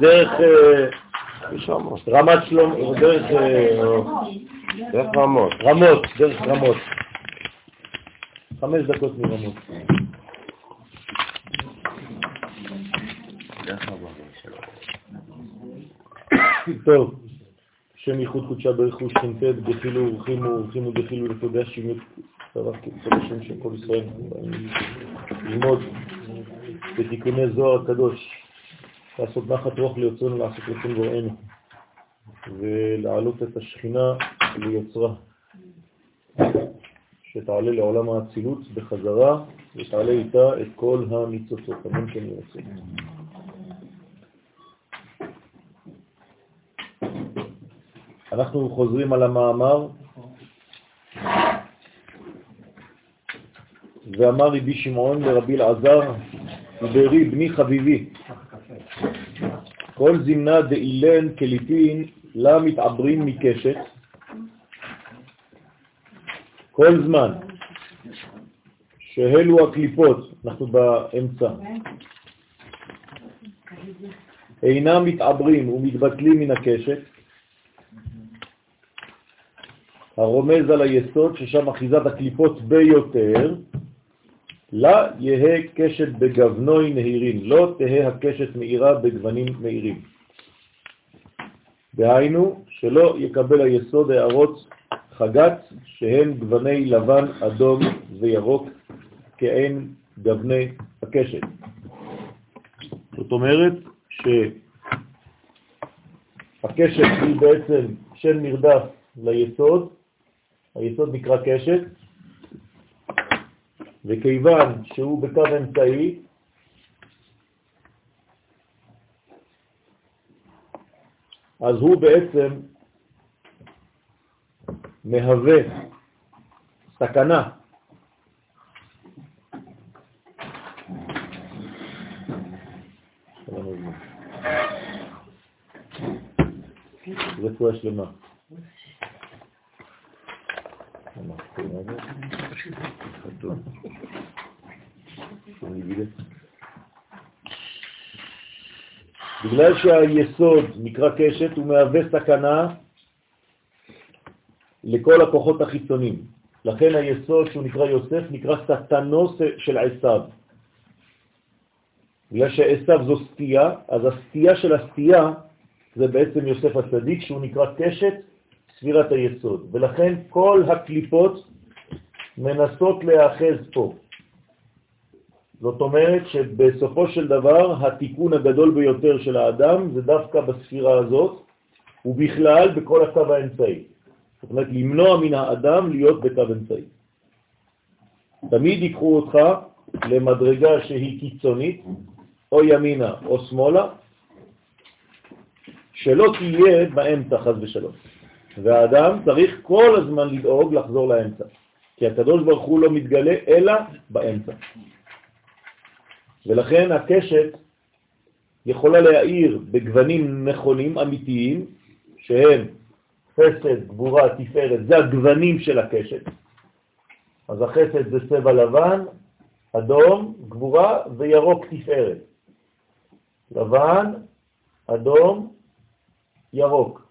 דרך אה, רמת שלום, דרך אה, רמות. רמות, דרך רמות. חמש דקות מרמות. טוב, שם ייחוד קודשה ברכוש ח"ט, דחילו ורחימו ורחימו דחילו לפוגע שימיות צבא קודשים של כל ישראל, ללמוד בתיקוני זוהר הקדוש, לעשות נחת רוח ליוצרנו, לעשות רצון בוראנו, ולהעלות את השכינה ליוצרה, שתעלה לעולם האצילות בחזרה, ותעלה איתה את כל הניצוצות, אמן כן ירצה. אנחנו חוזרים על המאמר ואמר רבי שמעון לרבי אלעזר, וברי בני חביבי, כל זמנה דאילן כליפין לה מתעברים מקשת, כל זמן שהלו הקליפות, אנחנו באמצע, אינם מתעברים ומתבטלים מן הקשת, הרומז על היסוד ששם אחיזת הקליפות ביותר, לה יהא קשת בגוונוי נהירים, לא תהא הקשת מאירה בגוונים מאירים. דהיינו, שלא יקבל היסוד הערות חגת שהן גווני לבן, אדום וירוק כאין גווני הקשת. זאת אומרת שהקשת היא בעצם של מרדף ליסוד, היסוד נקרא קשת, וכיוון שהוא בקו אמצעי, אז הוא בעצם מהווה סכנה רפואה שלמה. בגלל שהיסוד נקרא קשת, הוא מהווה סכנה לכל הכוחות החיצוניים. לכן היסוד שהוא נקרא יוסף נקרא סטנו של עשיו. בגלל שעשיו זו סטייה, אז הסטייה של הסטייה זה בעצם יוסף הצדיק שהוא נקרא קשת ספירת היסוד. ולכן כל הקליפות מנסות להאחז פה. זאת אומרת שבסופו של דבר התיקון הגדול ביותר של האדם זה דווקא בספירה הזאת, ובכלל בכל הקו האמצעי. זאת אומרת, למנוע מן האדם להיות בקו אמצעי. תמיד ייקחו אותך למדרגה שהיא קיצונית, או ימינה או שמאלה, שלא תהיה באמצע חז ושלום. והאדם צריך כל הזמן לדאוג לחזור לאמצע, כי הקדוש ברוך הוא לא מתגלה אלא באמצע. ולכן הקשת יכולה להאיר בגוונים נכונים, אמיתיים, שהם חסד, גבורה, תפארת, זה הגוונים של הקשת. אז החסד זה צבע לבן, אדום, גבורה, וירוק תפארת. לבן, אדום, ירוק.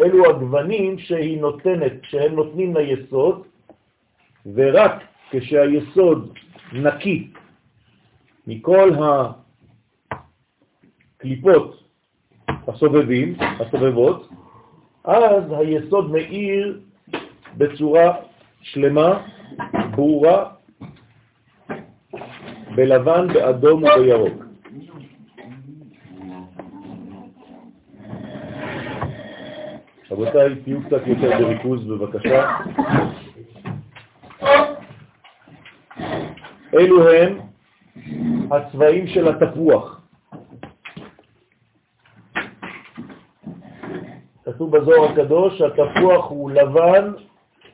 אלו הגוונים שהיא נותנת, שהם נותנים ליסוד, ורק כשהיסוד נקי מכל הקליפות הסובבים, הסובבות, אז היסוד מאיר בצורה שלמה, ברורה, בלבן, באדום ובירוק. רבותיי, תהיו קצת יותר בריכוז בבקשה. אלו הם הצבעים של התפוח. כתוב בזוהר הקדוש שהתפוח הוא לבן,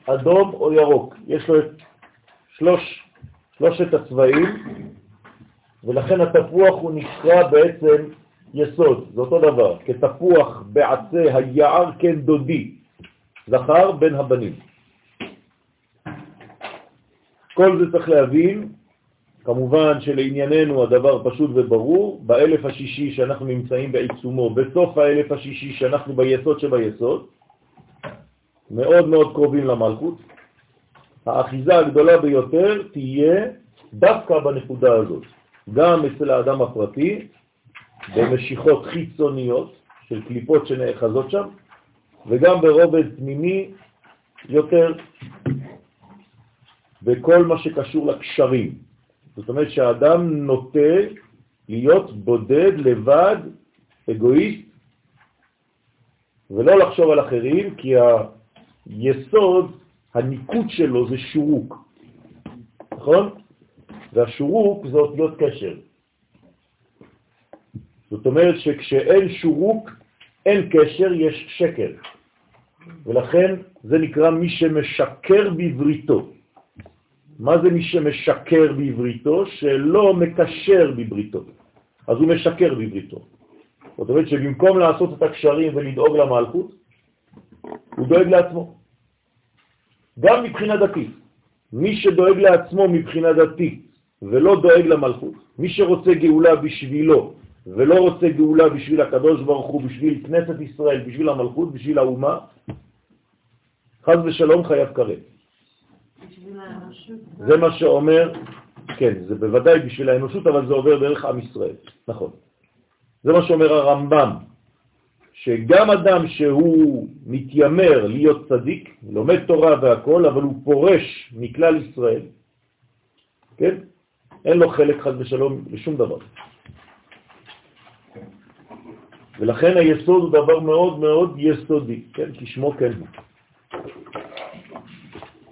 אדום או ירוק. יש לו את שלוש, שלושת הצבעים, ולכן התפוח הוא נקרא בעצם יסוד, זה אותו דבר, כתפוח בעצי היער כן דודי, זכר בין הבנים. כל זה צריך להבין, כמובן שלענייננו הדבר פשוט וברור, באלף השישי שאנחנו נמצאים בעיצומו, בסוף האלף השישי שאנחנו ביסוד שביסוד, מאוד מאוד קרובים למלכות, האחיזה הגדולה ביותר תהיה דווקא בנקודה הזאת, גם אצל האדם הפרטי, במשיכות חיצוניות של קליפות שנאחזות שם, וגם ברובד פנימי יותר בכל מה שקשור לקשרים. זאת אומרת שהאדם נוטה להיות בודד, לבד, אגואיסט, ולא לחשוב על אחרים, כי היסוד, הניקוד שלו זה שורוק, נכון? והשורוק זה אותיות קשר. זאת אומרת שכשאין שורוק, אין קשר, יש שקר. ולכן זה נקרא מי שמשקר בבריתו. מה זה מי שמשקר בבריתו? שלא מקשר בבריתו. אז הוא משקר בבריתו. זאת אומרת שבמקום לעשות את הקשרים ולדאוג למלכות, הוא דואג לעצמו. גם מבחינה דתית. מי שדואג לעצמו מבחינה דתית ולא דואג למלכות, מי שרוצה גאולה בשבילו ולא רוצה גאולה בשביל הקדוש ברוך הוא, בשביל כנסת ישראל, בשביל המלכות, בשביל האומה, חז ושלום חייב קרב. זה מה שאומר, כן, זה בוודאי בשביל האנושות, אבל זה עובר דרך עם ישראל, נכון. זה מה שאומר הרמב"ם, שגם אדם שהוא מתיימר להיות צדיק, לומד תורה והכל, אבל הוא פורש מכלל ישראל, כן? אין לו חלק חד ושלום לשום דבר. ולכן היסוד הוא דבר מאוד מאוד יסודי, כן? כשמו כן הוא.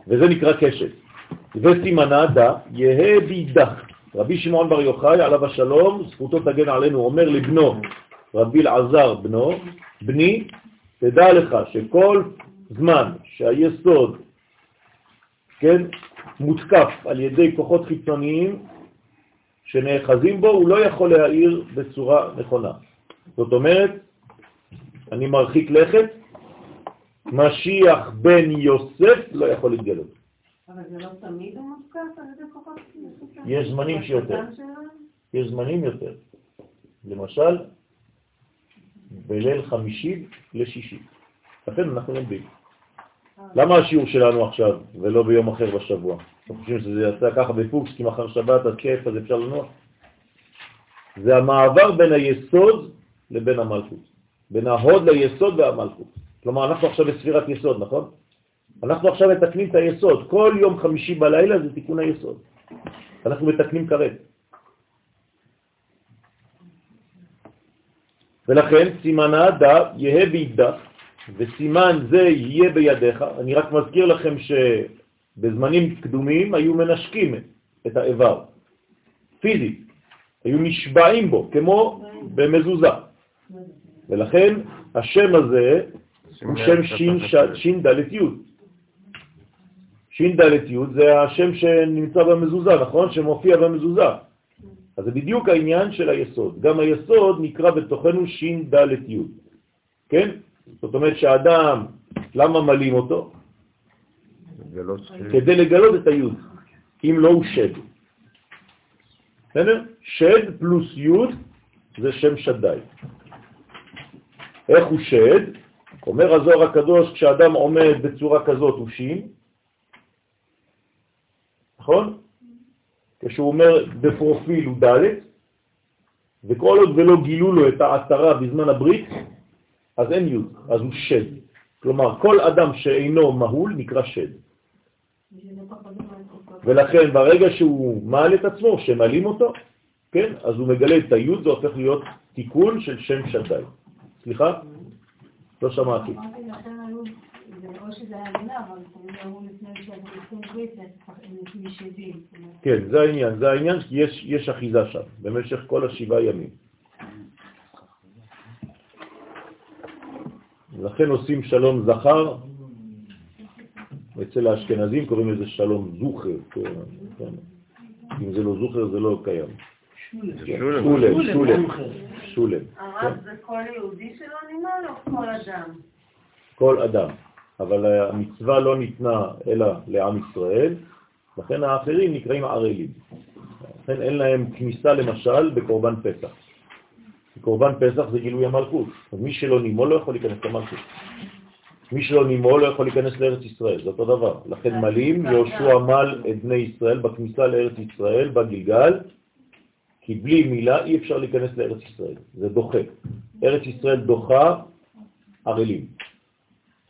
וזה נקרא קשת. וסימנה דה יהא בידך. רבי שמעון בר יוחאי, עליו השלום, זכותו תגן עלינו, אומר לבנו, רבי אלעזר בנו, בני, תדע לך שכל זמן שהיסוד, כן, מותקף על ידי כוחות חיצוניים שנאחזים בו, הוא לא יכול להעיר בצורה נכונה. זאת אומרת, אני מרחיק לכת, משיח בן יוסף לא יכול להתגלות. אבל זה לא תמיד הוא מותקף על ידי כוחות יש זמנים שיותר. יש זמנים יותר. למשל, בליל חמישי לשישי. לכן אנחנו לומדים. אה. למה השיעור שלנו עכשיו ולא ביום אחר בשבוע? אתם חושבים שזה יצא ככה בפוקס, כי מחר שבת אז כיף, אז אפשר לנוח? זה המעבר בין היסוד לבין המלכות, בין ההוד ליסוד והמלכות. כלומר, אנחנו עכשיו בספירת יסוד, נכון? אנחנו עכשיו מתקנים את היסוד. כל יום חמישי בלילה זה תיקון היסוד. אנחנו מתקנים כרת. ולכן סימן האדה יהיה בידך, וסימן זה יהיה בידיך. אני רק מזכיר לכם שבזמנים קדומים היו מנשקים את האיבר, פיזית, היו נשבעים בו, כמו במזוזה. ולכן השם הזה הוא שם שין דלת י'. שין דלת י' זה השם שנמצא במזוזה, נכון? שמופיע במזוזה. אז זה בדיוק העניין של היסוד. גם היסוד נקרא בתוכנו שין דלת י'. כן? זאת אומרת שהאדם, למה מלים אותו? כדי לגלות את היוד, אם לא הוא שד. בסדר? שד פלוס יוד זה שם שדאי. איך הוא שד? אומר הזוהר הקדוש, כשאדם עומד בצורה כזאת הוא שין, נכון? כשהוא אומר בפרופיל הוא ד', וכל עוד ולא גילו לו את העטרה בזמן הברית, אז אין י', אז הוא שד. כלומר, כל אדם שאינו מהול נקרא שד. ולכן ברגע שהוא מעל את עצמו, שמעלים אותו, כן, אז הוא מגלה את היוד, זה הופך להיות תיקון של שם שדי. סליחה? לא שמעתי. כן, זה העניין, זה העניין כי יש, יש אחיזה שם במשך כל השבעה ימים. לכן עושים שלום זכר, אצל האשכנזים קוראים לזה שלום זוכר, כן, כן. אם זה לא זוכר זה לא קיים. שולם, שולם, שולם. הרב זה כל יהודי שלא נמל או כל אדם? כל אדם, אבל המצווה לא ניתנה אלא לעם ישראל, לכן האחרים נקראים ערלים. לכן אין להם כניסה למשל בקורבן פסח. קורבן פסח זה גילוי המלכות. אז מי שלא נימו לא יכול להיכנס למלכות. מי שלא נימו לא יכול להיכנס לארץ ישראל, זה אותו דבר. לכן מלים, יהושע מל את בני ישראל בכניסה לארץ ישראל, בגלגל, כי בלי מילה אי אפשר להיכנס לארץ ישראל, זה דוחה. ארץ ישראל דוחה ערלים.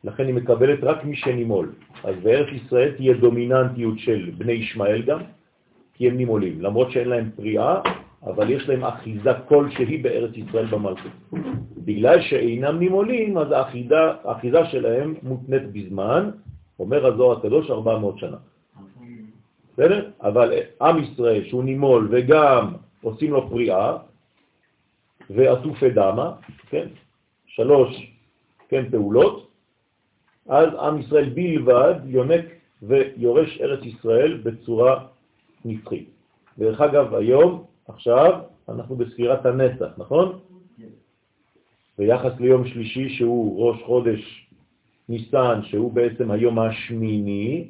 לכן היא מקבלת רק מי שנימול. אז בארץ ישראל תהיה דומיננטיות של בני ישמעאל גם, כי הם נימולים. למרות שאין להם פריאה, אבל יש להם אחיזה כלשהי בארץ ישראל במלכות. בגלל שאינם נימולים, אז האחיזה, שלהם מותנית בזמן, אומר הזוהר הקדוש 400 שנה. בסדר? אבל עם ישראל שהוא נימול וגם עושים לו פריאה ועטופי דמה, כן? שלוש, כן, פעולות, אז עם ישראל בלבד יונק ויורש ארץ ישראל בצורה נצחית. דרך אגב, היום עכשיו אנחנו בספירת הנצח, נכון? ביחס ליום שלישי שהוא ראש חודש ניסן, שהוא בעצם היום השמיני,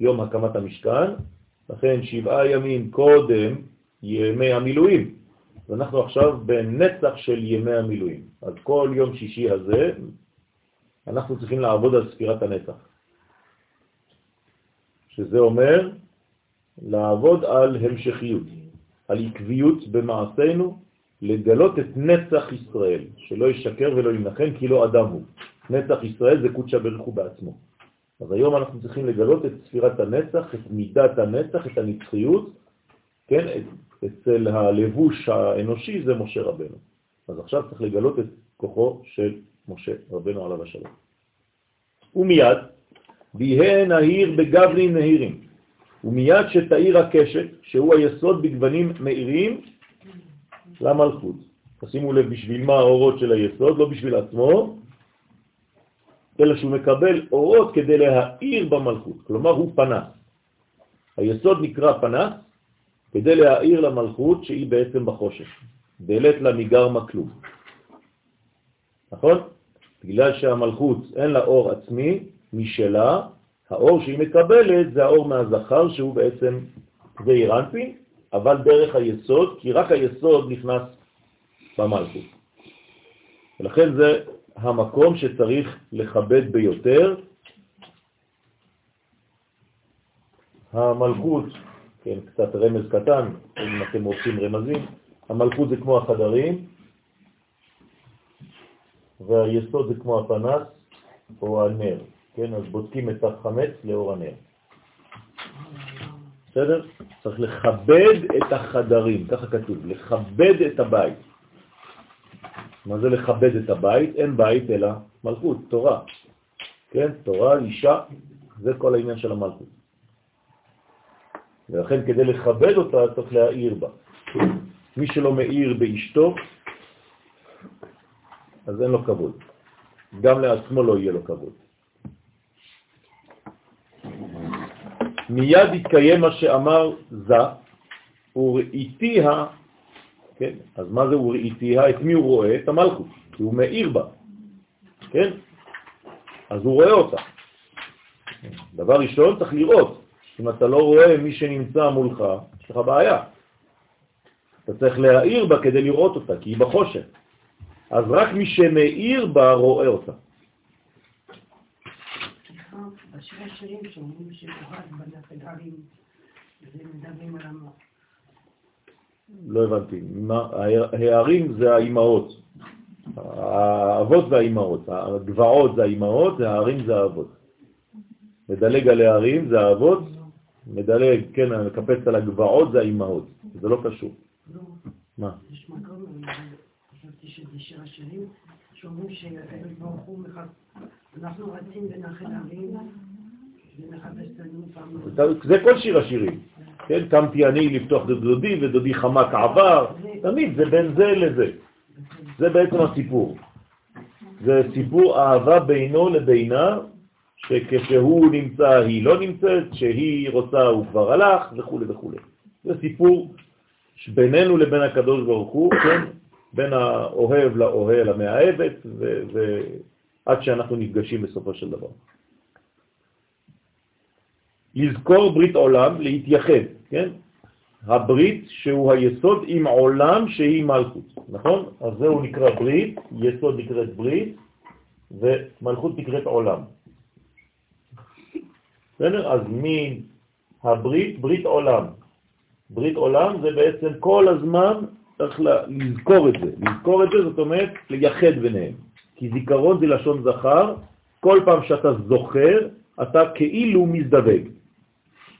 יום הקמת המשכן, לכן שבעה ימים קודם ימי המילואים. ואנחנו עכשיו בנצח של ימי המילואים. אז כל יום שישי הזה אנחנו צריכים לעבוד על ספירת הנצח. שזה אומר לעבוד על המשכיות. על עקביות במעשינו, לגלות את נצח ישראל, שלא ישקר ולא ינחם, כי לא אדם הוא. נצח ישראל זה קודשא הוא בעצמו. אז היום אנחנו צריכים לגלות את ספירת הנצח, את מידת הנצח, את הנצחיות, כן, אצל הלבוש האנושי זה משה רבנו. אז עכשיו צריך לגלות את כוחו של משה רבנו עליו השלום. ומיד, ביהה נהיר בגברי נהירים. ומיד שתאיר הקשת, שהוא היסוד בגוונים מאירים למלכות. תשימו לב בשביל מה האורות של היסוד, לא בשביל עצמו, אלא שהוא מקבל אורות כדי להאיר במלכות, כלומר הוא פנס. היסוד נקרא פנס כדי להאיר למלכות שהיא בעצם בחושך. דלת לה מגרמה כלום. נכון? בגלל שהמלכות אין לה אור עצמי משלה, האור שהיא מקבלת זה האור מהזכר שהוא בעצם זה אירנפין, אבל דרך היסוד, כי רק היסוד נכנס במלכות. ולכן זה המקום שצריך לכבד ביותר. המלכות, כן, קצת רמז קטן, אם אתם רוצים רמזים, המלכות זה כמו החדרים, והיסוד זה כמו הפנס או הנר. כן, אז בודקים את החמץ לאור הנר. בסדר? צריך לכבד את החדרים, ככה כתוב, לכבד את הבית. מה זה לכבד את הבית? אין בית אלא מלכות, תורה. כן, תורה, אישה, זה כל העניין של המלכות. ולכן כדי לכבד אותה צריך להעיר בה. מי שלא מאיר באשתו, אז אין לו כבוד. גם לעצמו לא יהיה לו כבוד. מיד יתקיים מה שאמר זה, וראיתיה, כן, אז מה זה וראיתיה? את מי הוא רואה? את המלכות, כי הוא מאיר בה, כן? אז הוא רואה אותה. דבר ראשון צריך לראות, אם אתה לא רואה מי שנמצא מולך, יש לך בעיה. אתה צריך להאיר בה כדי לראות אותה, כי היא בחושך. אז רק מי שמאיר בה רואה אותה. בשני השירים שאומרים שקהת בנה פדרים, זה מדברים על המוח. לא הבנתי. הערים זה האימהות. האבות זה האימהות. הגבעות זה האימהות, הערים זה האבות. מדלג על הערים זה האבות, מדלג, כן, מקפץ על הגבעות זה האימהות. זה לא קשור. לא. מה? יש מקום, חשבתי שזה שיר השירים, שאומרים שהקדוש ברוך הוא אנחנו רצים בנחל הרים זה כל שיר השירים. כן, קמתי אני לפתוח דודי ודודי חמק עבר, תמיד זה בין זה לזה. זה בעצם הסיפור. זה סיפור אהבה בינו לבינה, שכשהוא נמצא היא לא נמצאת, כשהיא רוצה הוא כבר הלך וכו' וכו'. זה סיפור בינינו לבין הקדוש ברוך הוא, כן, בין האוהב לאוהל המאהבת, ועד שאנחנו נפגשים בסופו של דבר. לזכור ברית עולם, להתייחד, כן? הברית שהוא היסוד עם עולם שהיא מלכות, נכון? אז זהו נקרא ברית, יסוד נקראת ברית, ומלכות נקראת עולם. בסדר? אז מהברית, ברית עולם. ברית עולם זה בעצם כל הזמן צריך לזכור את זה. לזכור את זה זאת אומרת לייחד ביניהם. כי זיכרון זה לשון זכר, כל פעם שאתה זוכר, אתה כאילו מזדווג.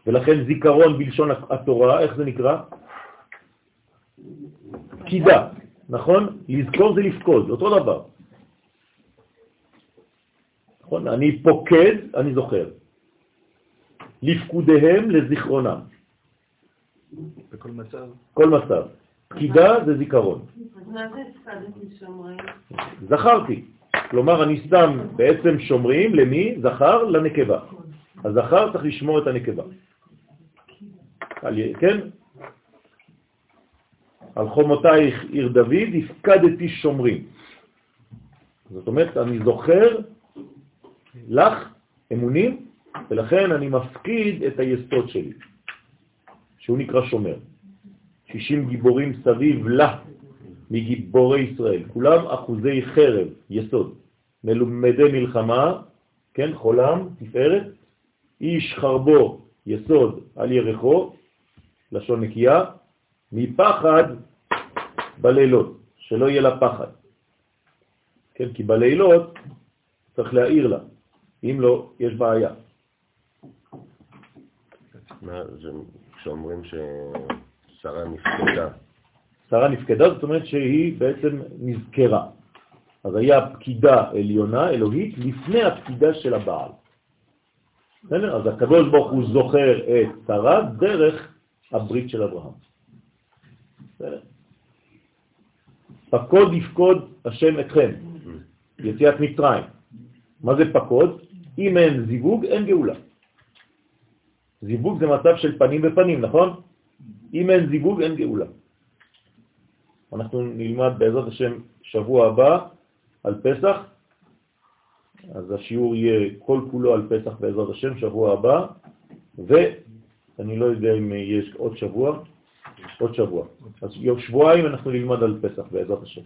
ולכן זיכרון בלשון התורה, איך זה נקרא? פקידה, נכון? לזכור זה לפקוד, אותו דבר. נכון? אני פוקד, אני זוכר. לפקודיהם לזיכרונם. בכל מצב. כל מצב. פקידה זה זיכרון. מה זה הפקדתי שומרים? זכרתי. כלומר, אני סתם בעצם שומרים למי? זכר לנקבה. הזכר צריך לשמור את הנקבה. כן? על חומותייך עיר דוד הפקדתי שומרים. זאת אומרת, אני זוכר לך אמונים, ולכן אני מפקיד את היסוד שלי, שהוא נקרא שומר. 60 גיבורים סביב לה מגיבורי ישראל, כולם אחוזי חרב, יסוד, מלומדי מלחמה, כן, חולם, תפארת, איש חרבו, יסוד על ירחו, לשון נקייה, מפחד בלילות, שלא יהיה לה פחד. כן, כי בלילות צריך להעיר לה, אם לא, יש בעיה. מה, זה כשאומרים ששרה נפקדה. שרה נפקדה, זאת אומרת שהיא בעצם נזכרה. אז היה פקידה עליונה, אלוהית, לפני הפקידה של הבעל. בסדר? אז הקדוש ברוך הוא זוכר את שרה דרך הברית של אברהם. בסדר? פקוד יפקוד השם אתכם, יציאת מצרים. מה זה פקוד? אם אין זיווג, אין גאולה. זיווג זה מצב של פנים בפנים, נכון? אם אין זיווג, אין גאולה. אנחנו נלמד בעזרת השם שבוע הבא על פסח, אז השיעור יהיה כל כולו על פסח בעזרת השם, שבוע הבא, ואני לא יודע אם יש עוד שבוע, עוד שבוע. אז יום שבועיים אנחנו נלמד על פסח בעזרת השם.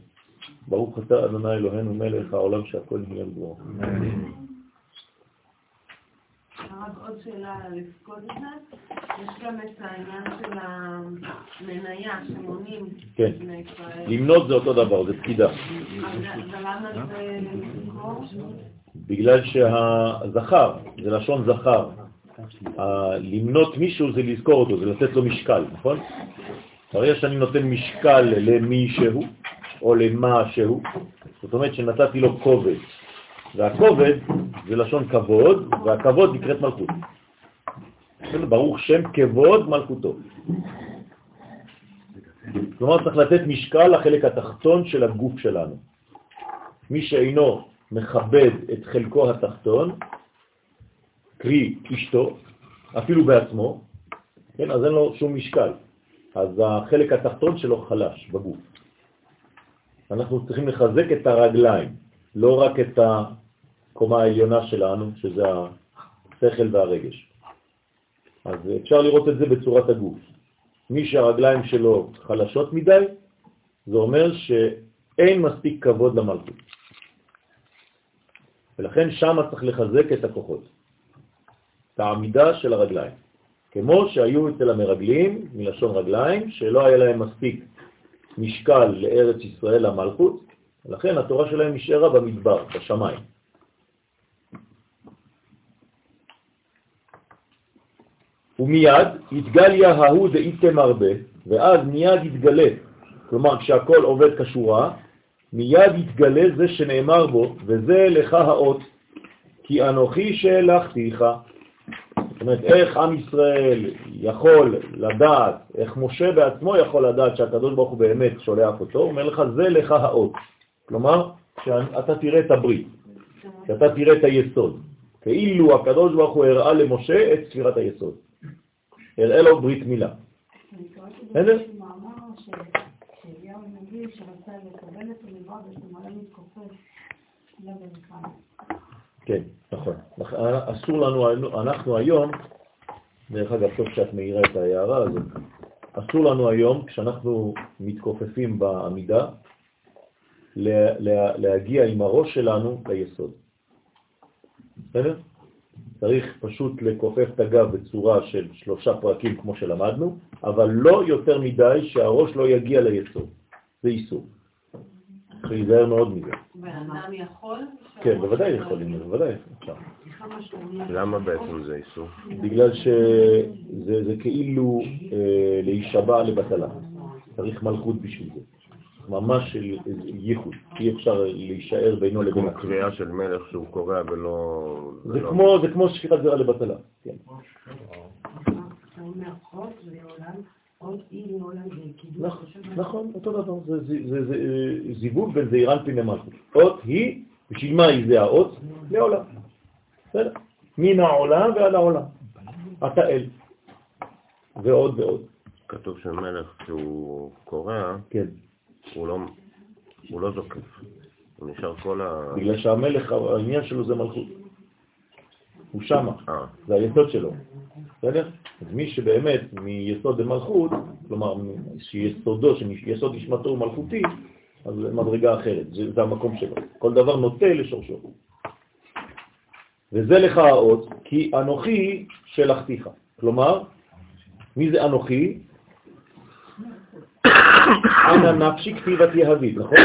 ברוך אתה אדוני אלוהינו מלך העולם שהכל נהיה בדברו. הרב, עוד שאלה על לפקוד את זה. יש גם את העניין של המניה שמונים כן. למנות זה אותו דבר, זה פקידה. ולמה זה לזכור? בגלל שהזכר, זה לשון זכר. למנות מישהו זה לזכור אותו, זה לתת לו משקל, נכון? ברגע שאני נותן משקל למי שהוא, או למה שהוא, זאת אומרת שנתתי לו כובד. והכובד זה לשון כבוד, והכבוד נקראת מלכות. בסדר? ברוך שם כבוד מלכותו. כלומר, צריך לתת משקל לחלק התחתון של הגוף שלנו. מי שאינו מכבד את חלקו התחתון, קרי אשתו, אפילו בעצמו, כן, אז אין לו שום משקל. אז החלק התחתון שלו חלש בגוף. אנחנו צריכים לחזק את הרגליים, לא רק את הקומה העליונה שלנו, שזה השכל והרגש. אז אפשר לראות את זה בצורת הגוף. מי שהרגליים שלו חלשות מדי, זה אומר שאין מספיק כבוד למלכות. ולכן שם צריך לחזק את הכוחות, את העמידה של הרגליים. כמו שהיו אצל המרגלים, מלשון רגליים, שלא היה להם מספיק משקל לארץ ישראל למלכות, ולכן התורה שלהם נשארה במדבר, בשמיים. ומיד התגליה ההוא דאיתם הרבה, ואז מיד יתגלה, כלומר כשהכל עובד כשורה, מיד יתגלה זה שנאמר בו, וזה לך האות, כי אנוכי שלחתיך. זאת אומרת, איך עם ישראל יכול לדעת, איך משה בעצמו יכול לדעת שהקדוש ברוך הוא באמת שולח אותו, אומר לך, זה לך האות. כלומר, שאתה תראה את הברית, שאתה תראה את היסוד. כאילו הקדוש ברוך הוא הראה למשה את ספירת היסוד. הראה לו ברית מילה. בסדר? כן, נכון. אסור לנו, אנחנו היום דרך אגב, טוב שאת מאירה את ההערה הזאת. אסור לנו היום, כשאנחנו מתכופפים בעמידה, להגיע עם הראש שלנו ליסוד. בסדר? צריך פשוט לכופף את הגב בצורה של שלושה פרקים כמו שלמדנו, אבל לא יותר מדי שהראש לא יגיע ליסוד. זה איסור. צריך להיזהר מאוד מזה. ואדם יכול? כן, בוודאי יכול, בוודאי אפשר. למה בעצם זה איסור? בגלל שזה כאילו אה, להישבע לבטלה. צריך מלכות בשביל זה. ממש של ייחוד, אי אפשר להישאר בינו לבין כמו קריאה של מלך שהוא קורא ולא... זה כמו, זה כמו שפיכת זרע לבטלה, כן. נכון, נכון, אותו דבר, זה זיווג בין זעיר אנפין למלכות. אות היא, בשביל מה היא זה האות? לעולם. בסדר? מן העולם ועד העולם. אתה אל. ועוד ועוד. כתוב שמלך שהוא קורא, כן. הוא לא, הוא לא זוקף. הוא נשאר כל ה... בגלל שהמלך, העניין שלו זה מלכות. הוא שמה, אה. זה היסוד שלו. בסדר? אז מי שבאמת מיסוד למלכות, כלומר, שיסודו, שיסוד נשמתו הוא מלכותי, אז זה מדרגה אחרת, זה, זה המקום שלו. כל דבר נוטה לשורשו. וזה לך האות, כי אנוכי שלחתיך. כלומר, מי זה אנוכי? אנא נפשי כתיבת יהבית, נכון?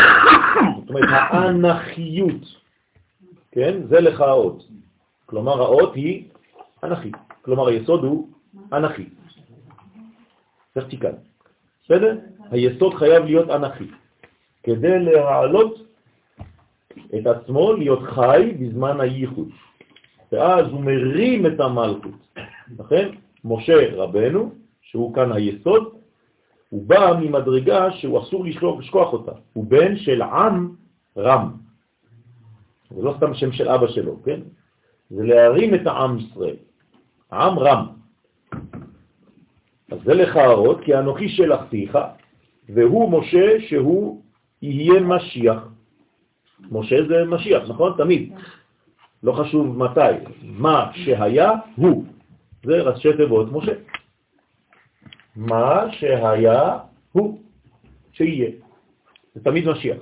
זאת אומרת, האנכיות, כן? זה לך האות. כלומר, האות היא אנכית. כלומר, היסוד הוא אנכי. צריך תיקן. בסדר? היסוד חייב להיות אנכי. כדי להעלות את עצמו להיות חי בזמן הייחוד. ואז הוא מרים את המלכות. לכן, משה רבנו, שהוא כאן היסוד, הוא בא ממדרגה שהוא אסור לשכוח אותה. הוא בן של עם רם. זה לא סתם שם של אבא שלו, כן? זה להרים את העם ישראל. העם רם. אז זה לך הרות, כי אנוכי שלחתיך, והוא משה שהוא יהיה משיח. משה זה משיח, נכון? תמיד. לא חשוב מתי. מה שהיה הוא. זה ראשי תיבות משה. מה שהיה הוא שיהיה. זה תמיד משיח.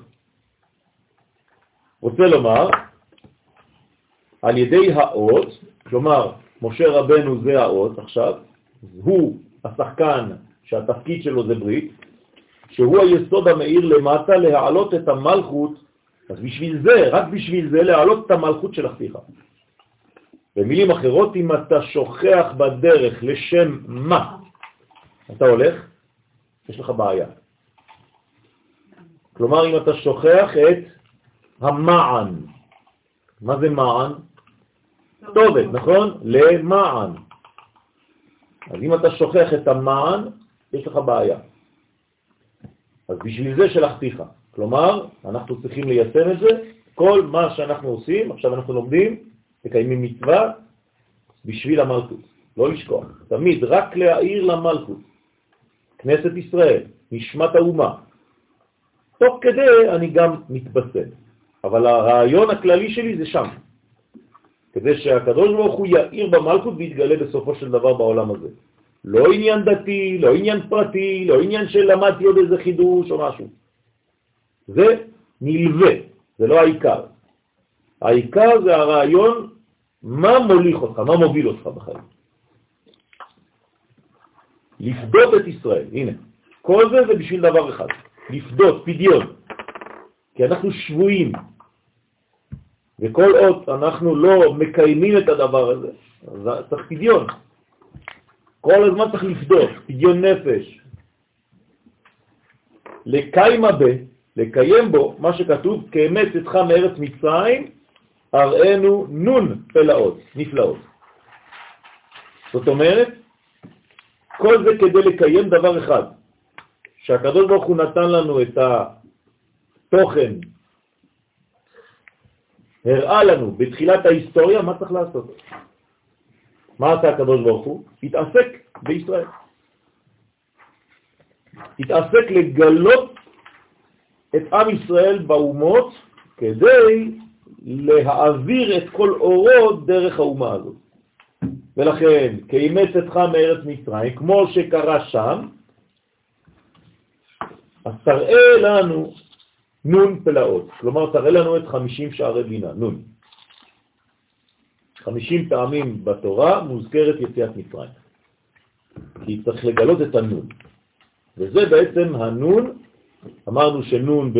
רוצה לומר, על ידי האות, כלומר, משה רבנו זה האות עכשיו, הוא השחקן שהתפקיד שלו זה ברית, שהוא היסוד המאיר למטה להעלות את המלכות, אז בשביל זה, רק בשביל זה, להעלות את המלכות של אחיך. במילים אחרות, אם אתה שוכח בדרך לשם מה אתה הולך, יש לך בעיה. כלומר, אם אתה שוכח את המען, מה זה מען? כתובת, נכון? למען. אז אם אתה שוכח את המען, יש לך בעיה. אז בשביל זה שלחתיך. כלומר, אנחנו צריכים ליישם את זה. כל מה שאנחנו עושים, עכשיו אנחנו לומדים, מקיימים מצווה בשביל המלכות. לא לשכוח. תמיד רק להעיר למלכות. כנסת ישראל, נשמת האומה. תוך כדי אני גם מתבשם, אבל הרעיון הכללי שלי זה שם, כדי שהקדוש ברוך הוא יאיר במלכות ויתגלה בסופו של דבר בעולם הזה. לא עניין דתי, לא עניין פרטי, לא עניין של למדתי עוד איזה חידוש או משהו. זה נלווה, זה לא העיקר. העיקר זה הרעיון מה מוליך אותך, מה מוביל אותך בחיים. לפדות את ישראל, הנה, כל זה זה בשביל דבר אחד, לפדות, פדיון, כי אנחנו שבויים, וכל עוד אנחנו לא מקיימים את הדבר הזה, אז צריך פדיון. כל הזמן צריך לפדות, פדיון נפש. לקיימה ב, לקיים בו, מה שכתוב, כאמת צאתך מארץ מצרים, הראינו נון פלאות, נפלאות. זאת אומרת, כל זה כדי לקיים דבר אחד, שהקדוש ברוך הוא נתן לנו את התוכן, הראה לנו בתחילת ההיסטוריה מה צריך לעשות. מה עשה הקדוש ברוך הוא? התעסק בישראל. התעסק לגלות את עם ישראל באומות כדי להעביר את כל אורו דרך האומה הזאת. ולכן, כאימץ אתך מארץ מצרים, כמו שקרה שם, אז תראה לנו נון פלאות. כלומר, תראה לנו את 50 שערי בינה, נון. 50 פעמים בתורה מוזכרת יציאת מצרים. כי צריך לגלות את הנון. וזה בעצם הנון, אמרנו שנון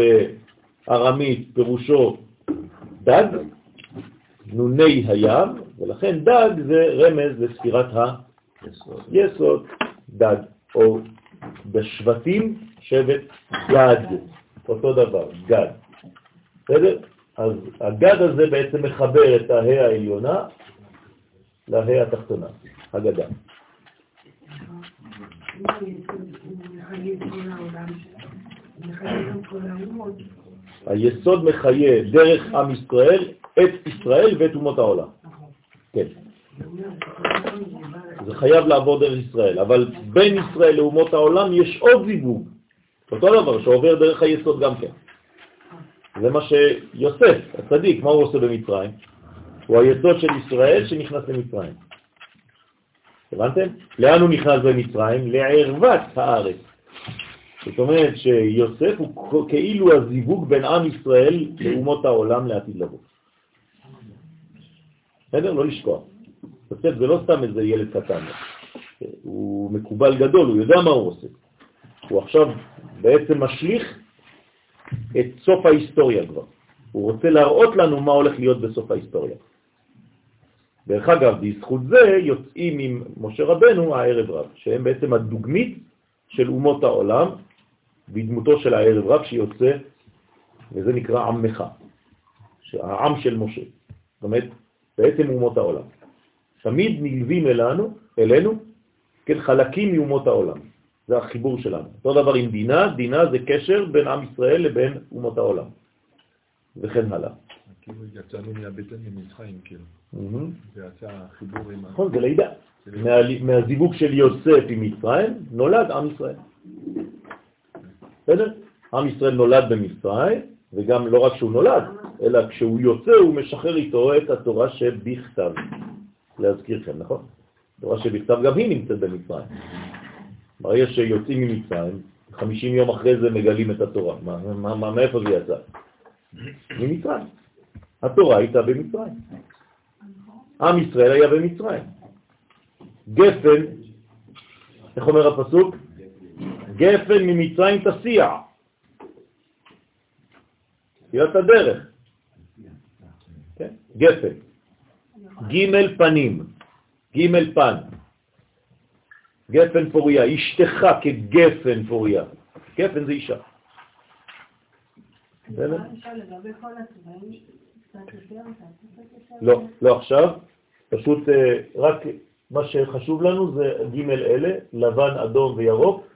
בארמית פירושו דג, נוני הים, ולכן דג זה רמז לספירת היסוד, דג, או בשבטים שבט גד, אותו דבר, גד. בסדר? אז הגד הזה בעצם מחבר את ההא העליונה להא התחתונה, הגדה. היסוד מחיה דרך עם ישראל את ישראל ואת אומות העולם. כן. זה חייב לעבור דרך ישראל, אבל בין ישראל לאומות העולם יש עוד זיווג, אותו דבר שעובר דרך היסוד גם כן. זה מה שיוסף, הצדיק, מה הוא עושה במצרים? הוא היסוד של ישראל שנכנס למצרים. הבנתם? לאן הוא נכנס במצרים? לערוות הארץ. זאת אומרת שיוסף הוא כאילו הזיווג בין עם ישראל לאומות העולם לעתיד לבוא. בסדר? לא לשכוח. יוסף זה לא סתם איזה ילד קטן, הוא מקובל גדול, הוא יודע מה הוא עושה. הוא עכשיו בעצם משליך את סוף ההיסטוריה כבר. הוא רוצה להראות לנו מה הולך להיות בסוף ההיסטוריה. דרך אגב, בזכות זה יוצאים עם משה רבנו הערב רב, שהם בעצם הדוגמית של אומות העולם, בדמותו של הערב רב שיוצא, וזה נקרא עמך, העם של משה. זאת אומרת, בעצם אומות העולם. תמיד נלווים אלינו, אלינו, כן, חלקים מאומות העולם. זה החיבור שלנו. אותו דבר עם דינה, דינה זה קשר בין עם ישראל לבין אומות העולם, וכן הלאה. כאילו יצאנו מהבטן ממצרים, כאילו. זה יצא חיבור עם... נכון, זה לידה. מהזיווג של יוסף עם מצרים נולד עם ישראל. בסדר? עם ישראל נולד במצרים, וגם לא רק שהוא נולד, אלא כשהוא יוצא הוא משחרר איתו את התורה שבכתב. להזכירכם, נכון? התורה שבכתב גם היא נמצאת במצרים. ברגע שיוצאים ממצרים, 50 יום אחרי זה מגלים את התורה. מה, מה, מה, מאיפה זה יצא? ממצרים. התורה הייתה במצרים. עם ישראל היה במצרים. גפן, איך אומר הפסוק? גפן ממצרים תסיע. תחילת הדרך. כן? גפן. ג' פנים. ג' פן. גפן פוריה, אשתך כגפן פוריה. גפן זה אישה. לא, לא עכשיו, פשוט אה, רק מה שחשוב לנו זה ג' אלה, לבן, אדום וירוק.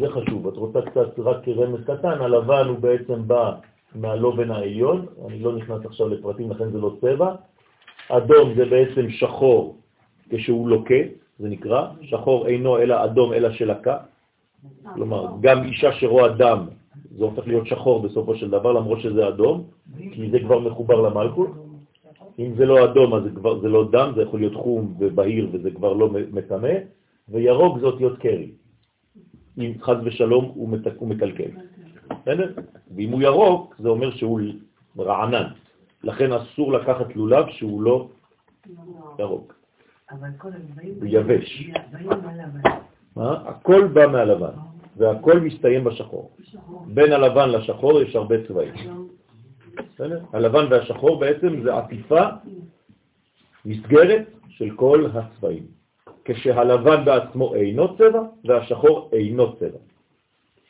זה חשוב. את רוצה קצת רק רמז קטן, הלבן הוא בעצם בא מהלובן העליון, אני לא נכנס עכשיו לפרטים, לכן זה לא צבע. אדום זה בעצם שחור כשהוא לוקה, זה נקרא, שחור אינו אלא אדום אלא שלקה. כלומר, גם אישה שרואה דם, זה הופך להיות שחור בסופו של דבר, למרות שזה אדום, כי זה כבר מחובר למלכות. אם זה לא אדום, אז זה, כבר, זה לא דם, זה יכול להיות חום ובהיר וזה כבר לא מטמא, וירוק זה אותיות קרי. אם חז ושלום הוא, מת, הוא מקלקל. בסדר? ואם הוא ירוק, זה אומר שהוא רענן. לכן אסור לקחת לולב שהוא לא ירוק. הוא יבש. מה? הכל בא מהלבן, והכל מסתיים בשחור. בין הלבן לשחור יש הרבה צבעים. הלבן והשחור בעצם זה עטיפה, מסגרת של כל הצבעים. כשהלבן בעצמו אינו צבע והשחור אינו צבע.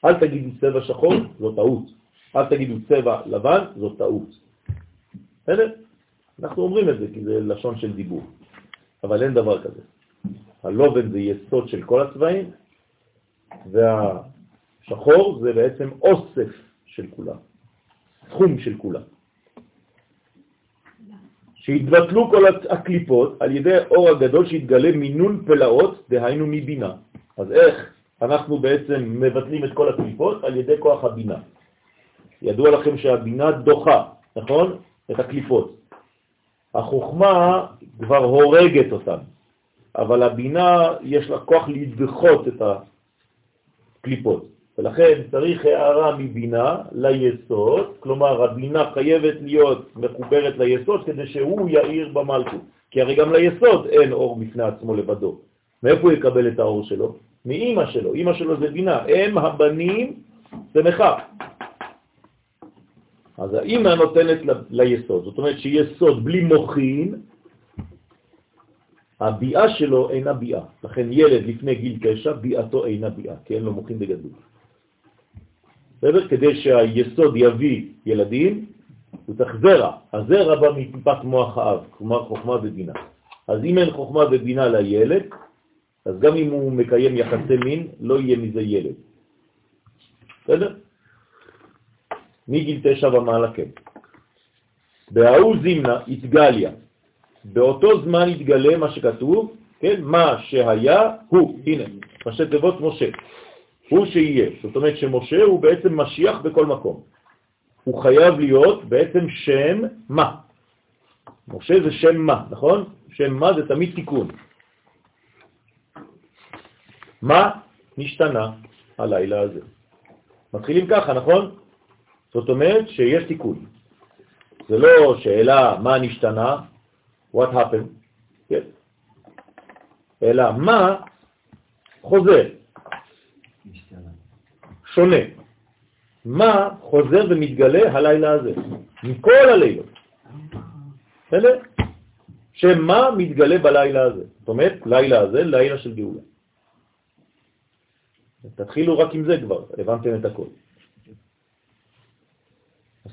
אל תגידו צבע שחור, זו טעות. אל תגידו צבע לבן, זו טעות. בסדר? אנחנו אומרים את זה כי זה לשון של דיבור, אבל אין דבר כזה. הלובן זה יסוד של כל הצבעים, והשחור זה בעצם אוסף של כולם, תחום של כולם. שהתבטלו כל הקליפות על ידי אור הגדול שהתגלה מינון פלאות, דהיינו מבינה. אז איך אנחנו בעצם מבטלים את כל הקליפות? על ידי כוח הבינה. ידוע לכם שהבינה דוחה, נכון? את הקליפות. החוכמה כבר הורגת אותם, אבל הבינה יש לה כוח לדחות את הקליפות. ולכן צריך הערה מבינה ליסוד, כלומר הבינה חייבת להיות מחוברת ליסוד כדי שהוא יאיר במלכות, כי הרי גם ליסוד אין אור בפני עצמו לבדו. מאיפה הוא יקבל את האור שלו? מאימא שלו, אימא שלו זה בינה, הם הבנים שמחה. אז האימא נותנת ליסוד, זאת אומרת שיסוד בלי מוכין, הביאה שלו אינה ביאה. לכן ילד לפני גיל תשע, ביאתו אינה ביאה, כי אין לו מוכין בגדול. בסדר? כדי שהיסוד יביא ילדים, הוא צריך זרע. הזרע בא מטיפת מוח האב, כלומר חוכמה ובינה. אז אם אין חוכמה ובינה לילד, אז גם אם הוא מקיים יחסי מין, לא יהיה מזה ילד. בסדר? מגיל תשע ומעלה כן. בהאו זימנה התגליה. באותו זמן התגלה מה שכתוב, כן? מה שהיה הוא, הנה, ראשי תיבות משה. הוא שיהיה. זאת אומרת שמשה הוא בעצם משיח בכל מקום. הוא חייב להיות בעצם שם מה. משה זה שם מה, נכון? שם מה זה תמיד תיקון. מה נשתנה הלילה הזה? מתחילים ככה, נכון? זאת אומרת שיש תיקון. זה לא שאלה מה נשתנה, what happened, כן? אלא מה חוזר. שונה. מה חוזר ומתגלה הלילה הזה, מכל הלילות. בסדר? שמה מתגלה בלילה הזה. זאת אומרת, לילה הזה, לילה של גאולה. תתחילו רק עם זה כבר, הבנתם את הכל. אז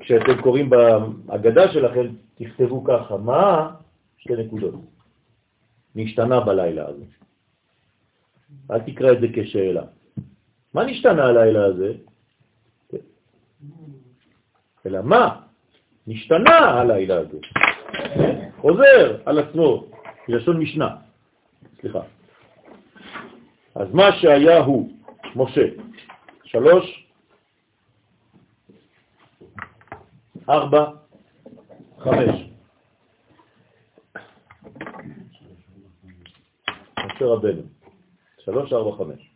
כשאתם קוראים בהגדה שלכם, תכתבו ככה, מה, שתי נקודות, נשתנה בלילה הזה. אל תקרא את זה כשאלה. מה נשתנה הלילה הזה? אלא מה נשתנה הלילה הזה? חוזר על עצמו, לשון משנה, סליחה. אז מה שהיה הוא, משה, שלוש, ארבע, חמש. משה רבנו, שלוש, ארבע, חמש.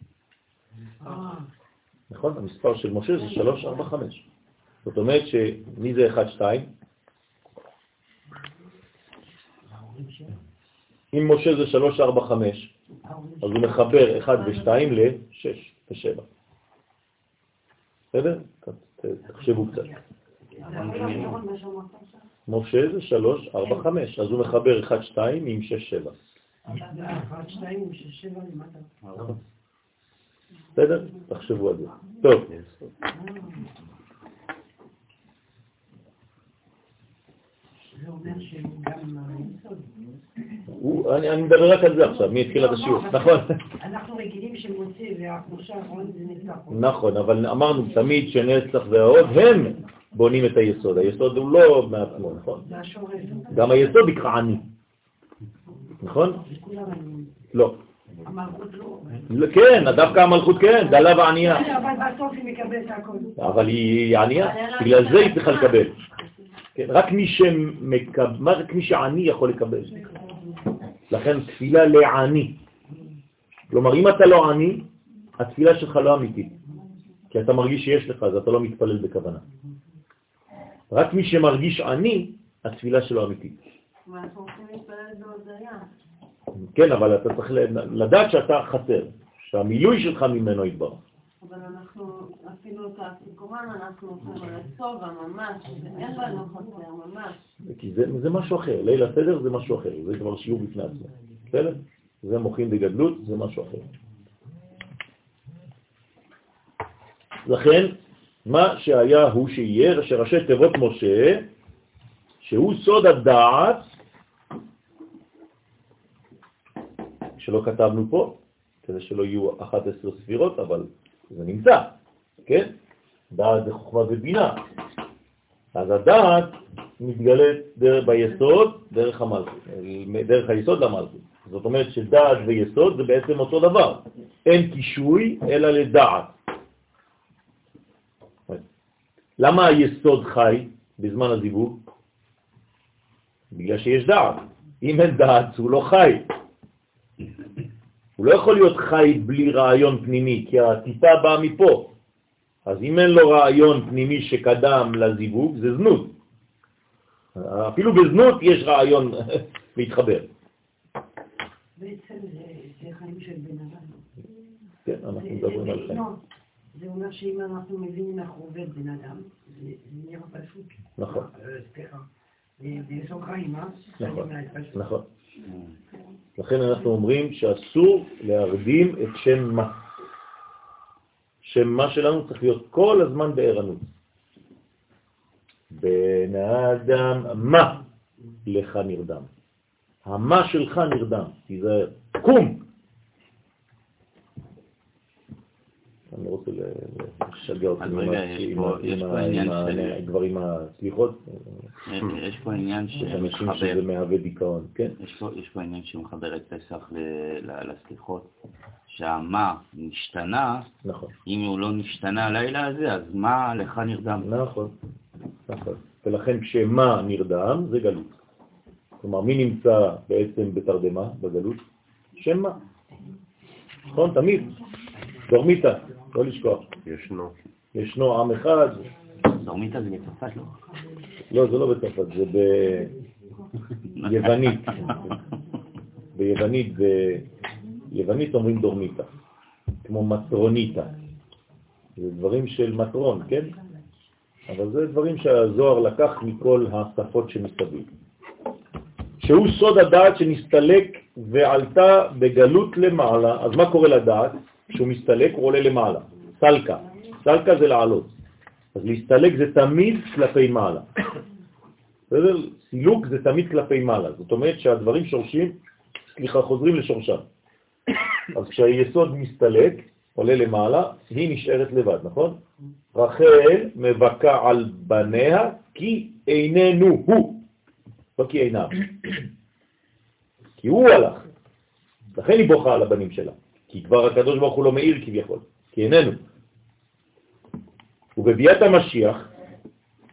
נכון? המספר של משה זה 3, 4, 5. זאת אומרת שמי זה 1, 2? אם משה זה 3, 4, 5, אז הוא מחבר 1 ו-2 ל-6 ו-7. בסדר? תחשבו קצת. משה זה 3, 4, 5, אז הוא מחבר 1, 2 עם 6, 7. 1, 2 עם 6, 7 למטה. בסדר? תחשבו על זה. טוב. אני מדבר רק על זה עכשיו, את השיעור, נכון. אנחנו רגילים שמוצא והחושה האחרון זה נצח. נכון, אבל אמרנו תמיד שנצח והעוד הם בונים את היסוד. היסוד הוא לא מעצמו, נכון? גם היסוד נקרא עני. נכון? לא. לא. כן, דווקא המלכות כן, דלה וענייה. אבל בסוף היא מקבלת הכל. אבל היא ענייה, בגלל זה היא צריכה לקבל. כן, רק מי שמקבל, רק מי שעני יכול לקבל. לכן תפילה לעני. כלומר, אם אתה לא עני, התפילה שלך לא אמיתית. כי אתה מרגיש שיש לך, אז אתה לא מתפלל בכוונה. רק מי שמרגיש עני, התפילה שלו אמיתית. כן, אבל אתה צריך לדעת שאתה חסר, שהמילוי שלך ממנו יתברך. אבל אנחנו, אפילו את האפיקורן אנחנו עושים על הסובה ממש, אין לנו חסר, ממש. כי זה, זה משהו אחר, ליל הסדר זה משהו אחר, זה כבר שיעור בפני עצמו, בסדר? זה מוחין בגדלות, זה משהו אחר. לכן, מה שהיה הוא שיהיה, שראשי תיבות משה, שהוא סוד הדעת שלא כתבנו פה, כדי שלא יהיו 11 ספירות, אבל זה נמצא, כן? דעת זה חוכמה ובינה. אז הדעת מתגלית דרך ביסוד, דרך המלכות, דרך היסוד למלכות. זאת אומרת שדעת ויסוד זה בעצם אותו דבר. אין קישוי אלא לדעת. למה היסוד חי בזמן הזיווג? בגלל שיש דעת. אם אין דעת, הוא לא חי. הוא לא יכול להיות חי בלי רעיון פנימי, כי הטיפה באה מפה. אז אם אין לו רעיון פנימי שקדם לזיווג, זה זנות. אפילו בזנות יש רעיון להתחבר. בעצם זה חיים של בן אדם. כן, אנחנו מדברים על חיים. זה אומר שאם אנחנו מבינים איך עובד בן אדם, זה נראה פשוט. נכון. אה, סליחה. בסוגריים, אה? נכון, נכון. לכן אנחנו אומרים שאסור להרדים את שם מה. שם מה שלנו צריך להיות כל הזמן בערנות. בן האדם, מה לך נרדם? המה שלך נרדם, תיזהר. קום! אני רוצה לשגע אותי עם הדברים הסליחות. יש פה עניין שמחבר... שזה מהווה דיכאון, כן? יש פה עניין שמחבר את פסח לסליחות, שהמה נשתנה, נכון. אם הוא לא נשתנה הלילה הזה, אז מה לך נרדם? נכון, נכון. ולכן כשמה נרדם זה גלות. כלומר, מי נמצא בעצם בתרדמה, בגלות? שם מה. נכון? תמיד. דורמיתא. לא לשכוח. ישנו. ישנו עם אחד. דורמיתא זה בצרפת, לא? לא, זה לא בצרפת, זה ביוונית. ביוונית, ביוונית אומרים דורמיתא, כמו מטרוניתא. זה דברים של מטרון, כן? אבל זה דברים שהזוהר לקח מכל השפות שמסביב. שהוא סוד הדעת שנסתלק ועלתה בגלות למעלה. אז מה קורה לדעת? כשהוא מסתלק הוא עולה למעלה. סלקה. סלקה זה לעלות. אז להסתלק זה תמיד כלפי מעלה. בסדר? סילוק זה תמיד כלפי מעלה. זאת אומרת שהדברים שורשים, סליחה, חוזרים לשורשם. אז כשהיסוד מסתלק, עולה למעלה, היא נשארת לבד, נכון? רחל מבקה על בניה כי איננו הוא, לא כי אינם. כי הוא הלך. לכן היא בוכה על הבנים שלה. כי כבר הקדוש ברוך הוא לא מאיר כביכול, כי איננו. ובביאת המשיח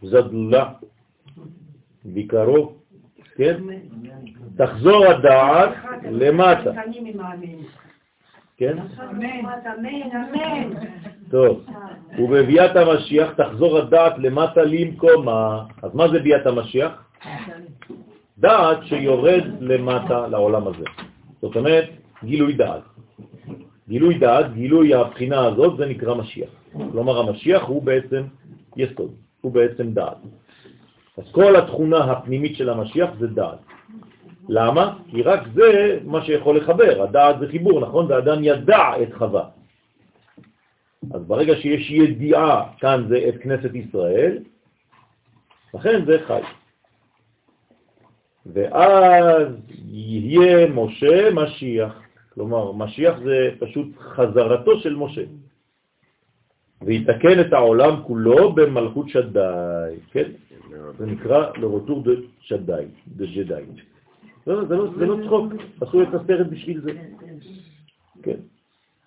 זדלה בקרוב, כן? תחזור הדעת למטה. כן? טוב, ובביאת המשיח תחזור הדעת למטה למקומה. אז מה זה ביאת המשיח? דעת שיורד למטה לעולם הזה. זאת אומרת, גילוי דעת. גילוי דעת, גילוי הבחינה הזאת, זה נקרא משיח. כלומר, המשיח הוא בעצם יסוד, הוא בעצם דעת. אז כל התכונה הפנימית של המשיח זה דעת. למה? כי רק זה מה שיכול לחבר, הדעת זה חיבור, נכון? ואדם ידע את חווה. אז ברגע שיש ידיעה, כאן זה את כנסת ישראל, לכן זה חי. ואז יהיה משה משיח. כלומר, משיח זה פשוט חזרתו של משה. ויתקן את העולם כולו במלכות שדאי, כן? זה נקרא לרוטור דה שדאי, דה ג'דאי. לא, זה לא, זה לא צחוק, עשו את הסרט בשביל זה. כן.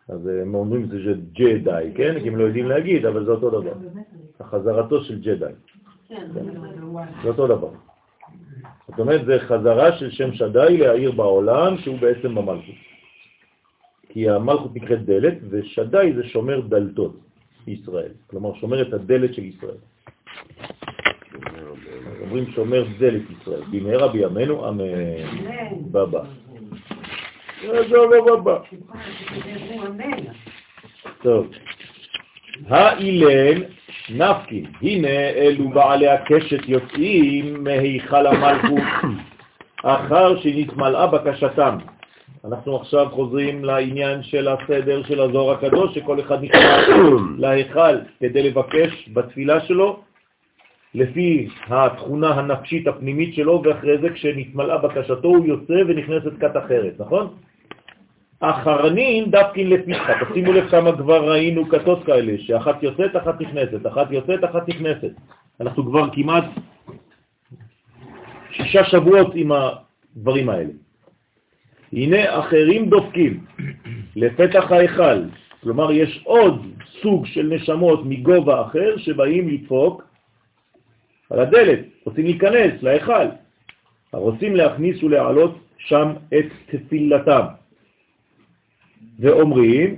אז הם אומרים זה ג'דאי, כן? כי הם לא יודעים להגיד, אבל זה אותו דבר. החזרתו של ג'דאי. כן. זה אותו דבר. זאת אומרת, זה חזרה של שם שדאי להעיר בעולם, שהוא בעצם במלכות. כי המלכות נקראת דלת, ושדי זה שומר דלתות ישראל, כלומר שומר את הדלת של ישראל. אומרים שומר דלת ישראל, במהרה בימינו, אמן. בבא. זה לא בבא. טוב. האילן נפקין, הנה אלו בעלי הקשת יוצאים מהיכל המלכות אחר שנתמלאה בקשתם. אנחנו עכשיו חוזרים לעניין של הסדר של הזוהר הקדוש, שכל אחד נכנס להיכל כדי לבקש בתפילה שלו, לפי התכונה הנפשית הפנימית שלו, ואחרי זה כשנתמלאה בקשתו הוא יוצא ונכנסת כת אחרת, נכון? אחרנין דווקין לפיתך, תשימו לב כמה כבר ראינו כתות כאלה, שאחת יוצאת, אחת נכנסת, אחת יוצאת, אחת נכנסת. אנחנו כבר כמעט שישה שבועות עם הדברים האלה. הנה אחרים דופקים לפתח ההיכל, כלומר יש עוד סוג של נשמות מגובה אחר שבאים לדפוק על הדלת, רוצים להיכנס להיכל. הרוצים להכניס ולהעלות שם את תפילתם. ואומרים,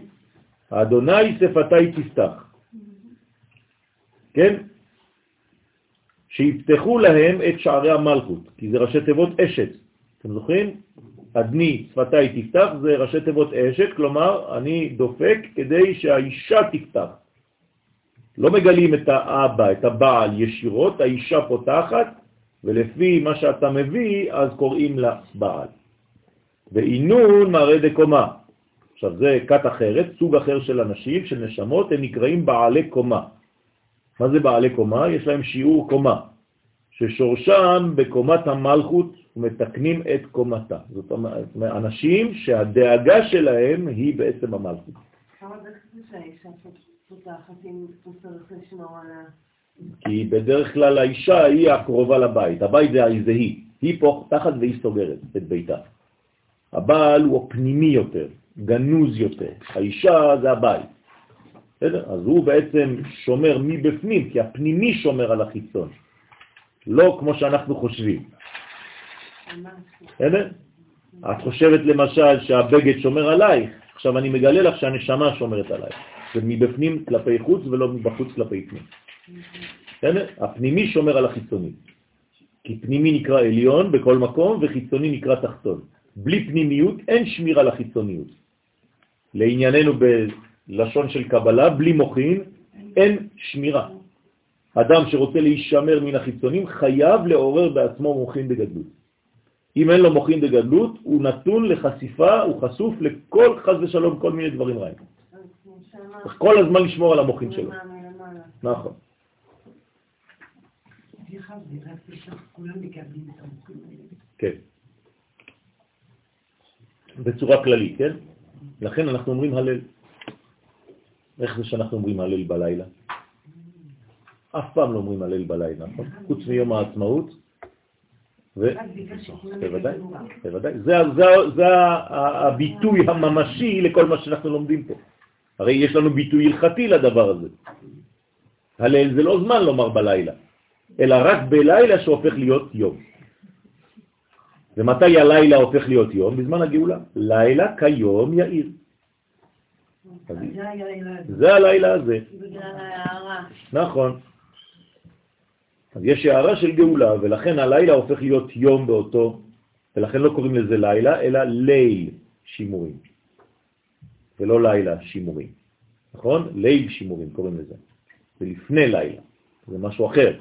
אדוני שפתי תפתח. כן? שיפתחו להם את שערי המלכות, כי זה ראשי תיבות אשת. אתם זוכרים? אדני שפתי תפתח זה ראשי תיבות אשת, כלומר אני דופק כדי שהאישה תפתח. לא מגלים את האבא, את הבעל ישירות, האישה פותחת, ולפי מה שאתה מביא, אז קוראים לה בעל. ואינון מראה דקומה. עכשיו זה כת אחרת, סוג אחר של אנשים, של נשמות, הם נקראים בעלי קומה. מה זה בעלי קומה? יש להם שיעור קומה, ששורשם בקומת המלכות ומתקנים את קומתה. זאת אומרת, אנשים שהדאגה שלהם היא בעצם המלכות. כמה זה חשוב שהאישה פותחת אם הוא צריך לשמור עליה? כי בדרך כלל האישה היא הקרובה לבית, הבית זה, זה היא, היא פותחת והיא סוגרת את ביתה. הבעל הוא פנימי יותר, גנוז יותר, האישה זה הבית. בסדר? אז הוא בעצם שומר מבפנים, כי הפנימי שומר על החיצון, לא כמו שאנחנו חושבים. בסדר? את חושבת למשל שהבגד שומר עלייך, עכשיו אני מגלה לך שהנשמה שומרת עלייך. זה מבפנים כלפי חוץ ולא מבחוץ כלפי פנים. בסדר? הפנימי שומר על החיצוני. כי פנימי נקרא עליון בכל מקום וחיצוני נקרא תחתון. בלי פנימיות אין שמירה לחיצוניות. לענייננו בלשון של קבלה, בלי מוכין אין שמירה. אדם שרוצה להישמר מן החיצונים חייב לעורר בעצמו מוכין בגדלות. אם אין לו מוכין בגדלות, הוא נתון לחשיפה, הוא חשוף לכל חז ושלום, כל מיני דברים רעים. צריך כל הזמן לשמור על המוכין שלו. נכון. כן. בצורה כללית, כן? לכן אנחנו אומרים הלל. איך זה שאנחנו אומרים הלל בלילה? אף פעם לא אומרים הלל בלילה, נכון? חוץ מיום העצמאות. ו... בוודאי, בוודאי. זה, זה, זה הביטוי הממשי לכל מה שאנחנו לומדים פה. הרי יש לנו ביטוי הלכתי לדבר הזה. הלל זה לא זמן לומר בלילה, אלא רק בלילה שהופך להיות יום. ומתי הלילה הופך להיות יום? בזמן הגאולה. לילה כיום יאיר. זה הלילה הזה. בגלל ההערה. נכון. אז יש הערה של גאולה, ולכן הלילה הופך להיות יום באותו, ולכן לא קוראים לזה לילה, אלא ליל שימורים. ולא לילה שימורים. נכון? ליל שימורים קוראים לזה. זה לפני לילה, זה משהו אחר.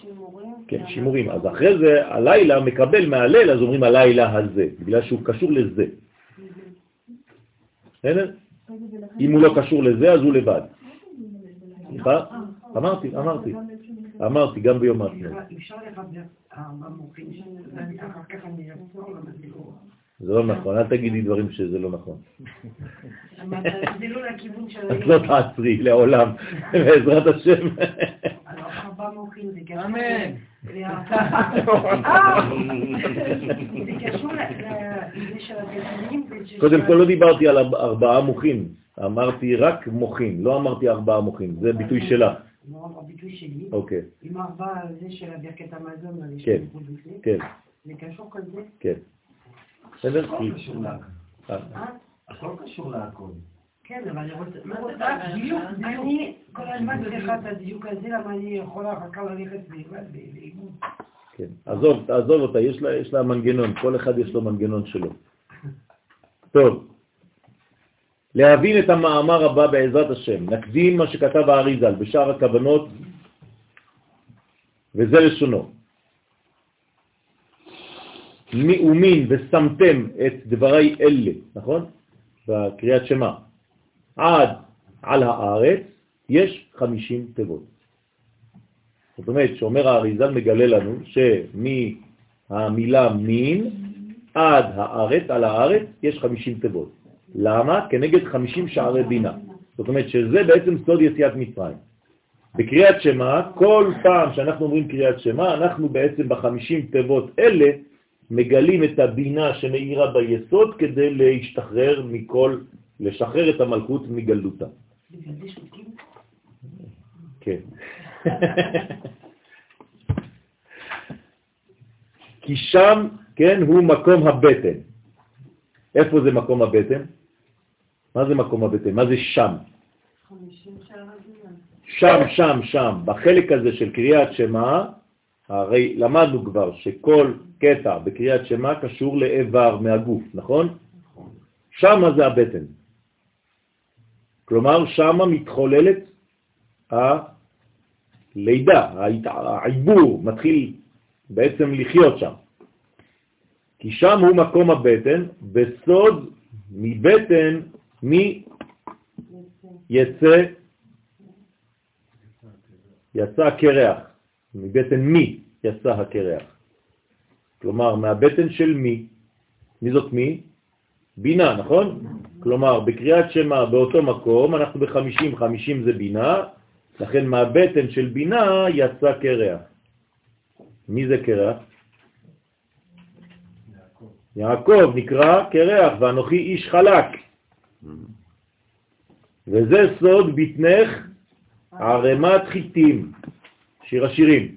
שימורים? כן, שימורים. אז אחרי זה הלילה מקבל מהליל, אז אומרים הלילה הזה, בגלל שהוא קשור לזה. בסדר? אם הוא לא קשור לזה, אז הוא לבד. סליחה? אמרתי, אמרתי. אמרתי, גם ביום העצמאות. אפשר לחבר ארבע מוחים, אחר כך אני אחזור למדלור. זה לא נכון, אל תגידי דברים שזה לא נכון. לא. את לא תעצרי לעולם, בעזרת השם. אמן. הגזענים. קודם כל לא דיברתי על ארבעה מוחים, אמרתי רק מוחים, לא אמרתי ארבעה מוחים, זה ביטוי שלך. לא, הביטוי שלי. אוקיי, עם ארבע זה של ברכת המזון. כן. כן, זה קשור כזה. כן. בסדר? כי- אה, הכל קשור להכל. כן, אבל אני רוצה... מה זה רוצה- בעיה? דיוק, מה? אני כל הזמן צריכה את הדיוק הזה, למה אני יכולה אחר כך ללכת לאימון. כן. עזוב, תעזוב אותה, יש לה, יש לה מנגנון, כל אחד יש לו מנגנון שלו. טוב, להבין את המאמר הבא בעזרת השם, נקדים מה שכתב האריזל בשאר הכוונות, וזה לשונו. מי ומין ושמתם את דברי אלה, נכון? בקריאת שמה. עד על הארץ יש 50 תיבות. זאת אומרת, שאומר האריזל מגלה לנו שמהמילה מין עד הארץ, על הארץ, יש 50 תיבות. למה? כנגד 50 שערי בינה. זאת אומרת שזה בעצם סוד יציאת מצרים. בקריאת שמה, כל פעם שאנחנו אומרים קריאת שמה, אנחנו בעצם בחמישים תיבות אלה מגלים את הבינה שמאירה ביסוד כדי להשתחרר מכל, לשחרר את המלכות מגלותה. כן. כי שם, כן, הוא מקום הבטן. איפה זה מקום הבטן? מה זה מקום הבטן? מה זה שם? שם, שם, שם. בחלק הזה של קריאת שמה, הרי למדנו כבר שכל קטע בקריאת שמה קשור לאיבר מהגוף, נכון? שם זה הבטן. כלומר, שם מתחוללת הלידה, העיבור מתחיל בעצם לחיות שם. כי שם הוא מקום הבטן, בסוד מבטן מי יצא, יצא הקרח, מבטן מי יצא הקרח. כלומר, מהבטן של מי, מי זאת מי? בינה, נכון? כלומר, בקריאת שמה באותו מקום, אנחנו ב-50, 50 זה בינה, לכן מהבטן של בינה יצא קרח. מי זה קרח? יעקב נקרא קרח, ואנוכי איש חלק. וזה סוד בטנך ערמת חיטים, שיר השירים.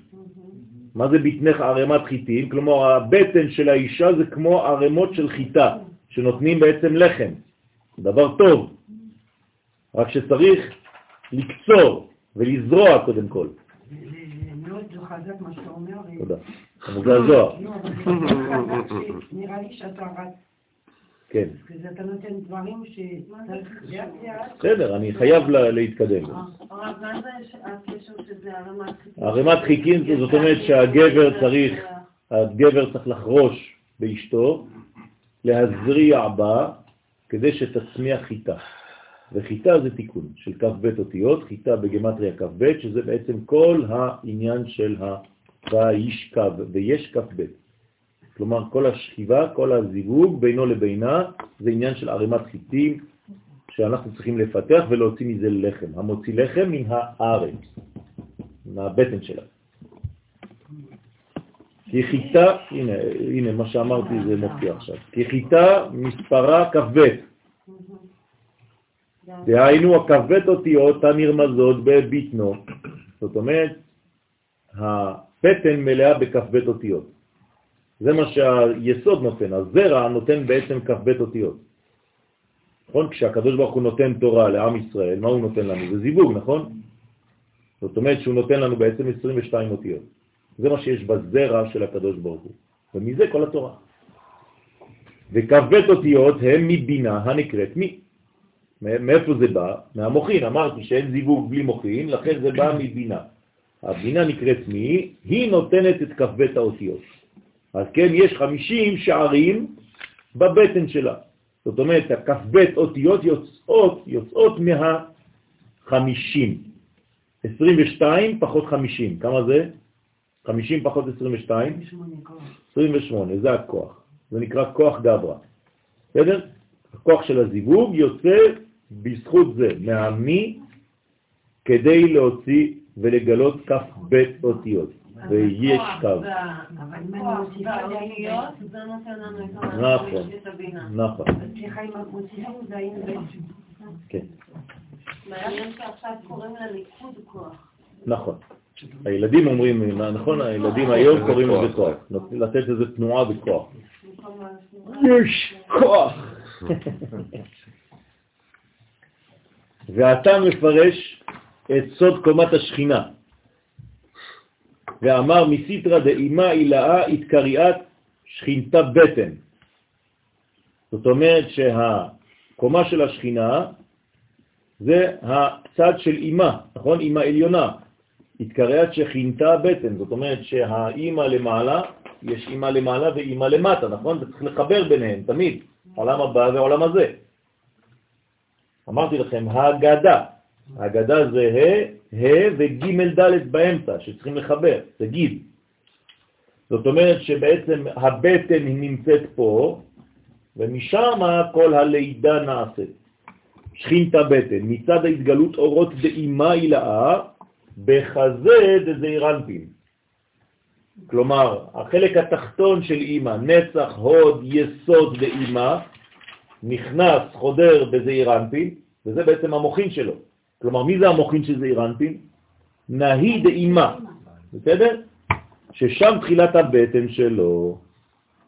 מה זה בטנך ערמת חיטים? כלומר, הבטן של האישה זה כמו ערמות של חיטה, שנותנים בעצם לחם. דבר טוב, רק שצריך לקצור ולזרוע קודם כל. מאוד חזק מה שאתה אומר. תודה. זה הזוהר. נראה לי שאתה. כן. אז אתה נותן דברים שצריך. בסדר, אני חייב להתקדם. שזה הרמת חיטים זאת אומרת שהגבר צריך, הגבר צריך לחרוש באשתו, להזריע בה, כדי שתצמיח חיטה. וחיטה זה תיקון של כ"ב אותיות, חיטה בגמטריה כ"ב, שזה בעצם כל העניין של ויש קו, ויש כ"ב. כלומר, כל השכיבה, כל הזיווג בינו לבינה, זה עניין של ערימת חיטים שאנחנו צריכים לפתח ולהוציא מזה לחם. המוציא לחם מן הארץ, מהבטן שלה. כי חיטה, הנה, הנה מה שאמרתי זה מופיע עכשיו, כי חיטה מספרה כ"ב. דהיינו הכ"ב אותיות הנרמזות בביטנו. זאת אומרת, הפטן מלאה בכ"ב אותיות. זה מה שהיסוד נותן, הזרע נותן בעצם כ"ב אותיות. נכון? כשהקדוש ברוך הוא נותן תורה לעם ישראל, מה הוא נותן לנו? זה זיווג, נכון? זאת אומרת שהוא נותן לנו בעצם 22 אותיות. זה מה שיש בזרע של הקדוש ברוך הוא, ומזה כל התורה. וכ"ב אותיות הם מבינה הנקראת מי. מאיפה זה בא? מהמוכין. אמרתי שאין זיווג בלי מוכין, לכן זה בא מבינה. הבינה נקראת מי? היא נותנת את כ"ב האותיות. אז כן, יש 50 שערים בבטן שלה. זאת אומרת, הכ"ב אותיות יוצאות, יוצאות מה-50. 22 פחות 50, כמה זה? 50 פחות 22? 28, זה הכוח. זה נקרא כוח גברה. בסדר? הכוח של הזיווג יוצא בזכות זה, מהמי, כדי להוציא ולגלות כ"ב אותיות. ויש קו. נכון, נכון. כן. מעניין שעכשיו קוראים לליכוד כוח. נכון. הילדים אומרים, נכון, הילדים היום קוראים לזה כוח, לתת איזה תנועה בכוח. יש כוח! ואתה מפרש את סוד קומת השכינה, ואמר מסיטרא דאימה אילאה התקריאת שכינתה בטן. זאת אומרת שהקומה של השכינה זה הצד של אימה, נכון? אימה עליונה. התקריאת שכינתה בטן, זאת אומרת שהאימא למעלה, יש אימא למעלה ואימא למטה, נכון? וצריך לחבר ביניהם תמיד, עולם הבא ועולם הזה. אמרתי לכם, האגדה, האגדה זה ה', ה' וג' ד' באמצע, שצריכים לחבר, זה גיד. זאת אומרת שבעצם הבטן נמצאת פה, ומשם כל הלידה נעשית. שכינתה בטן, מצד ההתגלות אורות דאימה הילאה, בחזה דזעירנטין. כלומר, החלק התחתון של אימא, נצח, הוד, יסוד ואימא, נכנס, חודר בזעירנטין, וזה בעצם המוכין שלו. כלומר, מי זה המוכין של זעירנטין? נהי דאימה, בסדר? ששם תחילת הבטן שלו,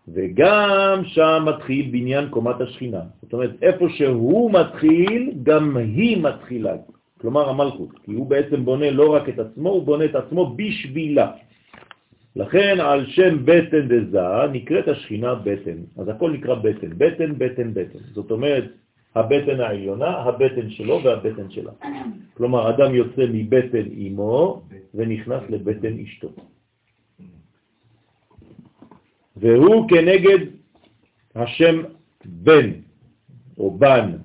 וגם שם מתחיל בניין קומת השכינה. זאת אומרת, איפה שהוא מתחיל, גם היא מתחילה. כלומר המלכות, כי הוא בעצם בונה לא רק את עצמו, הוא בונה את עצמו בשבילה. לכן על שם בטן דזה נקראת השכינה בטן. אז הכל נקרא בטן, בטן, בטן, בטן. זאת אומרת, הבטן העליונה, הבטן שלו והבטן שלה. כלומר, אדם יוצא מבטן אמו ונכנס לבטן אשתו. והוא כנגד השם בן או בן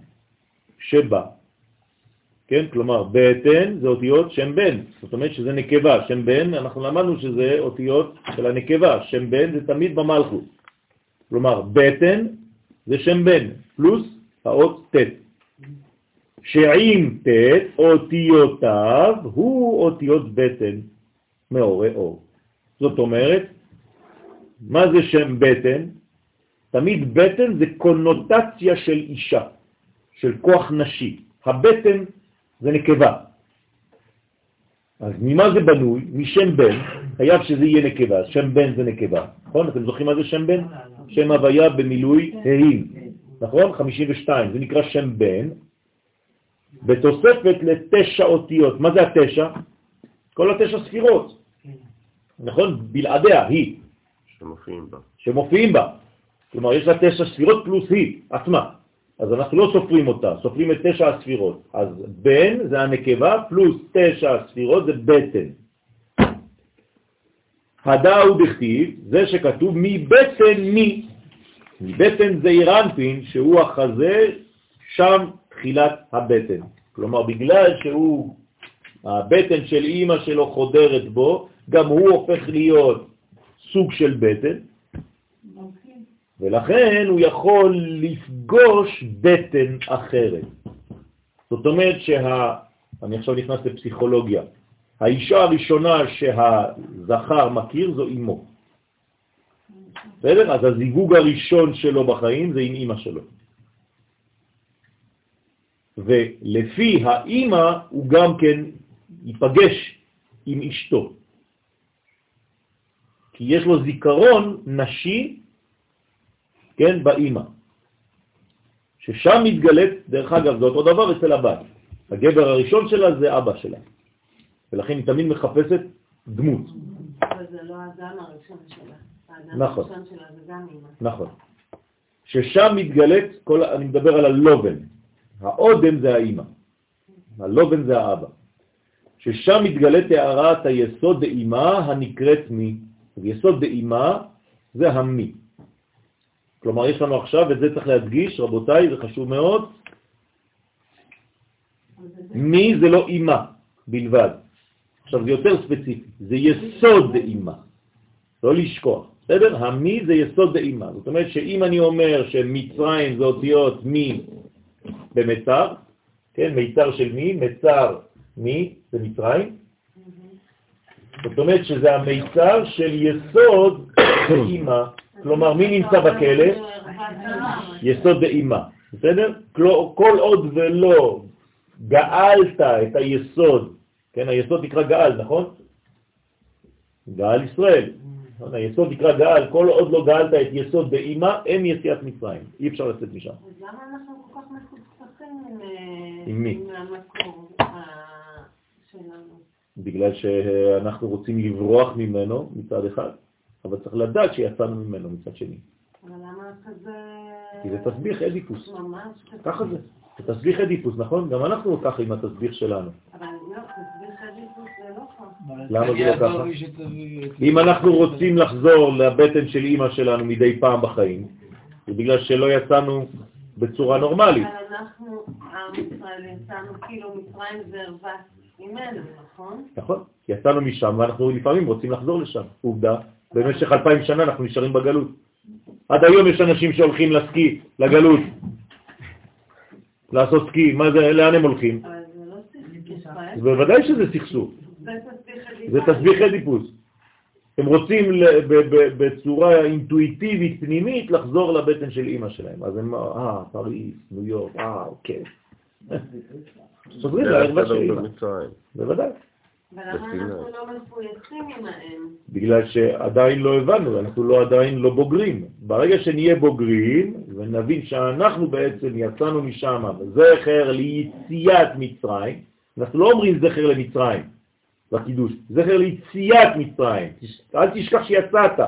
שבא. כן? כלומר, בטן זה אותיות שם בן, זאת אומרת שזה נקבה, שם בן, אנחנו למדנו שזה אותיות של הנקבה, שם בן זה תמיד במלכות. כלומר, בטן זה שם בן, פלוס האות ט'. שעם ט' אותיותיו הוא אותיות בטן מאורי אור. זאת אומרת, מה זה שם בטן? תמיד בטן זה קונוטציה של אישה, של כוח נשי. הבטן זה נקבה. אז ממה זה בנוי? משם בן, חייב שזה יהיה נקבה, שם בן זה נקבה, נכון? אתם זוכרים מה זה שם בן? שם הוויה במילוי ה', נכון? 52, זה נקרא שם בן, בתוספת לתשע אותיות. מה זה התשע? כל התשע ספירות, נכון? בלעדיה, היא. שמופיעים בה. שמופיעים בה. כלומר, יש לה תשע ספירות פלוס היא עצמה. אז אנחנו לא סופרים אותה, סופרים את תשע הספירות. אז בן זה הנקבה פלוס תשע הספירות זה בטן. הדה הוא דכתיב, זה שכתוב מבטן מי. מבטן זה אירנפין, שהוא החזה, שם תחילת הבטן. כלומר, בגלל שהוא, הבטן של אימא שלו חודרת בו, גם הוא הופך להיות סוג של בטן, ולכן הוא יכול לפגוש בטן אחרת. זאת אומרת שה... אני עכשיו נכנס לפסיכולוגיה. האישה הראשונה שהזכר מכיר זו אמו. בסדר? אז הזיווג הראשון שלו בחיים זה עם אמא שלו. ולפי האמא הוא גם כן ייפגש עם אשתו. כי יש לו זיכרון נשי כן, באימא. ששם מתגלית, דרך אגב, זה אותו דבר אצל הבת. הגבר הראשון שלה זה אבא שלה. ולכן היא תמיד מחפשת דמות. אבל זה לא האדם הראשון שלה. נכון. נכון. ששם מתגלית, כל, אני מדבר על הלובן. האודם זה האימא. הלובן זה האבא. ששם מתגלית הערת היסוד דאימה הנקראת מי. יסוד דאימה זה המי. כלומר, יש לנו עכשיו, ואת זה צריך להדגיש, רבותיי, זה חשוב מאוד, מי זה לא אימא בלבד. עכשיו, זה יותר ספציפי, זה יסוד דאימא, לא לשכוח, בסדר? המי זה יסוד דאימא. זאת אומרת שאם אני אומר שמצרים זה אותיות מי במצר, כן, מיצר של מי, מצר מי זה מצרים, זאת אומרת שזה המיצר של יסוד דאימא. כלומר, מי נמצא בכלא? יסוד דאימה, בסדר? כל עוד ולא גאלת את היסוד, כן, היסוד נקרא גאל, נכון? גאל ישראל. היסוד נקרא גאל, כל עוד לא גאלת את יסוד באימה, אין יציאת מצרים, אי אפשר לצאת משם. אז למה אנחנו כל כך מפוצצים אה, עם המקור אה, שלנו? בגלל שאנחנו רוצים לברוח ממנו מצד אחד, אבל צריך לדעת שיצאנו ממנו מצד שני. אבל למה כזה... כי זה תסביך אדיפוס. ממש. ככה זה. זה תסביך אדיפוס, נכון? גם אנחנו ככה עם התסביך שלנו. אבל לא, לא ככה. למה זה לא ככה? אם אנחנו רוצים לחזור לבטן של אימא שלנו מדי פעם בחיים, זה בגלל שלא יצאנו בצורה נורמלית. אבל אנחנו, עם ישראל, יצאנו כאילו מצרים זה ערווה ממנו, נכון? נכון? יצאנו משם ואנחנו לפעמים רוצים לחזור לשם. עובדה, במשך אלפיים שנה אנחנו נשארים בגלות. עד היום יש אנשים שהולכים לסקי, לגלות, לעשות סקי, מה זה, לאן הם הולכים? אבל זה לא סכסוך. בוודאי שזה סכסוך, זה תסביך אדיפוס. הם רוצים בצורה אינטואיטיבית פנימית לחזור לבטן של אימא שלהם. אז הם, אה, פריס, ניו יורק, אה, אוקיי. חוזרים זה לערווה של אימא. בוודאי. ולמה אנחנו לא מפויסים עם האם? בגלל שעדיין לא הבנו, אנחנו לא עדיין לא בוגרים. ברגע שנהיה בוגרים ונבין שאנחנו בעצם יצאנו משם, זכר ליציאת מצרים, אנחנו לא אומרים זכר למצרים בקידוש, זכר ליציאת מצרים, אל תשכח שיצאת.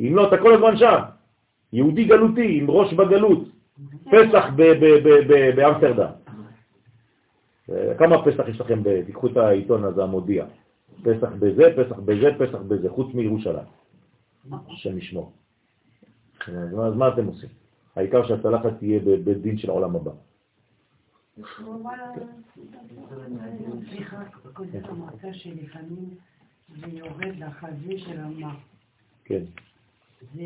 אם לא, אתה כל הזמן שם. יהודי גלותי, עם ראש בגלות. פסח באמסטרדם. כמה פסח יש לכם? תיקחו את העיתון הזה, המודיע. פסח בזה, פסח בזה, פסח בזה, חוץ מירושלים. השם ישמור. אז מה אתם עושים? העיקר שהצלחת תהיה בבית דין של העולם הבא. סליחה, זה. זה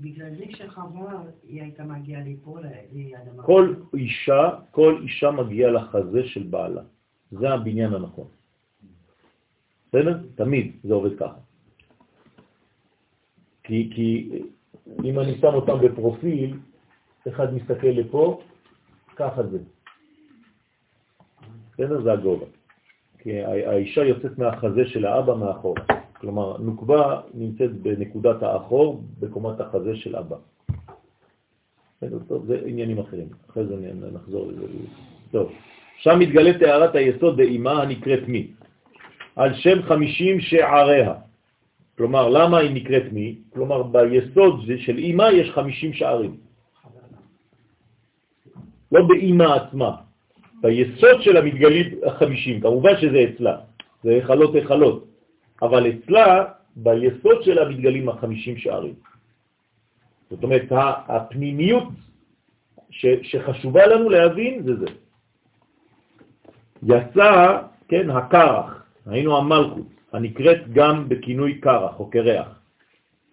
בגלל זה שחווה היא הייתה מגיעה לפה, ליד. כל אישה, כל אישה מגיעה לחזה של בעלה. זה הבניין הנכון. בסדר? תמיד זה עובד ככה. כי, כי אם אני שם אותם בפרופיל, אחד מסתכל לפה, ככה זה. בסדר? זה הגובה. כי האישה יוצאת מהחזה של האבא מאחור. כלומר, נוקבה נמצאת בנקודת האחור, בקומת החזה של אבא. טוב, זה עניינים אחרים, אחרי זה נחזור לזה. טוב, שם מתגלה תארת היסוד באימה הנקראת מי, על שם חמישים שעריה. כלומר, למה היא נקראת מי? כלומר, ביסוד של אימה יש חמישים שערים. לא באימה עצמה, ביסוד של המתגלים החמישים, כמובן שזה אצלה, זה היכלות היכלות, אבל אצלה, ביסוד שלה מתגלים החמישים שערים. זאת אומרת, הפנימיות ש, שחשובה לנו להבין זה זה. יצא, כן, הקרח, היינו המלכות, הנקראת גם בכינוי קרח או קרח.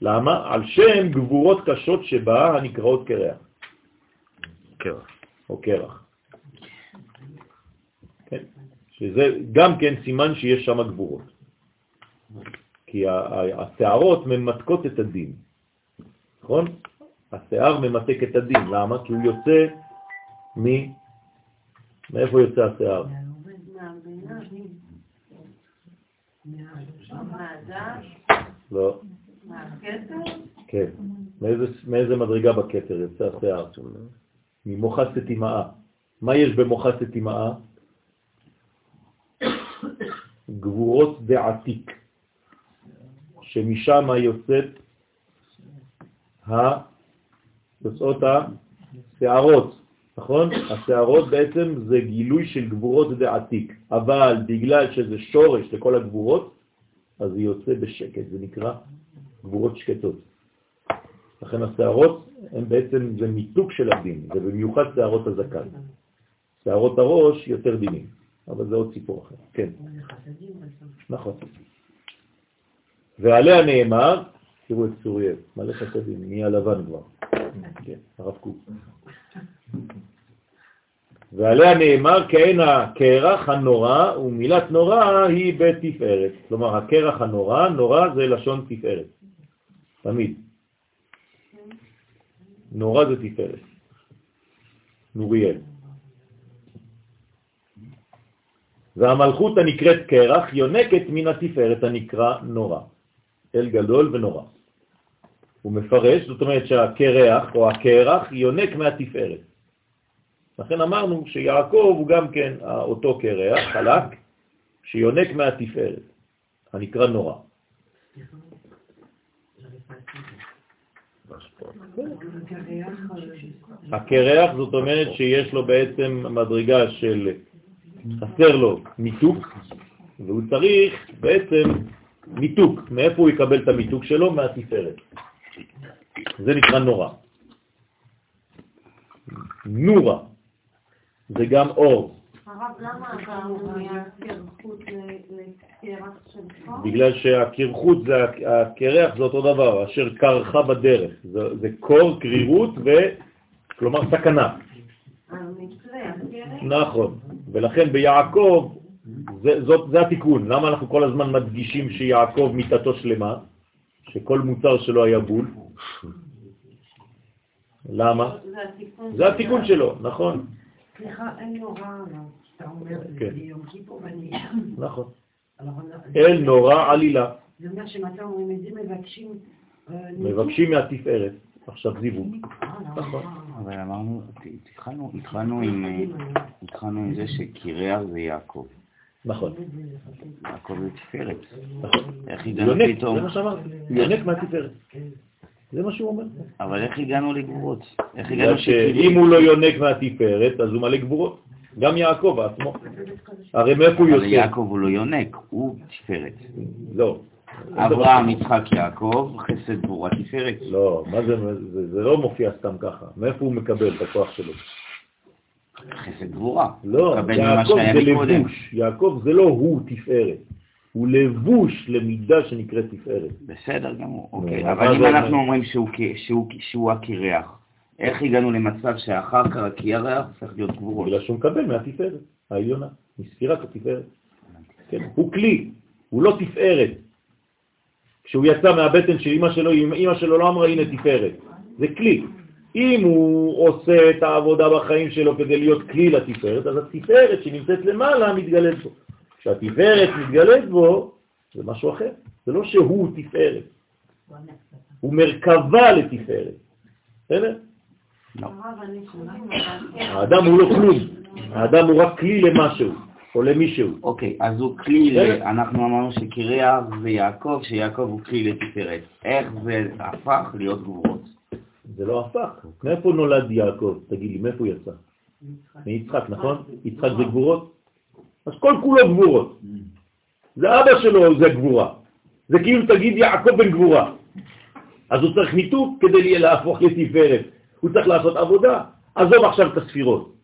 למה? על שם גבורות קשות שבה הנקראות קרח. קרח. או קרח. שזה גם כן סימן שיש שם גבורות. כי השערות ממתקות את הדין, נכון? השער ממתק את הדין, למה? כי הוא יוצא מ... מאיפה יוצא השער? לא. כן. מאיזה מדרגה בכתר יוצא השיער? ממוחסת אימאה. מה יש במוחסת אימאה? גבורות דעתיק, שמשם יוצאת יוצאות השערות, נכון? השערות בעצם זה גילוי של גבורות דעתיק, אבל בגלל שזה שורש לכל הגבורות, אז זה יוצא בשקט, זה נקרא גבורות שקטות. לכן השערות הן בעצם, זה מיתוק של הדין, זה במיוחד שערות הזקן. שערות הראש יותר דינים, אבל זה עוד סיפור אחר. כן. נכון. ועליה נאמר, תראו את צוריאל, מלא חסדים, נהיה לבן כבר. כן, הרב קוק. ועליה נאמר כאין הקרח הנורא, ומילת נורא היא בתפארת. כלומר, הקרח הנורא, נורא זה לשון תפארת. תמיד. נורא זה תפארת. נוריאל. והמלכות הנקראת קרח יונקת מן התפארת הנקרא נורא. אל גדול ונורא. הוא מפרש, זאת אומרת שהקרח או הקרח יונק מהתפארת. לכן אמרנו שיעקב הוא גם כן אותו קרח, חלק, שיונק מהתפארת, הנקרא נורא. הקרח זאת אומרת שיש לו בעצם מדרגה של חסר לו מיתוק, והוא צריך בעצם מיתוק. מאיפה הוא יקבל את המיתוק שלו? מהתפארת. זה נקרא נורא. נורה, זה גם אור. בגלל שהקרחות, זה, הקרח זה אותו דבר, אשר קרחה בדרך. זה, זה קור, קרירות ו... כלומר סכנה. נכון, ולכן ביעקב, זה, זאת, זה התיקון. למה אנחנו כל הזמן מדגישים שיעקב מיטתו שלמה? שכל מוצר שלו היה בול? למה? זה התיקון שלו, נכון. סליחה, אין לו רע, אתה אומר, כן. ביום כיפור ואני... נכון. אל נורא עלילה. זה אומר שמתי אומרים את זה מבקשים... אה? מבקשים מהתפארת. עכשיו זיווג. אה, לא, נכון. אבל אמרנו, התחלנו, עם, זה שקירח זה יעקב. נכון. יעקב זה תפארת. נכון. איך הגענו פתאום? זה מה שאמרתי. יונק מהתפארת. זה מה שהוא אומר. אבל איך הגענו לגבורות? איך הגענו שאם שכאילו... הוא לא יונק מהתפארת, אז הוא מלא גבורות. גם יעקב עצמו. הרי מאיפה הוא אבל יוצא? יעקב הוא לא יונק, הוא תפארת. לא. אברהם, יצחק, יעקב, חסד גבורה תפארת. לא, מה זה, זה, זה לא מופיע סתם ככה. מאיפה הוא מקבל את הכוח שלו? חסד גבורה. לא, יעקב זה. לבוש. יעקב זה לא הוא תפארת. הוא לבוש למידה שנקראת תפארת. בסדר גמור, אוקיי. אבל זה אם אומר? אנחנו אומרים שהוא שהוא- שהוא הקירח, איך הגענו למצב שאחר כך הקירח הופך להיות גבורות? בגלל שהוא מקבל מהתפארת העליונה, מספירת התפארת. כן, הוא כלי, הוא לא תפארת. כשהוא יצא מהבטן של אמא שלו, אמא שלו לא אמרה הנה תפארת. זה כלי. אם הוא עושה את העבודה בחיים שלו כדי להיות כלי לתפארת, אז התפארת שנמצאת למעלה מתגלית בו. כשהתפארת מתגלית בו, זה משהו אחר. זה לא שהוא תפארת, הוא מרכבה לתפארת. בסדר? האדם הוא לא כלום, האדם הוא רק כלי למשהו, או למישהו. אוקיי, אז הוא כלי, ל-. אנחנו אמרנו שקירח זה יעקב, שיעקב הוא כלי לתפארת. איך זה הפך להיות גבורות? זה לא הפך. מאיפה נולד יעקב? תגיד לי, מאיפה הוא יצא? מיצחק, נכון? יצחק זה גבורות? אז כל כולו גבורות. זה אבא שלו, זה גבורה. זה כאילו תגיד יעקב בן גבורה. אז הוא צריך ניתוק כדי להפוך לתפארת. הוא צריך לעשות עבודה. עזוב עכשיו את הספירות.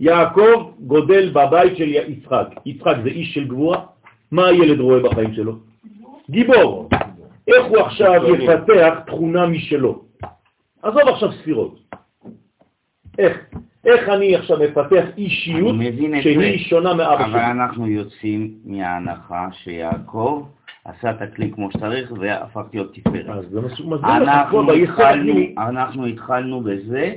יעקב גודל בבית של יצחק. יצחק זה איש של גבורה. מה הילד רואה בחיים שלו? גיבור. איך הוא עכשיו יפתח תכונה משלו? עזוב עכשיו ספירות. איך? איך אני עכשיו מפתח אישיות שהיא. שונה מאבא אבל שלי? אנחנו יוצאים מההנחה שיעקב עשה את הכלי כמו שצריך והפך להיות תפארת. אנחנו התחלנו, בזה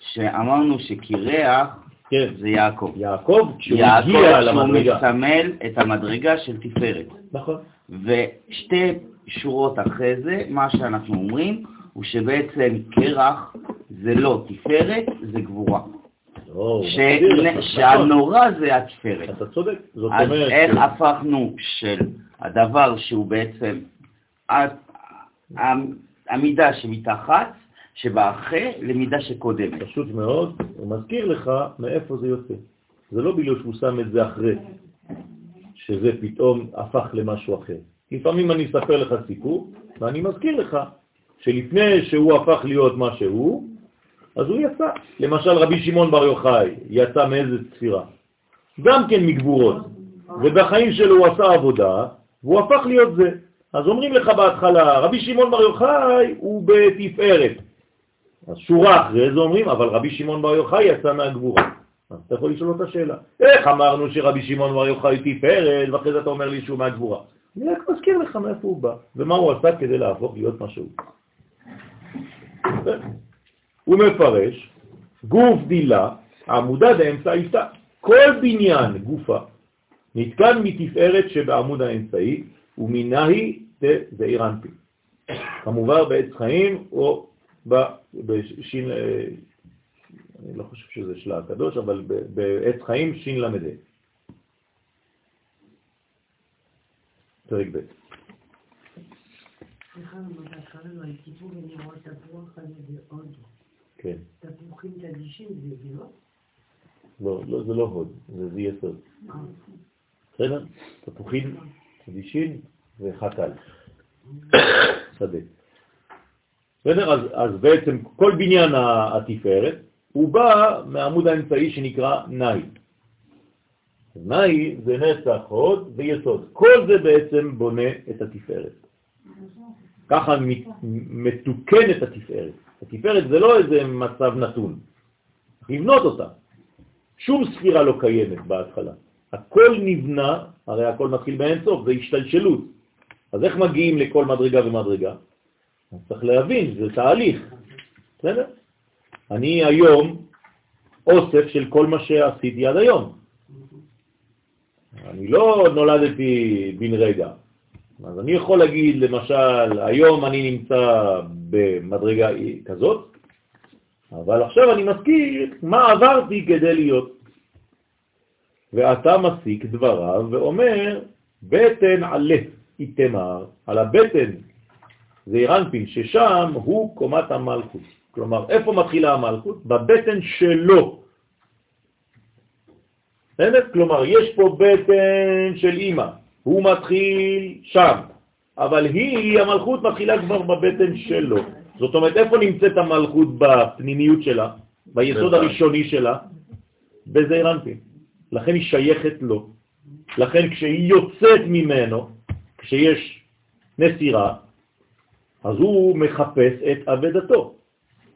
שאמרנו שקירח כן, זה יעקב. יעקב, כשהוא יעקב הגיע למדרגה. מסמל את המדרגה של תפארת. נכון. ושתי שורות אחרי זה, מה שאנחנו אומרים, הוא שבעצם קרח זה לא תפארת, זה גבורה. לא, ש- נכון. שהנורא זה התפארת. אתה צודק. זאת אז אומרת, איך ש- הפכנו של הדבר שהוא בעצם המידה שמתחת, שבאחרי, למידה שקודמת. פשוט מאוד, הוא מזכיר לך מאיפה זה יוצא. זה לא בגלל שהוא שם את זה אחרי, שזה פתאום הפך למשהו אחר. לפעמים אני אספר לך סיפור, ואני מזכיר לך שלפני שהוא הפך להיות מה שהוא, אז הוא יצא. למשל רבי שמעון בר יוחאי יצא מאיזה ספירה? גם כן מגבורות. ובחיים שלו הוא עשה עבודה, והוא הפך להיות זה. אז אומרים לך בהתחלה, רבי שמעון בר יוחאי הוא בתפארת. אז שורה אחרי זה אומרים, אבל רבי שמעון בר יוחאי יצא מהגבורה. אז אתה יכול לשאול אותה שאלה. איך אמרנו שרבי שמעון בר יוחאי תפארת, ואחרי זה אתה אומר לי שהוא מהגבורה? אני רק מזכיר לך מאיפה הוא בא, ומה הוא עשה כדי להפוך להיות מה שהוא. הוא מפרש, גוף דילה, עמודה דאמצעיתה. כל בניין גופה נתקן מתפארת שבעמוד האמצעי, ומנהי דזעיר אנפי. כמובן בעץ חיים או בשין, אה, אני לא חושב שזה שלה הקדוש, אבל בעץ חיים שין למד. פרק ב'. סליחה, אבל קראנו על טיפול ונראות תפוח הזה ועוד. כן. תפוחים תדישים זה לא? לא, לא, זה לא הוד, זה זה יסוד. אה, בסדר? תפוחים, אדישים וחתל. שדה. בסדר? אז, אז בעצם כל בניין התפארת הוא בא מהעמוד האמצעי שנקרא נאי. נאי זה נצח, הוד ויסוד. כל זה בעצם בונה את התפארת. ככה מת- מתוקן את התפארת. התפארת זה לא איזה מצב נתון, לבנות אותה. שום ספירה לא קיימת בהתחלה. הכל נבנה, הרי הכל מתחיל באינסוף, זה השתלשלות. אז איך מגיעים לכל מדרגה ומדרגה? אז צריך להבין, זה תהליך, בסדר? אני היום אוסף של כל מה שעשיתי עד היום. אני לא נולדתי בן רגע. אז אני יכול להגיד, למשל, היום אני נמצא במדרגה כזאת, אבל עכשיו אני מזכיר מה עברתי כדי להיות. ואתה מסיק דבריו ואומר, בטן עלה איתמר, על הבטן זה אירנפין, ששם הוא קומת המלכות. כלומר, איפה מתחילה המלכות? בבטן שלו. בסדר? כלומר, יש פה בטן של אימא, הוא מתחיל שם, אבל היא, המלכות, מתחילה כבר בבטן שלו. זאת אומרת, איפה נמצאת המלכות בפנימיות שלה, ביסוד הראשוני שלה? בזעיר אנפין. לכן היא שייכת לו. לכן כשהיא יוצאת ממנו, כשיש נסירה, אז הוא מחפש את אבדתו.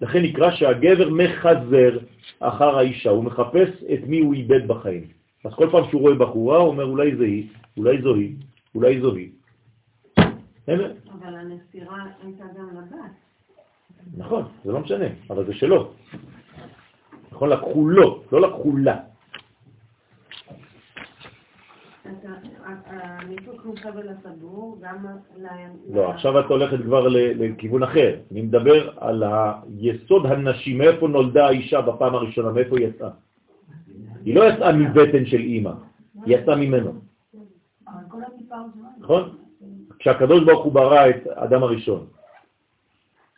לכן נקרא שהגבר מחזר אחר האישה, הוא מחפש את מי הוא איבד בחיים. אז כל פעם שהוא רואה בחורה, הוא אומר אולי זה היא, אולי זו היא, אולי זו היא. אבל הנסירה הייתה גם לבת. נכון, זה לא משנה, אבל זה שלו. נכון, לקחו לו, לא לקחו לה. לא, עכשיו את הולכת כבר לכיוון אחר. אני מדבר על היסוד הנשי, מאיפה נולדה האישה בפעם הראשונה, מאיפה היא יצאה. היא לא יצאה מבטן של אימא, היא יצאה ממנו. נכון? כשהקדוש ברוך הוא ברא את אדם הראשון,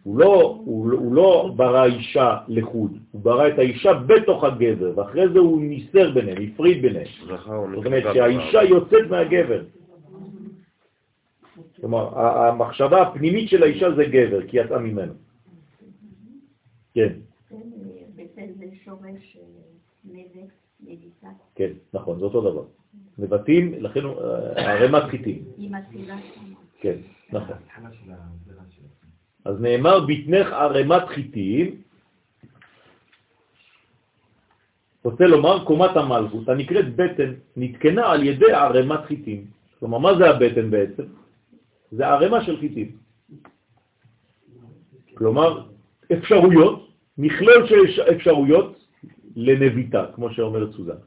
הוא לא, הוא, הוא לא ברא אישה לחוד, הוא ברא את האישה בתוך הגבר, ואחרי זה הוא ניסר ביניהם, הפריד ביניהם. זאת אומרת שהאישה יוצאת מהגבר. כלומר, המחשבה הפנימית של האישה זה גבר, כי יצאה ממנו. כן. כן, נכון, זה אותו דבר. נבטים, לכן הרמת חיטים. כן, נכון. אז נאמר בטנך ערמת חיטים, רוצה לומר קומת המלכות, הנקראת בטן, נתקנה על ידי ערמת חיטים. כלומר, מה זה הבטן בעצם? זה ערמה של חיטים. כלומר, אפשרויות, מכלול של אפשרויות לנביטה, כמו שאומרת סוזן.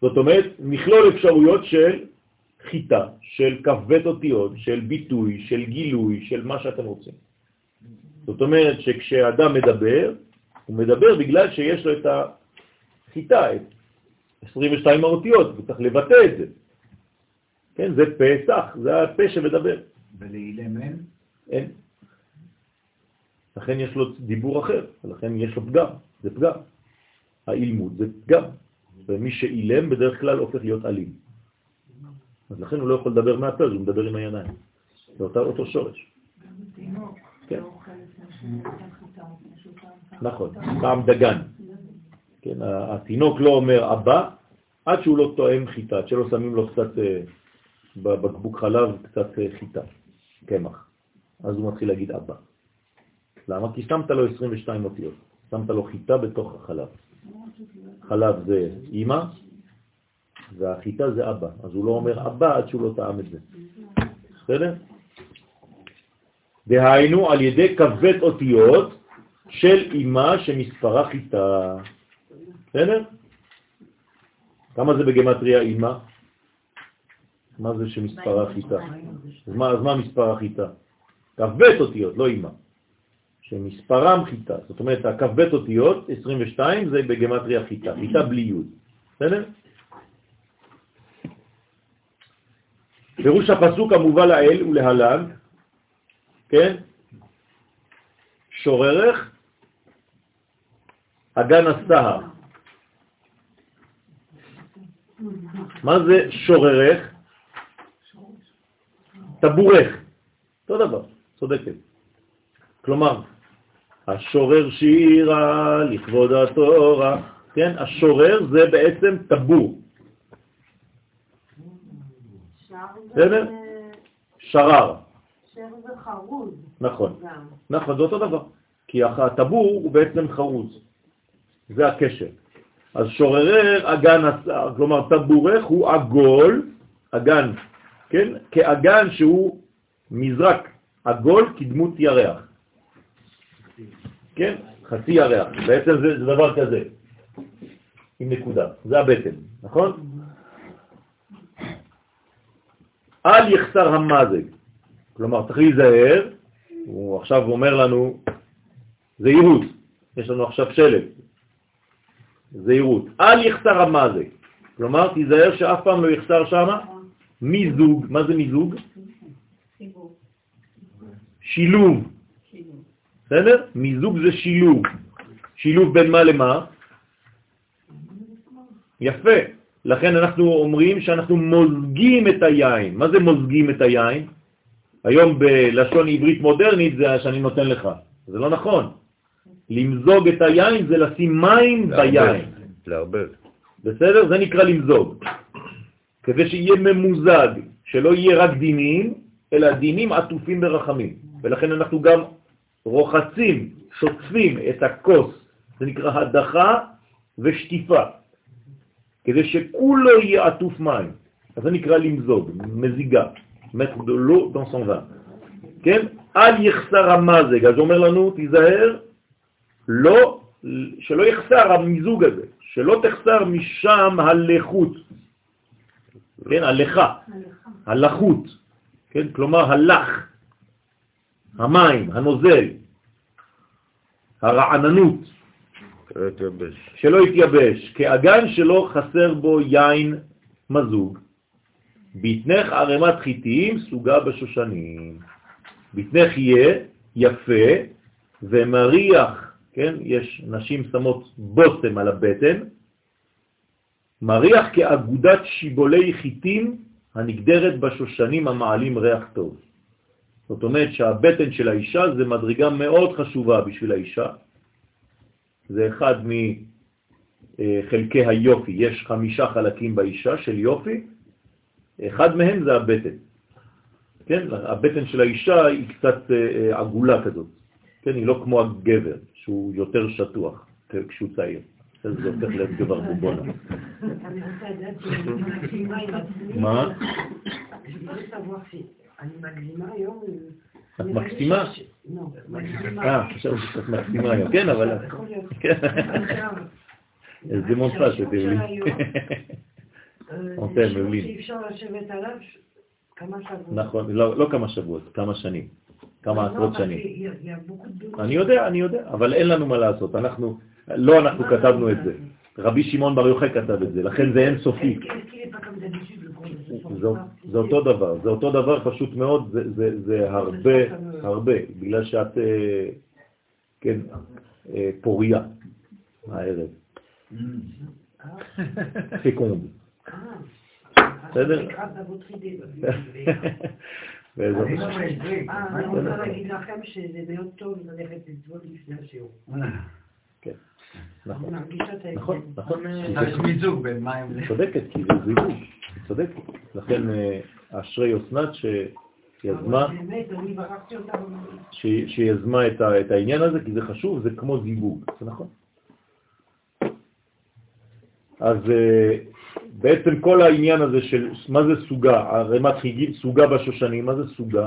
זאת אומרת, מכלול אפשרויות של חיטה, של כ"ב אותיות, של ביטוי, של גילוי, של מה שאתם רוצים. זאת אומרת שכשאדם מדבר, הוא מדבר בגלל שיש לו את החיטה, את 22 האותיות, הוא צריך לבטא את זה. כן, זה פסח, זה הפה שמדבר. ולאילם אין? אין. לכן יש לו דיבור אחר, ולכן יש לו פגם, זה פגם. האילמות זה פגם, ומי שאילם בדרך כלל הופך להיות אלים. אז לכן הוא לא יכול לדבר מהפה, הוא מדבר עם הידיים. זה אותו שורש. כן. נכון, פעם דגן. כן, התינוק לא אומר אבא עד שהוא לא תואם חיטה, עד שלא שמים לו קצת, אה, בבקבוק חלב, קצת אה, חיטה, קמח. אז הוא מתחיל להגיד אבא. למה? כי שמת לו 22 אותיות, שמת לו חיטה בתוך החלב. חלב זה אימא, והחיטה זה אבא. אז הוא לא אומר אבא עד שהוא לא טעם את זה. בסדר? דהיינו על ידי כבד אותיות של אימא שמספרה חיטה. בסדר? כמה זה בגמטריה אימא? מה זה שמספרה חיטה? אז מה, אז מה מספר החיטה? כבד אותיות, לא אימא. שמספרם חיטה. זאת אומרת, הכ"ב אותיות, 22, זה בגמטריה חיטה, חיטה בלי י'. בסדר? פירוש הפסוק המובא לאל ולהלן, כן? שוררך אגן הסהר. מה זה שוררך? טבורך. אותו דבר, צודקת. כלומר, השורר שירה לכבוד התורה, כן? השורר זה בעצם טבור. בסדר? שרר. שר זה חרוז. נכון. נכון, זה אותו דבר. כי הטבור הוא בעצם חרוז. זה הקשר. אז שוררר אגן, כלומר טבורך הוא עגול, אגן, כן? כאגן שהוא מזרק עגול כדמות ירח. כן? חצי ירח. בעצם זה, זה דבר כזה, עם נקודה. זה הבטן, נכון? אל יחסר המזג. כלומר, צריך להיזהר, הוא עכשיו אומר לנו זהירות, יש לנו עכשיו שלג, זהירות. אל יחסר המזג. כלומר, תיזהר שאף פעם לא יחסר שם מיזוג. מה זה מיזוג? שילוב. בסדר? מיזוג זה שילוב. שילוב בין מה למה? יפה. לכן אנחנו אומרים שאנחנו מוזגים את היין. מה זה מוזגים את היין? היום בלשון עברית מודרנית זה שאני נותן לך. זה לא נכון. למזוג את היין זה לשים מים ביין. לערבב. בסדר? זה נקרא למזוג. כדי שיהיה ממוזג, שלא יהיה רק דינים, אלא דינים עטופים ברחמים. ולכן אנחנו גם רוחצים, שוטפים את הכוס, זה נקרא הדחה ושטיפה, כדי שכולו יהיה עטוף מים. אז זה נקרא למזוג, מזיגה, mettre de l'eau dans son vin. כן? אל יחסר המזג, אז אומר לנו, תיזהר, לא, שלא יחסר המיזוג הזה, שלא תחסר משם הלחות, כן, הלכה, הלחות, כן, כלומר הלח, המים, הנוזל, הרעננות, שלא יתייבש. שלא יתייבש, כאגן שלא חסר בו יין מזוג. ביתנך ערמת חיטים סוגה בשושנים. ביתנך יהיה יפה ומריח, כן? יש נשים שמות בוסם על הבטן, מריח כאגודת שיבולי חיטים הנגדרת בשושנים המעלים ריח טוב. זאת אומרת שהבטן של האישה זה מדרגה מאוד חשובה בשביל האישה. זה אחד מחלקי היופי. יש חמישה חלקים באישה של יופי, אחד מהם זה הבטן. כן, הבטן של האישה היא קצת אה, אה, עגולה כזאת. כן, היא לא כמו הגבר, שהוא יותר שטוח כשהוא צעיר. אז זה הופך להיות גבר בובונה. אני רוצה לדעת. מה? אני מגזימה היום. את מקסימה? לא. אה, חשבתי שאת מקסימה היום. כן, אבל... יכול להיות. כן. אה, שיעור מעולים. שאי אפשר לשבת עליו כמה שבועות. נכון, לא לא כמה שבועות, כמה שנים. כמה לא, עשרות אבל שנים. אני יודע, אני יודע, אבל אין לנו מה לעשות. אנחנו, לא אנחנו כתבנו את זה. רבי שמעון בר יוחאי כתב את זה, לכן זה אין סופי. De ce soir זה, אותו דבר, זה אותו דבר פשוט מאוד, זה, זה, זה הרבה, הרבה, בגלל שאת, אה, כן, אה, פוריה הערב, פקונד. בסדר? בעזרת אני לא השם. אה, אני רוצה להגיד לכם שזה מאוד טוב ללכת לטבול לפני השיעור. כן, אני נכון, מרגישה את ההבדל. נכון, נכון. יש מיזוג בין מים ל... היא צודקת, כי זה זיווג, היא צודקת. לכן אה, אשרי אסנת שיזמה, אבל באמת, אני ברכתי אותה. ש- שיזמה את העניין הזה, כי זה חשוב, זה כמו זיווג, זה נכון. אז אה, בעצם כל העניין הזה של מה זה סוגה, הרמת חיגים, סוגה בשושנים, מה זה סוגה?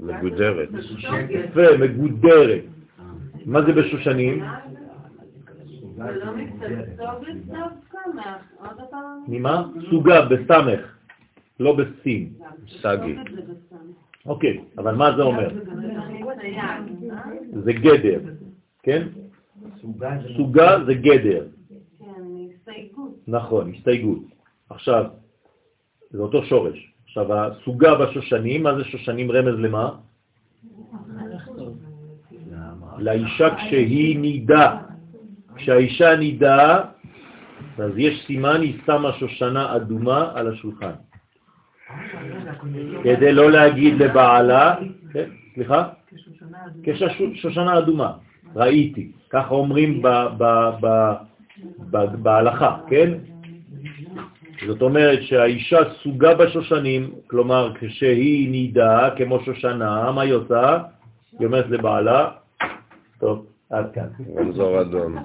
מגודרת. יפה, מגודרת. מה זה בשושנים? ממה? סוגה, בסמך, לא בסין. סגי. אוקיי, אבל מה זה אומר? זה גדר, כן? סוגה זה... גדר. נכון, הסתייגות. עכשיו, זה אותו שורש. עכשיו, הסוגה בשושנים, מה זה שושנים רמז למה? לאישה כשהיא נידה. כשהאישה נידה, אז יש סימן, היא שמה שושנה אדומה על השולחן. כדי לא להגיד לבעלה, כן, סליחה? כשושנה אדומה, ראיתי, ככה אומרים ב, בהלכה, כן? זאת אומרת שהאישה סוגה בשושנים, כלומר כשהיא נידה כמו שושנה, מה היא עושה? היא אומרת לבעלה, טוב, עד כאן, רמזור אדום.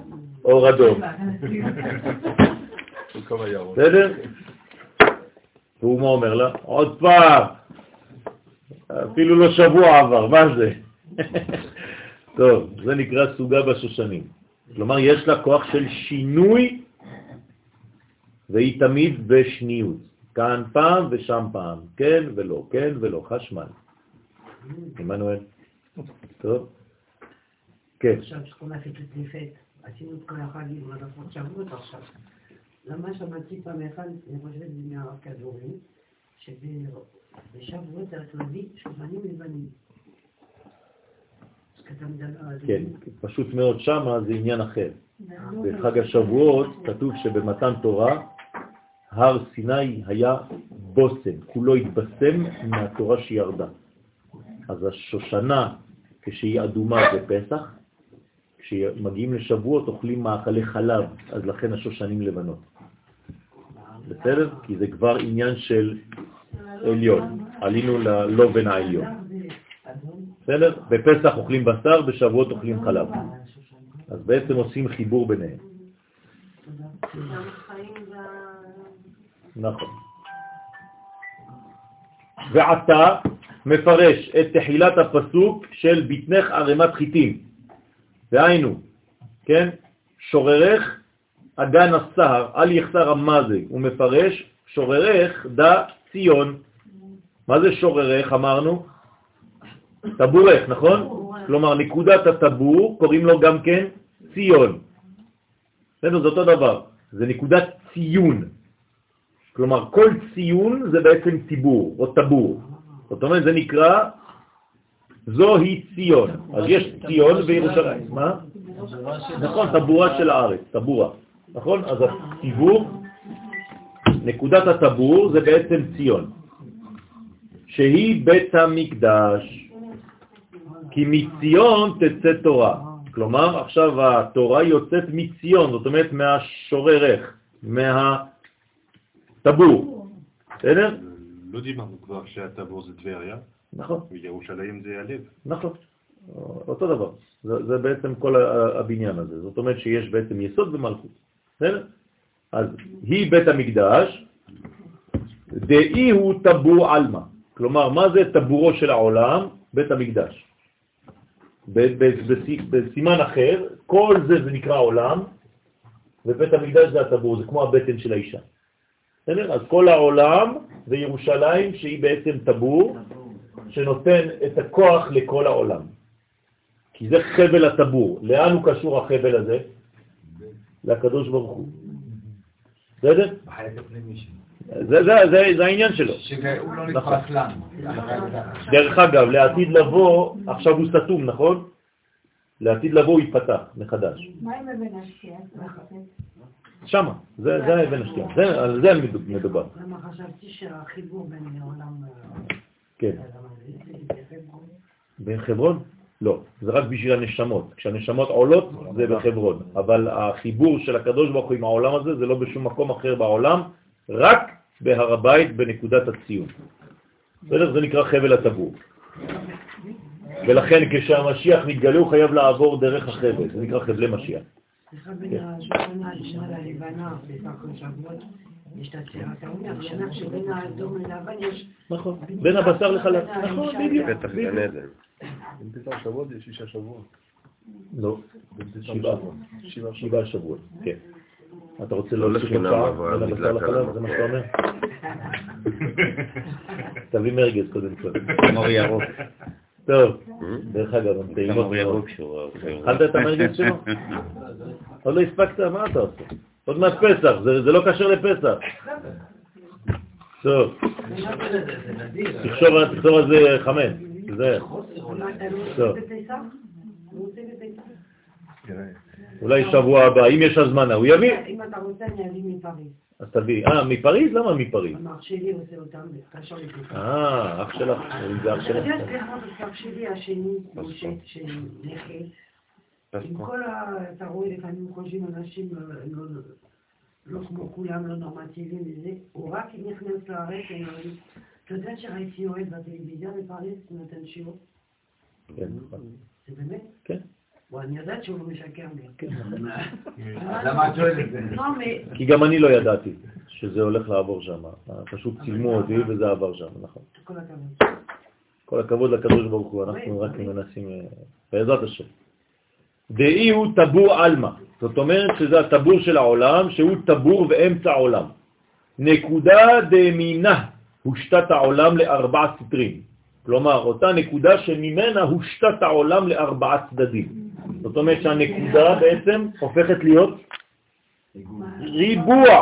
אור אדום. בסדר? והוא מה אומר לה? עוד פעם, אפילו לא שבוע עבר, מה זה? טוב, זה נקרא סוגה בשושנים. כלומר, יש לה כוח של שינוי, והיא תמיד בשניות. כאן פעם ושם פעם, כן ולא, כן ולא, חשמל. עמנואל. טוב. כן. עכשיו שקולפת לטליפת, עשינו את כל החגים, אנחנו שבועות עכשיו. למה שמעתי פעם אחד, אני חושבת מהרב כדורי, שבשבועות לבנים. אז אתה מדבר על זה. כן, פשוט מאוד שמה זה עניין אחר. בחג השבועות כתוב שבמתן תורה הר סיני היה בושם, כולו התבשם מהתורה שירדה. אז השושנה, כשהיא אדומה בפסח, כשמגיעים לשבועות אוכלים מאכלי חלב, אז לכן השושנים לבנות. בסדר? כי זה כבר עניין של עליון. עלינו ללובן העליון. בסדר? בפסח אוכלים בשר, בשבועות אוכלים חלב. אז בעצם עושים חיבור ביניהם. נכון. ועתה מפרש את תחילת הפסוק של ביטנך ערימת חיטים. והיינו, כן? שוררך אגן הסהר, אל יחסר המזה, הוא מפרש שוררך דה ציון. מה זה שוררך אמרנו? טבורך, נכון? כלומר נקודת הטבור קוראים לו גם כן ציון. בסדר, זה אותו דבר, זה נקודת ציון. כלומר כל ציון זה בעצם ציבור או טבור. זאת אומרת זה נקרא זוהי ציון. אז יש ציון בירושלים. מה? נכון, טבורה של הארץ, טבורה. נכון? אז הציבור, נקודת הטבור זה בעצם ציון, שהיא בית המקדש, כי מציון תצא תורה. כלומר, עכשיו התורה יוצאת מציון, זאת אומרת מהשוררך, מהטבור. בסדר? לא דיברנו כבר שהטבור זה טבריה, נכון. וירושלים זה הלב. נכון, אותו דבר. זה, זה בעצם כל הבניין הזה. זאת אומרת שיש בעצם יסוד ומלכות. בסדר? אז היא בית המקדש, דאי הוא טבור עלמא. כלומר, מה זה טבורו של העולם? בית המקדש. בסימן אחר, כל זה זה נקרא עולם, ובית המקדש זה הטבור, זה כמו הבטן של האישה. בסדר? אז כל העולם זה ירושלים שהיא בעצם טבור, שנותן את הכוח לכל העולם. כי זה חבל הטבור. לאן הוא קשור החבל הזה? לקדוש ברוך הוא. בסדר? זה, זה, זה, זה העניין שלו. שהוא לא נכון. נתפס לנו. דרך אגב, לעתיד לבוא, עכשיו הוא סתום, נכון? לעתיד לבוא הוא ייפתח מחדש. מה עם אבן השקיעה? שמה, זה, זה האבן השקיעה, זה, על זה מדובר. למה חשבתי שהחיבור בין העולם... כן. בחברון? לא, זה רק בשביל הנשמות. כשהנשמות עולות זה בחברון, אבל החיבור של הקדוש ברוך הוא עם העולם הזה זה לא בשום מקום אחר בעולם, רק בהר הבית בנקודת הציון. בסדר? זה נקרא חבל הטבור. ולכן כשהמשיח מתגלה הוא חייב לעבור דרך החבל, זה נקרא חבלי משיח. נכון, בין הבשר לחלב. נכון, בדיוק. פתח גן עדן. בין תשעה שבועות יש שישה שבועות. לא, שבעה שבועות, כן. אתה רוצה לא להוסיף אבל בין הבשר נדלק על לחלב? זה מה שאתה אומר? תביא מרגז קודם כל. מור ירוק. טוב, דרך אגב, הם טעימות מאוד. אכלת את המרגז שלו? עוד לא הספקת? מה אתה עושה? עוד מעט פסח, זה זה לא קשר לפסח. טוב, תחשוב על זה חמש. זה, טוב. אולי שבוע הבא, אם יש הזמנה, הוא יביא. אם אתה רוצה, אני אביא מפריז. אז תביא. אה, מפריז? למה מפריז? אמר שלי עושה אותם, קשר לפריז. אה, אח שלך, זה אח אתה שלך. יודע, סליחה, אח שלי השני, משה, שנכה, עם כל ה... אתה רואה לפעמים חושבים אנשים לא- לא- לא כמו כולם, לא נורמטיביים וזה, הוא רק נכנס לארץ, הם אומרים, אתה יודע שראיתי יואל בטלוויזיה בפריז, נותן שיעור? כן, נכון. זה באמת? כן. וואי, אני יודעת שהוא לא משקר לי. אז למה את שואלת את זה? לא, כי גם אני לא ידעתי שזה הולך לעבור שם. פשוט צילמו אותי וזה עבר שם, נכון. כל הכבוד. כל הכבוד לקדוש ברוך הוא, אנחנו רק מנסים, אה, בעזרת השם. דאי הוא טבור עלמא, זאת אומרת שזה הטבור של העולם, שהוא טבור באמצע העולם. נקודה דמינה הושתת העולם לארבעה סטרים. כלומר, אותה נקודה שממנה הושתת העולם לארבעה צדדים. זאת אומרת שהנקודה בעצם הופכת להיות ריבוע.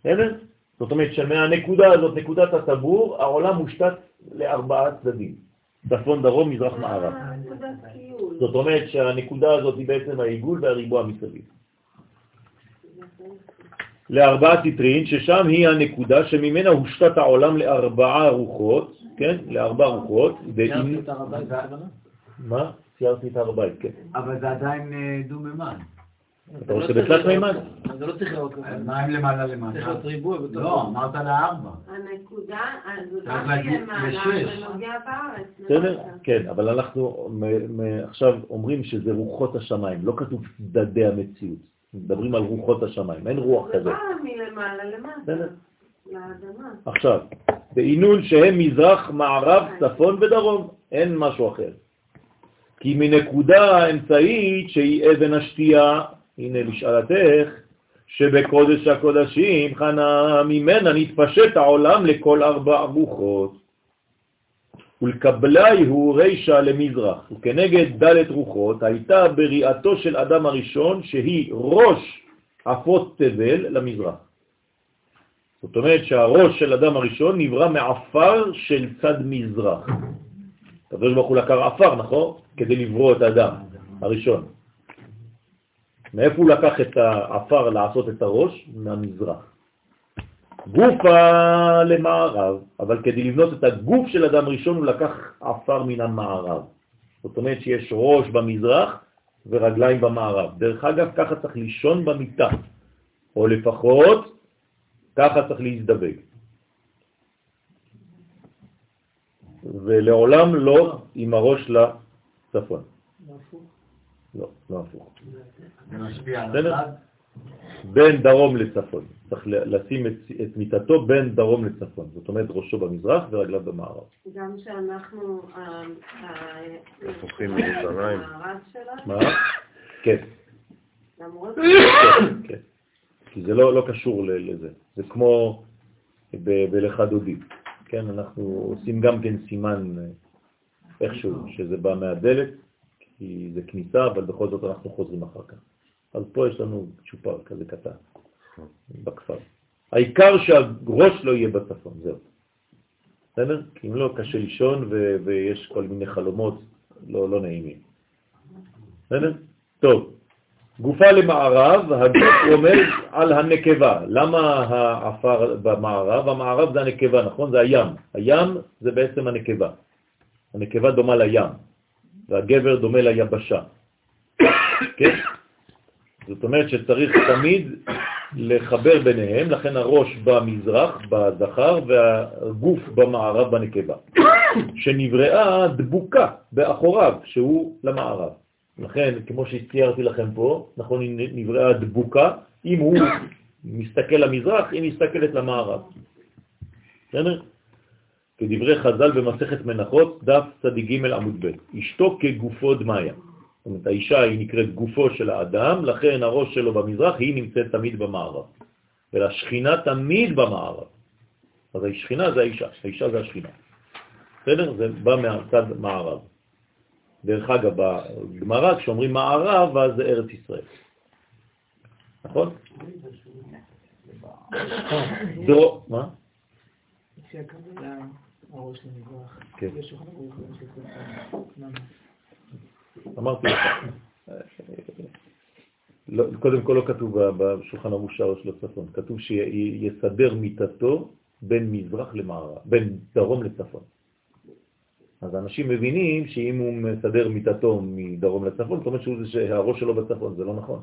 בסדר? זאת אומרת שמהנקודה הזאת, נקודת הטבור, העולם מושתת לארבעה צדדים. צפון, דרום, מזרח, מערב. זאת אומרת שהנקודה הזאת היא בעצם העיגול והריבוע מסביב. לארבעה ציטרין, ששם היא הנקודה שממנה הושתת העולם לארבעה רוחות, כן? לארבע רוחות. ציירתי את הר הבית? מה? ציירתי את הר הבית, כן. אבל זה עדיין אה, דו-ממד. אתה רוצה בתלת מימד? זה לא צריך לראות ככה. אז מה אם למעלה למטה? צריך להיות ריבוע. לא, אמרת לארבע. הנקודה, אז גם להגיד למעלה לשש. ונוגע בארץ. בסדר? כן, אבל אנחנו עכשיו אומרים שזה רוחות השמיים, לא כתוב צדדי המציאות. מדברים על רוחות השמיים, אין רוח זה כזה. בא מלמעלה למטה, בסדר? לאדמה. עכשיו, בעינון שהם מזרח, מערב, צפון ודרום, אין משהו אחר. כי מנקודה האמצעית שהיא אבן השתייה, הנה לשאלתך, שבקודש הקודשים חנה ממנה נתפשט העולם לכל ארבע רוחות. ולקבלי הוא רישה למזרח, וכנגד דלת רוחות הייתה בריאתו של אדם הראשון שהיא ראש עפות תבל למזרח. זאת אומרת שהראש של אדם הראשון נברא מעפר של צד מזרח. הקדוש ברוך הוא לקח עפר, נכון? כדי לברוא את האדם הראשון. מאיפה הוא לקח את העפר לעשות את הראש? מהמזרח. גופה למערב, אבל כדי לבנות את הגוף של אדם ראשון הוא לקח עפר מן המערב. זאת אומרת שיש ראש במזרח ורגליים במערב. דרך אגב, ככה צריך לישון במיטה, או לפחות ככה צריך להזדבק. ולעולם לא עם הראש לצפון. לא, לא הפוך. זה משפיע על? הצד. בין דרום לצפון. צריך לשים את, את מיטתו בין דרום לצפון. זאת אומרת ראשו במזרח ורגליו במערב. גם שאנחנו, הפוכים שלה, מה? כן, למרות כן, כן. כי זה לא, לא קשור לזה. זה כמו בלך דודי. כן, אנחנו עושים גם כן סימן אה, איכשהו, שזה בא מהדלת, כי זה כניסה, אבל בכל זאת אנחנו חוזרים אחר כך. אז פה יש לנו צ'ופר כזה קטן בכפר. העיקר שהראש לא יהיה בצפון, זהו. בסדר? כי אם לא, קשה לישון ויש כל מיני חלומות לא, לא נעימים. בסדר? טוב. גופה למערב, הגוף רומז על הנקבה. למה העפר במערב? המערב זה הנקבה, נכון? זה הים. הים זה בעצם הנקבה. הנקבה דומה לים, והגבר דומה ליבשה. כן? זאת אומרת שצריך תמיד לחבר ביניהם, לכן הראש במזרח, בזכר, והגוף במערב, בנקבה, שנבראה דבוקה באחוריו, שהוא למערב. לכן, כמו שציירתי לכם פה, נכון, נבראה דבוקה, אם הוא מסתכל למזרח, היא מסתכלת למערב. בסדר? כדברי חז"ל במסכת מנחות, דף צדיק ג' עמוד ב', אשתו כגופו דמיה. זאת אומרת, האישה היא נקראת גופו של האדם, לכן הראש שלו במזרח, היא נמצאת תמיד במערב. והשכינה תמיד במערב. אז השכינה זה האישה, האישה זה השכינה. בסדר? זה בא מהצד מערב. דרך אגב, בגמרא, כשאומרים מערב, אז זה ארץ ישראל. נכון? דרו, מה? כן. אמרתי לך. לא, קודם כל לא כתוב בשולחן ערוך שער של הצפון, כתוב שיסדר מיטתו בין מזרח למערב, בין דרום לצפון. אז אנשים מבינים שאם הוא מסדר מיטתו מדרום לצפון, זאת אומרת שהוא- שהראש שלו בצפון, זה לא נכון.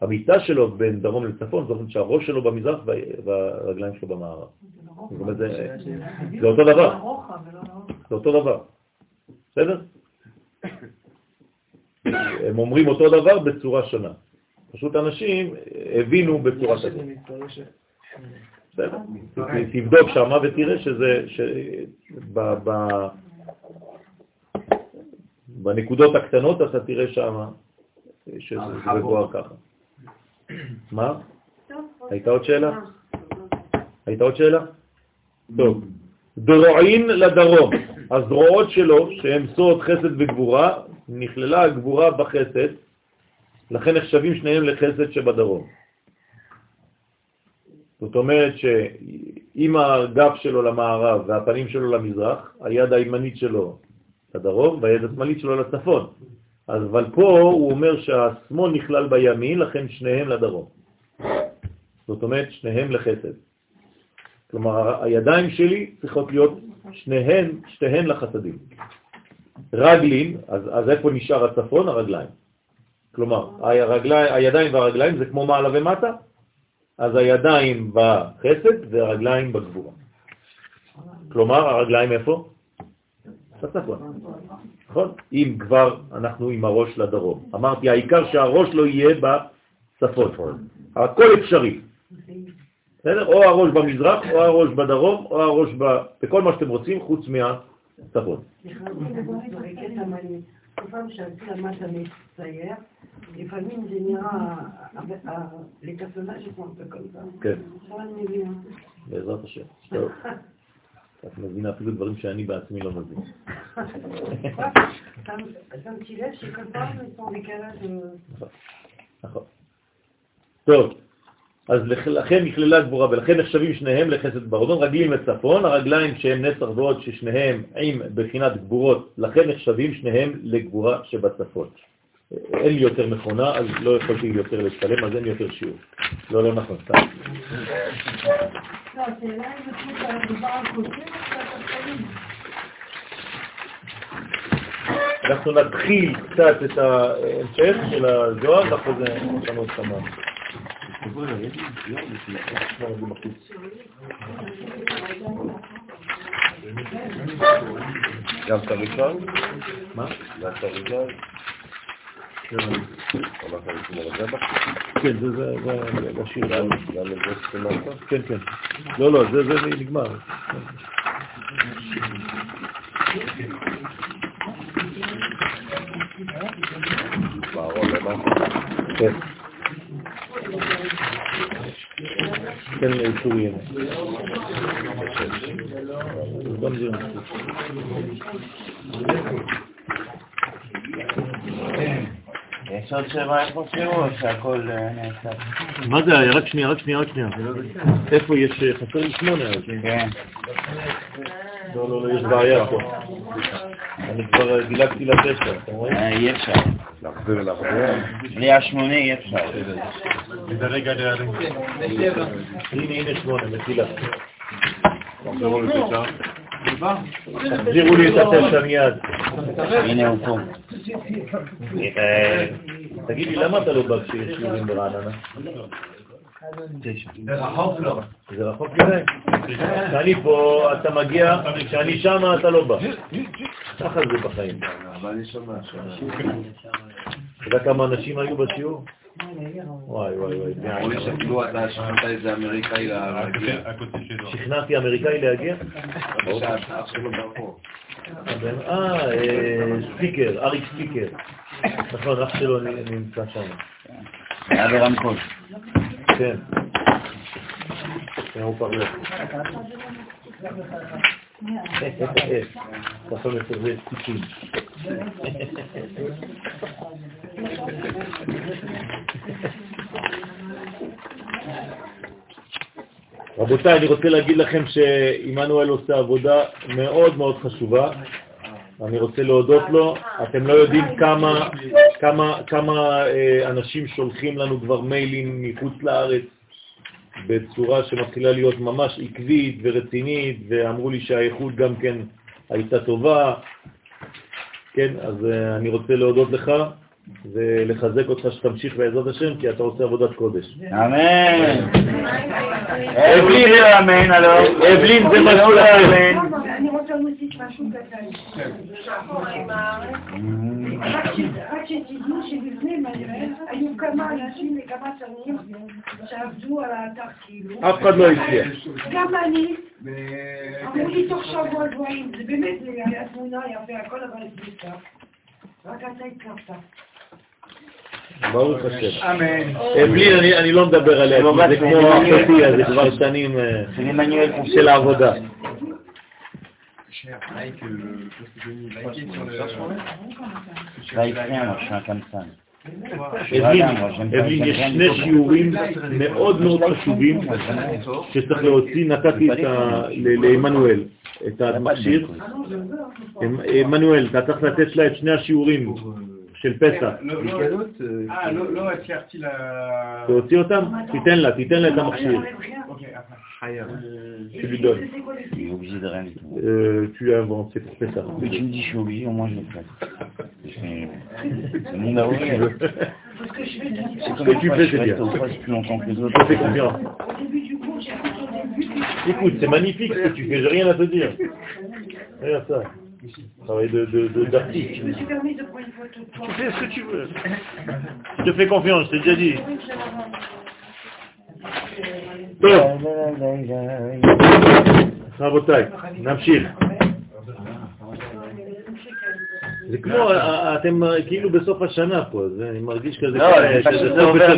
המיטה שלו בין דרום לצפון, זאת אומרת שהראש שלו במזרח וה- והרגליים שלו במערב. זאת אומרת, זה אותו דבר. לאורך. זה אותו דבר. בסדר? הם אומרים אותו דבר בצורה שונה. פשוט אנשים הבינו בצורה כזאת. בסדר? תבדוק שמה ותראה שזה, ש... ב... ב... בנקודות הקטנות אתה תראה שמה שזה. מבואר ככה. מה? הייתה עוד שאלה? הייתה עוד שאלה? טוב. דרועין לדרום. הזרועות שלו, שהן סוד חסד וגבורה, נכללה הגבורה בחסד, לכן נחשבים שניהם לחסד שבדרום. זאת אומרת שאם הגב שלו למערב והפנים שלו למזרח, היד הימנית שלו לדרום והיד השמאלית שלו לצפון. אז אבל פה הוא אומר שהשמאל נכלל בימין, לכן שניהם לדרום. זאת אומרת, שניהם לחסד. כלומר, הידיים שלי צריכות להיות שניהן, שתיהן לחסדים. רגלים, אז, אז איפה נשאר הצפון? הרגליים. כלומר, הרגלי, הידיים והרגליים זה כמו מעלה ומטה, אז הידיים בחסד והרגליים בגבורה. כלומר, הרגליים איפה? בצפון. נכון? אם כבר אנחנו עם הראש לדרום. אמרתי, העיקר שהראש לא יהיה בצפון. הכל אפשרי. בסדר? או הראש במזרח, או הראש בדרום, או הראש. בכל מה שאתם רוצים, חוץ מהצפון. פעם שעל-פי למטה מצטייר, לפעמים זה נראה, לפרסונאז' כמו בקולטה. כן. עכשיו אני מבינה. בעזרת השם. את מבינה אפילו דברים שאני בעצמי לא מבין. פה בקרת... נכון. טוב. אז לכן נכללה גבורה, ולכן נחשבים שניהם לחסד ברודון, רגלים לצפון, הרגליים שהם נסח ועוד ששניהם עם בחינת גבורות, לכן נחשבים שניהם לגבורה שבצפון. אין לי יותר מכונה, אז לא יכולתי יותר לשלם, אז אין לי יותר שיעור. לא, לא נכון, סתם. אנחנו נתחיל קצת את ההמשך של הזוהר, ואחרי זה לנו כמה. גם את הראשון? מה? גם את הראשון? כן, זה השיר. גם את זה סתימת? כן, כן. לא, לא, זה נגמר. כן. כן, לאישור יהיה. גם זה יש עוד שבע איפה שיעור, שהכל נעשה. מה זה היה? רק שנייה, רק שנייה, רק שנייה. איפה יש? חסר לי שמונה. כן. לא, לא, לא, יש בעיה פה. אני כבר דילגתי לתשע, אתה רואה? אי אפשר. להחזיר להחזיר. בלי השמונה אי אפשר. הנה, הנה שמונה, מחילה. תחזירו לי את התשע מיד. הנה הוא פה. תגיד לי, למה אתה לא בא כשיש שיעורים ברעננה? זה רחוק לו. זה רחוק מדי. כשאני פה, אתה מגיע, כשאני שם אתה לא בא. ככה זה בחיים. אבל אני שומע אתה יודע כמה אנשים היו בשיעור? וואי וואי וואי. אמרו לי שכאילו אתה שכנעת איזה אמריקאי להגיע. שכנעתי אמריקאי להגיע? ברחוב. אה, אה, ספיקר, אריק ספיקר. נכון, אח שלו נמצא שם. היה ברמקול. כן. כן, הוא. רבותיי, אני רוצה להגיד לכם שעמנואל עושה עבודה מאוד מאוד חשובה. אני רוצה להודות לו. אתם לא יודעים כמה, כמה, כמה אה, אנשים שולחים לנו כבר מיילים מחוץ לארץ בצורה שמתחילה להיות ממש עקבית ורצינית, ואמרו לי שהאיכות גם כן הייתה טובה. כן, אז uh, אני רוצה להודות לך ולחזק אותך שתמשיך בעזרת השם, כי אתה עושה עבודת קודש. אמן. אבלין זה אמן, הלו. אבלין זה משהו אמן. אני רוצה להוסיף משהו קטן. רק שתדעו שבפני מהר היו כמה אנשים וכמה שנים שעבדו על האתר כאילו. אף אחד לא הצליח. גם אני, אמרו לי תוך שבוע דברים, זה באמת, זה היה תמונה יפה, הכל אבל זה רק אתה הצלחת. ברוך השם. אמן. אבלין, אני- אני לא מדבר עליה, לא, כי זה רק כמו עמנואל. אחותי, אז זה כבר שנים אה, C'est Emmanuel של העבודה. Cher, like, euh, qu'est-ce que j'ai mis Like sur le... Là, il fait, moi, je suis un Kamsan. אבלין, moi, j'aime pas- אבלין, יש שני. שיעורים מאוד מאוד חשובים שצריך להוציא, נתתי את ה- ל- לעמנואל את המכשיר. עמנואל, אתה צריך לתת לה את שני השיעורים של פסח. לא, לא, אה, לא, לא הצלחתי ל... תוציא אותם? תיתן לה, תיתן לה את המכשיר. Tu lui donnes. Il est obligé de rien euh, tu l'as inventé pour faire ça. Mais tu me dis je suis obligé, au moins je le fais. C'est mon avis. Ce que tu fais, c'est Écoute, c'est magnifique ce que tu fais, rien à te dire. Regarde ça. Travail de. Tu fais ce que tu veux. Je te fais confiance, je t'ai déjà dit. טוב, רבותיי, נמשיך. זה כמו, אה, אתם אה, כאילו בסוף השנה פה, זה- אני מרגיש כזה, לא, זה שזה עובר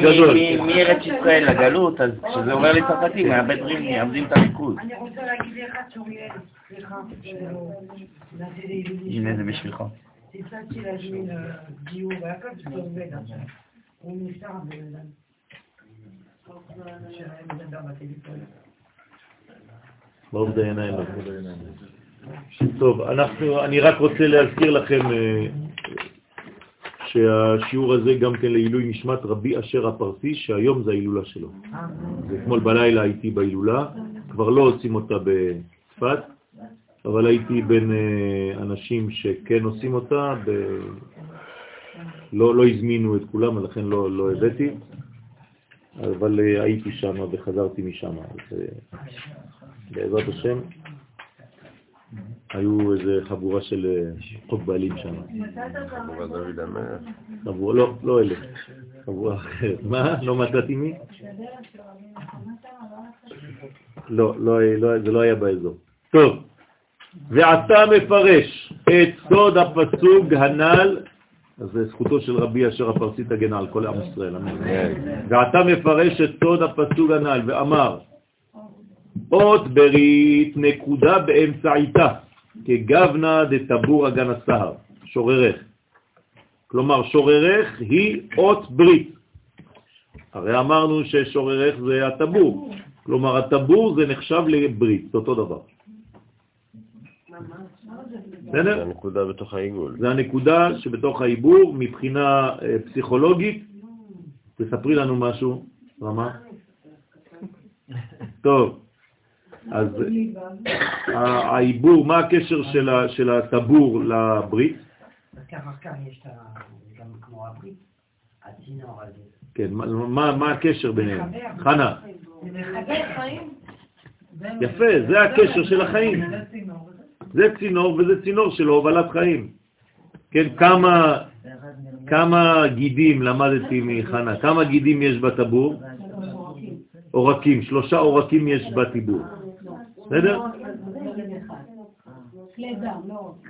מארץ ישראל לגלות, אז כשזה עובר לצרפתים, מאבד ריבים, מאבדים את הריכוז. אני רוצה להגיד לך, צוריאל, סליחה, הנה זה בשבילך. הצעתי להזמין אה, דיור והכל, זה עובד עכשיו. הוא נפטר הבן אדם. ברוך דיינה אלוהים. טוב, אנחנו, אני רק רוצה להזכיר לכם אה, שהשיעור הזה גם כן לעילוי נשמת רבי אשר הפרסי, שהיום זה ההילולה שלו. ואתמול בלילה הייתי בהילולה, כבר לא עושים אותה בצפת, אבל הייתי בין אה, אנשים שכן עושים אותה, ב... לא, לא הזמינו את כולם, לכן לא, לא הבאתי, אבל אה, הייתי שם וחזרתי משם. אז, אה, בעזרת השם, היו איזה חבורה של אה, חוק בעלים שם. חבורת דוד המלך. חבורה, לא, לא אלה, חבורה אחרת. מה? לא מצאתי מי? לא, לא, לא, זה לא היה באזור. טוב, ואתה מפרש את סוד הפסוק הנ"ל, אז זה זכותו של רבי אשר הפרסי תגן על כל עם ישראל, אמן. ואתה מפרש את סוד הפסוק הנ"ל ואמר, אות ברית נקודה באמצעיתה, כגוונה דטבור אגן הסהר, שוררך. כלומר, שוררך היא אות ברית. הרי אמרנו ששוררך זה הטבור. כלומר, הטבור זה נחשב לברית, זה אותו דבר. זה בסדר? הנקודה בתוך העיגול. זה הנקודה שבתוך העיבור, מבחינה אה, פסיכולוגית. תספרי לנו משהו, רמה. טוב, אז ה- העיבור, מה הקשר של ה- של הטבור לברית? כאן יש. גם כמו הברית, הצינור הזה. כן, מה- מה מה הקשר ביניהם? חנה, זה מחבר חיים. יפה, זה הקשר של החיים. זה צינור וזה צינור של הובלת חיים. כן, כמה, כמה גידים למדתי מחנה, כמה גידים יש בטבור? עורקים, שלושה עורקים יש בטיבור. בסדר?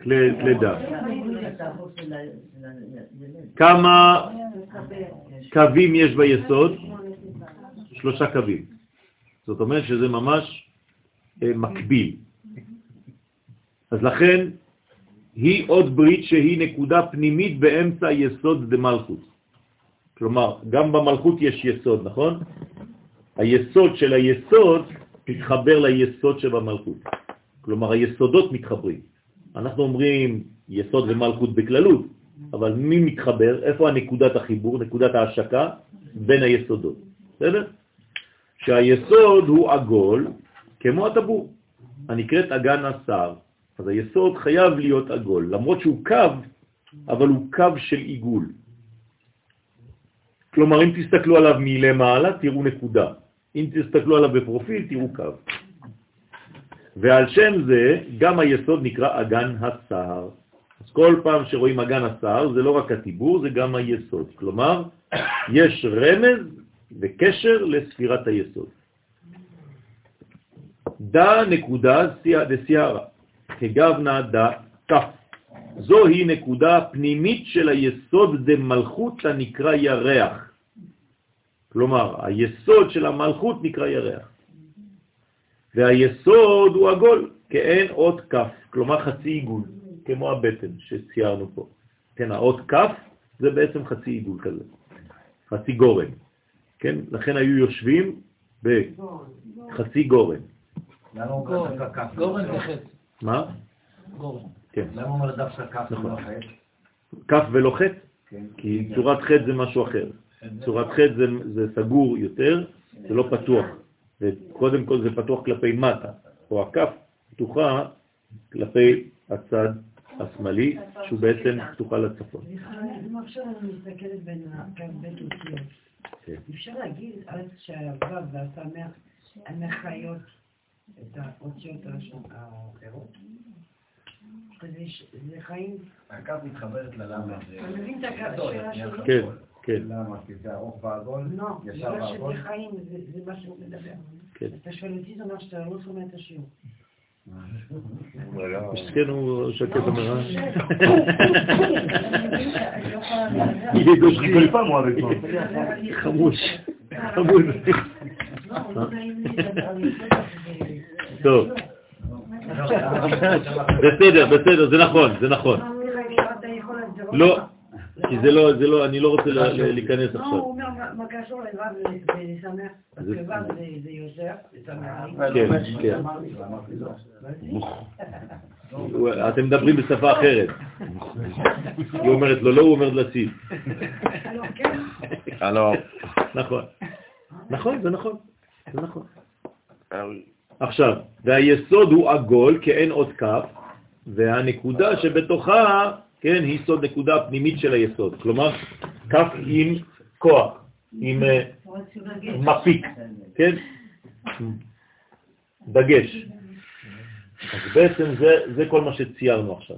כלי דם. כמה קווים יש ביסוד? שלושה קווים. זאת אומרת שזה ממש אה, מקביל. אז לכן היא עוד ברית שהיא נקודה פנימית באמצע יסוד דמלכות. כלומר, גם במלכות יש יסוד, נכון? היסוד של היסוד מתחבר ליסוד שבמלכות. כלומר, היסודות מתחברים. אנחנו אומרים יסוד ומלכות בכללות, אבל מי מתחבר? איפה הנקודת החיבור, נקודת ההשקה? בין היסודות. בסדר? שהיסוד הוא עגול כמו הטבור, הנקראת אגן השר. אז היסוד חייב להיות עגול, למרות שהוא קו, אבל הוא קו של עיגול. כלומר, אם תסתכלו עליו מלמעלה, תראו נקודה. אם תסתכלו עליו בפרופיל, תראו קו. ועל שם זה, גם היסוד נקרא אגן הסהר. אז כל פעם שרואים אגן הסהר, זה לא רק הטיבור, זה גם היסוד. כלומר, יש רמז וקשר לספירת היסוד. דה נקודה דסיירה, כגבנה דה כף. זוהי נקודה פנימית של היסוד דמלכות הנקרא ירח. כלומר, היסוד של המלכות נקרא ירח. והיסוד הוא עגול, כאין אות כף, כלומר חצי עיגול, כמו הבטן שציירנו פה. כן, האות כף זה בעצם חצי עיגול כזה, חצי גורן. כן, לכן היו יושבים בחצי גורן. למה הוא אומר מה? גורן. כן. למה אומר דווקא כף ולא נכון. חץ? כף ולא חץ? כן. כי צורת חץ זה משהו אחר. צורת חץ זה, זה סגור יותר, זה לא פתוח. וקודם כל זה פתוח כלפי מטה, או הכף פתוחה כלפי הצד השמאלי, שהוא בעצם פתוחה לצפון. אם עכשיו אני מסתכלת בין הקו בית אותיות, כן. אפשר להגיד אז שהוו והסמך הן את האותיות האחרות? זה חיים, הכף מתחברת ללמה. אתה מבין את? כן, כן, למה? כי זה ארוך ועגול? לא, ישר בגלל ועגול? שזה חיים, זה זה מה שהוא מדבר. כן. אתה שואל אותי, זה אומר שאתה לא שומע את השיעור. מסכן הוא שקט המראה. אני לא toi. חמוש, טוב, בסדר, בסדר, זה נכון, זה נכון. לא, כי זה לא, זה לא, אני לא רוצה ל- ל- להיכנס לא, עכשיו. הוא אומר מה- קשור לו' זה- ו' זה- ושמח. כן, כן. הוא- אתם מדברים בשפה אחרת. היא אומרת לו לא, הוא אומר לסיב. כן, נכון. נכון, זה נכון. זה נכון. עכשיו, והיסוד הוא עגול כאין עוד כף, והנקודה שבתוכה, כן, היא סוד נקודה פנימית של היסוד. כלומר, כף עם כוח, עם אה, מפיק, כן? דגש. אז בעצם זה, זה כל מה שציירנו עכשיו.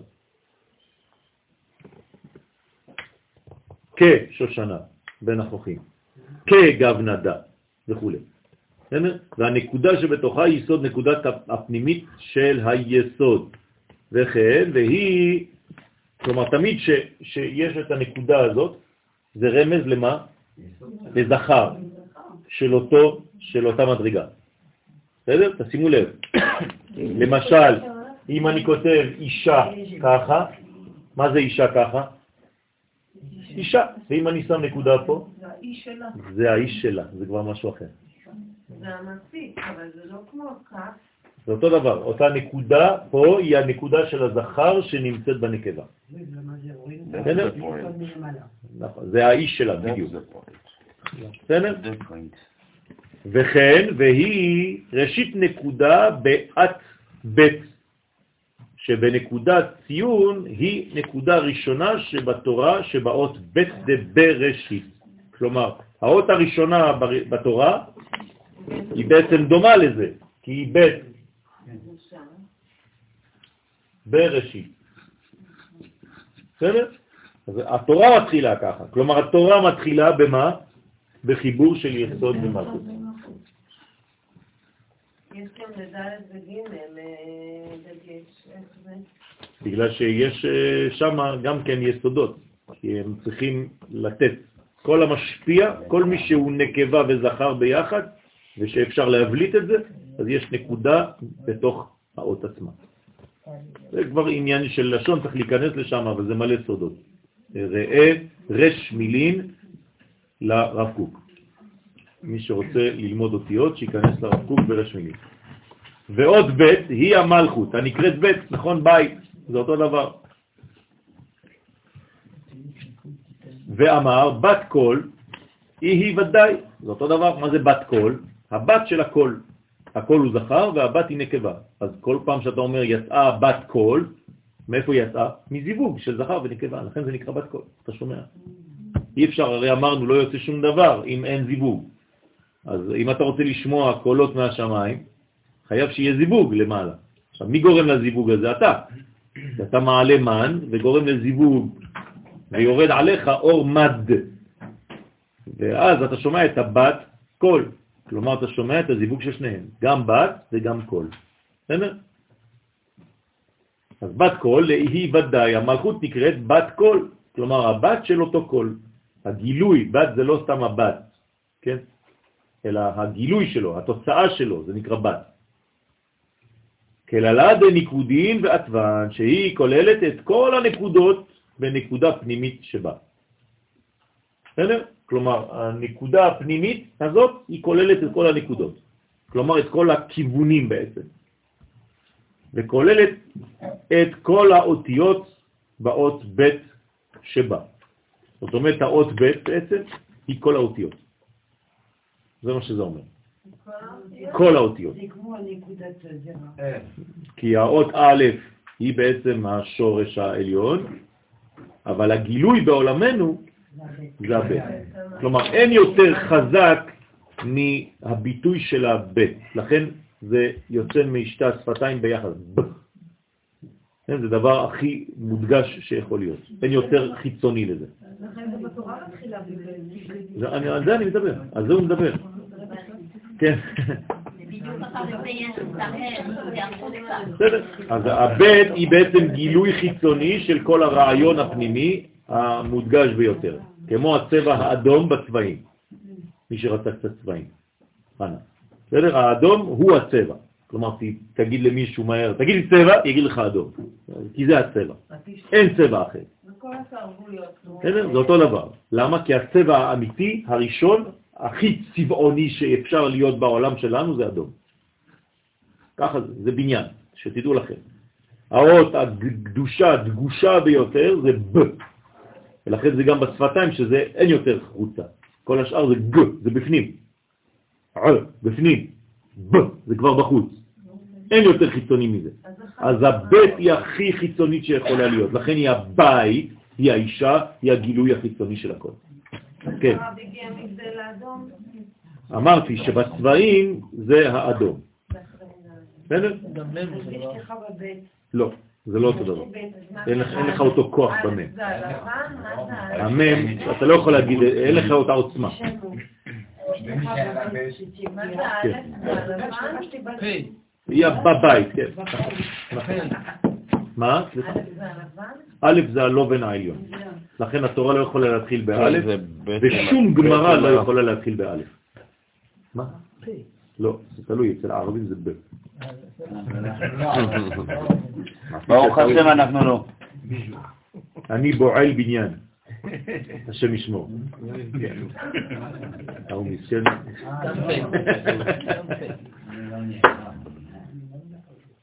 כשושנה בין החוכים, כגבנדה וכו'. בסדר? והנקודה שבתוכה היא יסוד נקודת הפנימית של היסוד. וכן, והיא, כלומר תמיד ש, שיש את הנקודה הזאת, זה רמז למה? לזכר של, אותו, של אותה מדרגה. בסדר? תשימו לב. למשל, אם אני כותב אישה ככה, מה זה אישה ככה? אישה. ואם אני שם נקודה פה, זה האיש שלה. זה האיש שלה, זה כבר משהו אחר. זה המסיק, אבל זה לא כמו כף. זה אותו דבר, אותה נקודה פה היא הנקודה של הזכר שנמצאת בנקבה. בסדר? זה. נכון, זה האיש שלה בדיוק. בסדר? וכן, והיא ראשית נקודה בעת בית, שבנקודת ציון היא נקודה ראשונה שבתורה שבאות בית דבראשית. כלומר, האות הראשונה בתורה היא בעצם דומה לזה, כי היא בית בראשית. בסדר? אז התורה מתחילה ככה. כלומר, התורה מתחילה במה? בחיבור של יסוד ומלכות. יש גם לדלת וג' אה, דגש. איך זה? בגלל שיש אה, שם גם כן יסודות, כי הם צריכים לתת. כל המשפיע, כל מי שהוא נקבה וזכר ביחד, ושאפשר להבליט את זה, אז יש נקודה בתוך האות עצמה. זה כבר עניין של לשון, צריך להיכנס לשם, אבל זה מלא סודות. ראה רש מילין לרב קוק. מי שרוצה ללמוד אותיות, שיכנס לרב קוק ברש מילין. ועוד בית היא המלכות, הנקראת בית, נכון? בית, זה אותו דבר. ואמר, בת קול, היא היא ודאי, זה אותו דבר, מה זה בת קול? הבת של הקול. הקול הוא זכר והבת היא נקבה. אז כל פעם שאתה אומר יצאה בת קול, מאיפה היא יצאה? מזיווג של זכר ונקבה, לכן זה נקרא בת קול, אתה שומע? אי אפשר, הרי אמרנו, לא יוצא שום דבר אם אין זיווג. אז אם אתה רוצה לשמוע קולות מהשמיים, חייב שיהיה זיווג למעלה. עכשיו, מי גורם לזיווג הזה? אתה. אתה מעלה מן וגורם לזיווג, ויורד עליך אור מד. ואז אתה שומע את הבת קול. כלומר, אתה שומע את הזיווג של שניהם, גם בת וגם קול. בסדר? אז בת קול היא ודאי, המלכות נקראת בת קול, כלומר הבת של אותו קול. הגילוי, בת זה לא סתם הבת, כן? אלא הגילוי שלו, התוצאה שלו, זה נקרא בת. כללה דניקודין ועטוון, שהיא כוללת את כל הנקודות בנקודה פנימית שבה. בסדר? כלומר, הנקודה הפנימית הזאת היא כוללת את כל הנקודות. כלומר, את כל הכיוונים בעצם. וכוללת את כל האותיות באות ב' שבה. זאת אומרת, האות ב' בעצם היא כל האותיות. זה מה שזה אומר. כל האותיות. כי האות א' היא בעצם השורש העליון, אבל הגילוי בעולמנו זה הב'. כלומר, אין יותר חזק מהביטוי של הב'. לכן זה יוצא משתי השפתיים ביחד. כן, זה דבר הכי מודגש שיכול להיות. אין יותר חיצוני לזה. לכן זה בתורה מתחילה אני- על זה אני מדבר, על זה הוא מדבר. כן. בסדר. אז הבית היא בעצם גילוי חיצוני של כל הרעיון הפנימי המודגש ביותר, כמו הצבע האדום בצבעים. מי שרצה קצת צבעים. חנה. בסדר? האדום הוא הצבע. כלומר, תגיד למישהו מהר, תגיד לי צבע, יגיד לך אדום. כי זה הצבע. אין צבע אחר. בסדר? זה אותו דבר. למה? כי הצבע האמיתי, הראשון, הכי צבעוני שאפשר להיות בעולם שלנו, זה אדום. ככה זה, זה בניין, שתדעו לכם. האות הקדושה, הדגושה ביותר, זה ב. ולכן זה גם בשפתיים, שזה אין יותר חוצה. כל השאר זה ג, זה בפנים. ע, בפנים. ב, זה כבר בחוץ. אין יותר חיצוני מזה. אז הבית היא הכי חיצונית שיכולה להיות. לכן היא הבית, היא האישה, היא הגילוי החיצוני של הכל. כן. אמרתי שבצבעים זה האדום. בסדר? אשתך בבית. לא, זה לא אותו דבר. אין לך, אותו כוח במם. המם, אתה לא יכול להגיד, אין לך אותה עוצמה. היא בבית, כן. מה? א' זה הלובן העליון. לכן התורה לא יכולה להתחיל באלף, ושום גמרא לא. יכולה להתחיל באלף. מה? לא, זה תלוי, אצל הערבים זה ב'. ברוך השם אנחנו לא. אני בועל בניין. השם ישמור. ההוא מסכן.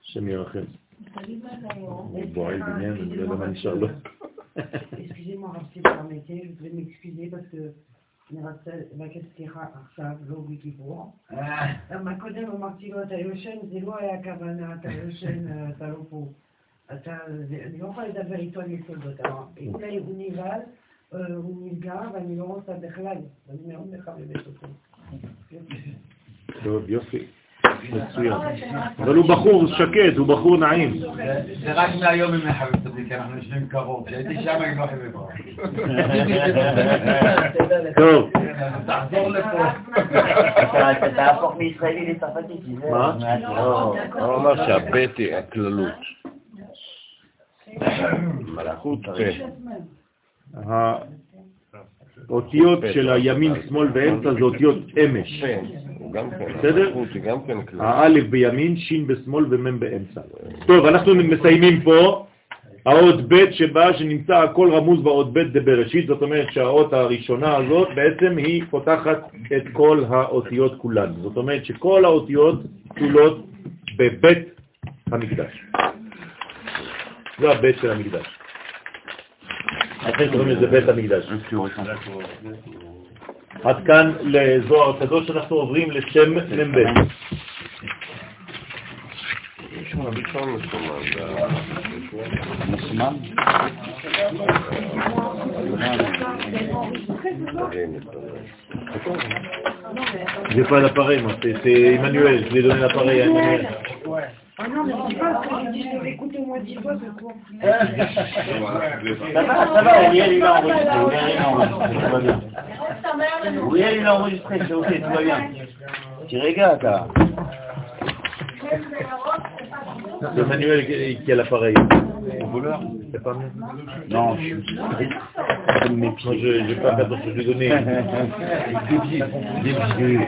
השם ירחם. הוא בועל בניין, אני לא יודע מה נשאר לו. לבקש סליחה עכשיו, לא בקיפור. למה קודם אמרתי לו, אתה יושן, זה לא היה הכוונה, אתה יושן, אה, אתה לא פה. אתה, אני לא יכולה לדבר איתו על יסודות. אולי הוא נבהל, אה, הוא נפגע, ואני לא רוצה בכלל. אני מאוד מחבבת אותו. טוב, יופי. מצוין. אבל הוא בחור שקט, הוא בחור נעים. זה- רק מהיום היא מחבבת אותי, כי אנחנו יושבים קרוב. כשהייתי שם היא לא אותי. טוב, תחזור לפה. אתה תהפוך מישראלי לצרפתי. מה? לא, הוא אמר שהבית היא הכללות. מלאכות פה. האותיות של הימין, שמאל ואמצע זה אותיות אמש. בסדר? האלף בימין, שין בשמאל ומם באמצע. טוב, אנחנו מסיימים פה. האות ב' שבה שנמצא הכל רמוז באות ב' זה בראשית, זאת אומרת שהאות הראשונה הזאת בעצם היא פותחת את כל האותיות כולן. זאת אומרת שכל האותיות כלולות בבית המקדש. זה הבית של המקדש. לכן קוראים לזה בית המקדש. עד כאן לזוהר הקדוש אנחנו עוברים לשם מ"ב. J'ai pas l'appareil, moi, c'est c'est Emmanuel, je l'ai donné l'appareil à Emmanuel. Ah non, mais dis pas ce que j'ai dit, je au moins dix fois ce soir. Ça va, ça va, Uriel il a enregistré, il a enregistré, tout va bien. Uriel il a enregistré, c'est ok, tout va bien. Tu rigoles, toi. Le manuel qui a l'appareil. C'est pas mieux Non, je suis je n'ai pas fait attention, je lui ai donné. Des vieux.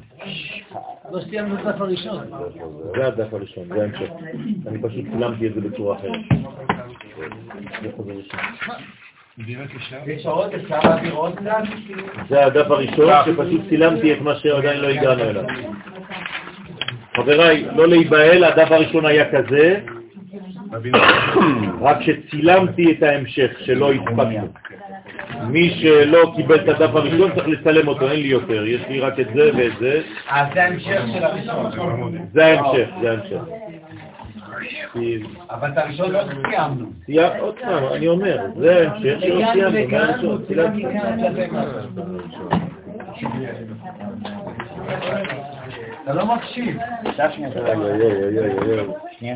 לא סיימנו את הדף הראשון. זה הדף הראשון, זה ההמשך. אני פשוט צילמתי את זה בצורה אחרת. זה הדף הראשון, שפשוט צילמתי את מה שעדיין לא הגענו אליו. חבריי, לא להיבהל, הדף הראשון היה כזה, רק שצילמתי את ההמשך, שלא הספקתי. מי שלא קיבל את הדף הראשון צריך לצלם אותו, אין לי יותר, יש לי רק את זה ואת זה. אה, זה ההמשך של הראשון. זה ההמשך, זה ההמשך. אבל את הראשון לא סיימנו. עוד פעם, אני אומר, זה ההמשך שלא סיימנו, מה הראשון? צילמתי. אתה לא מקשיב. שנייה,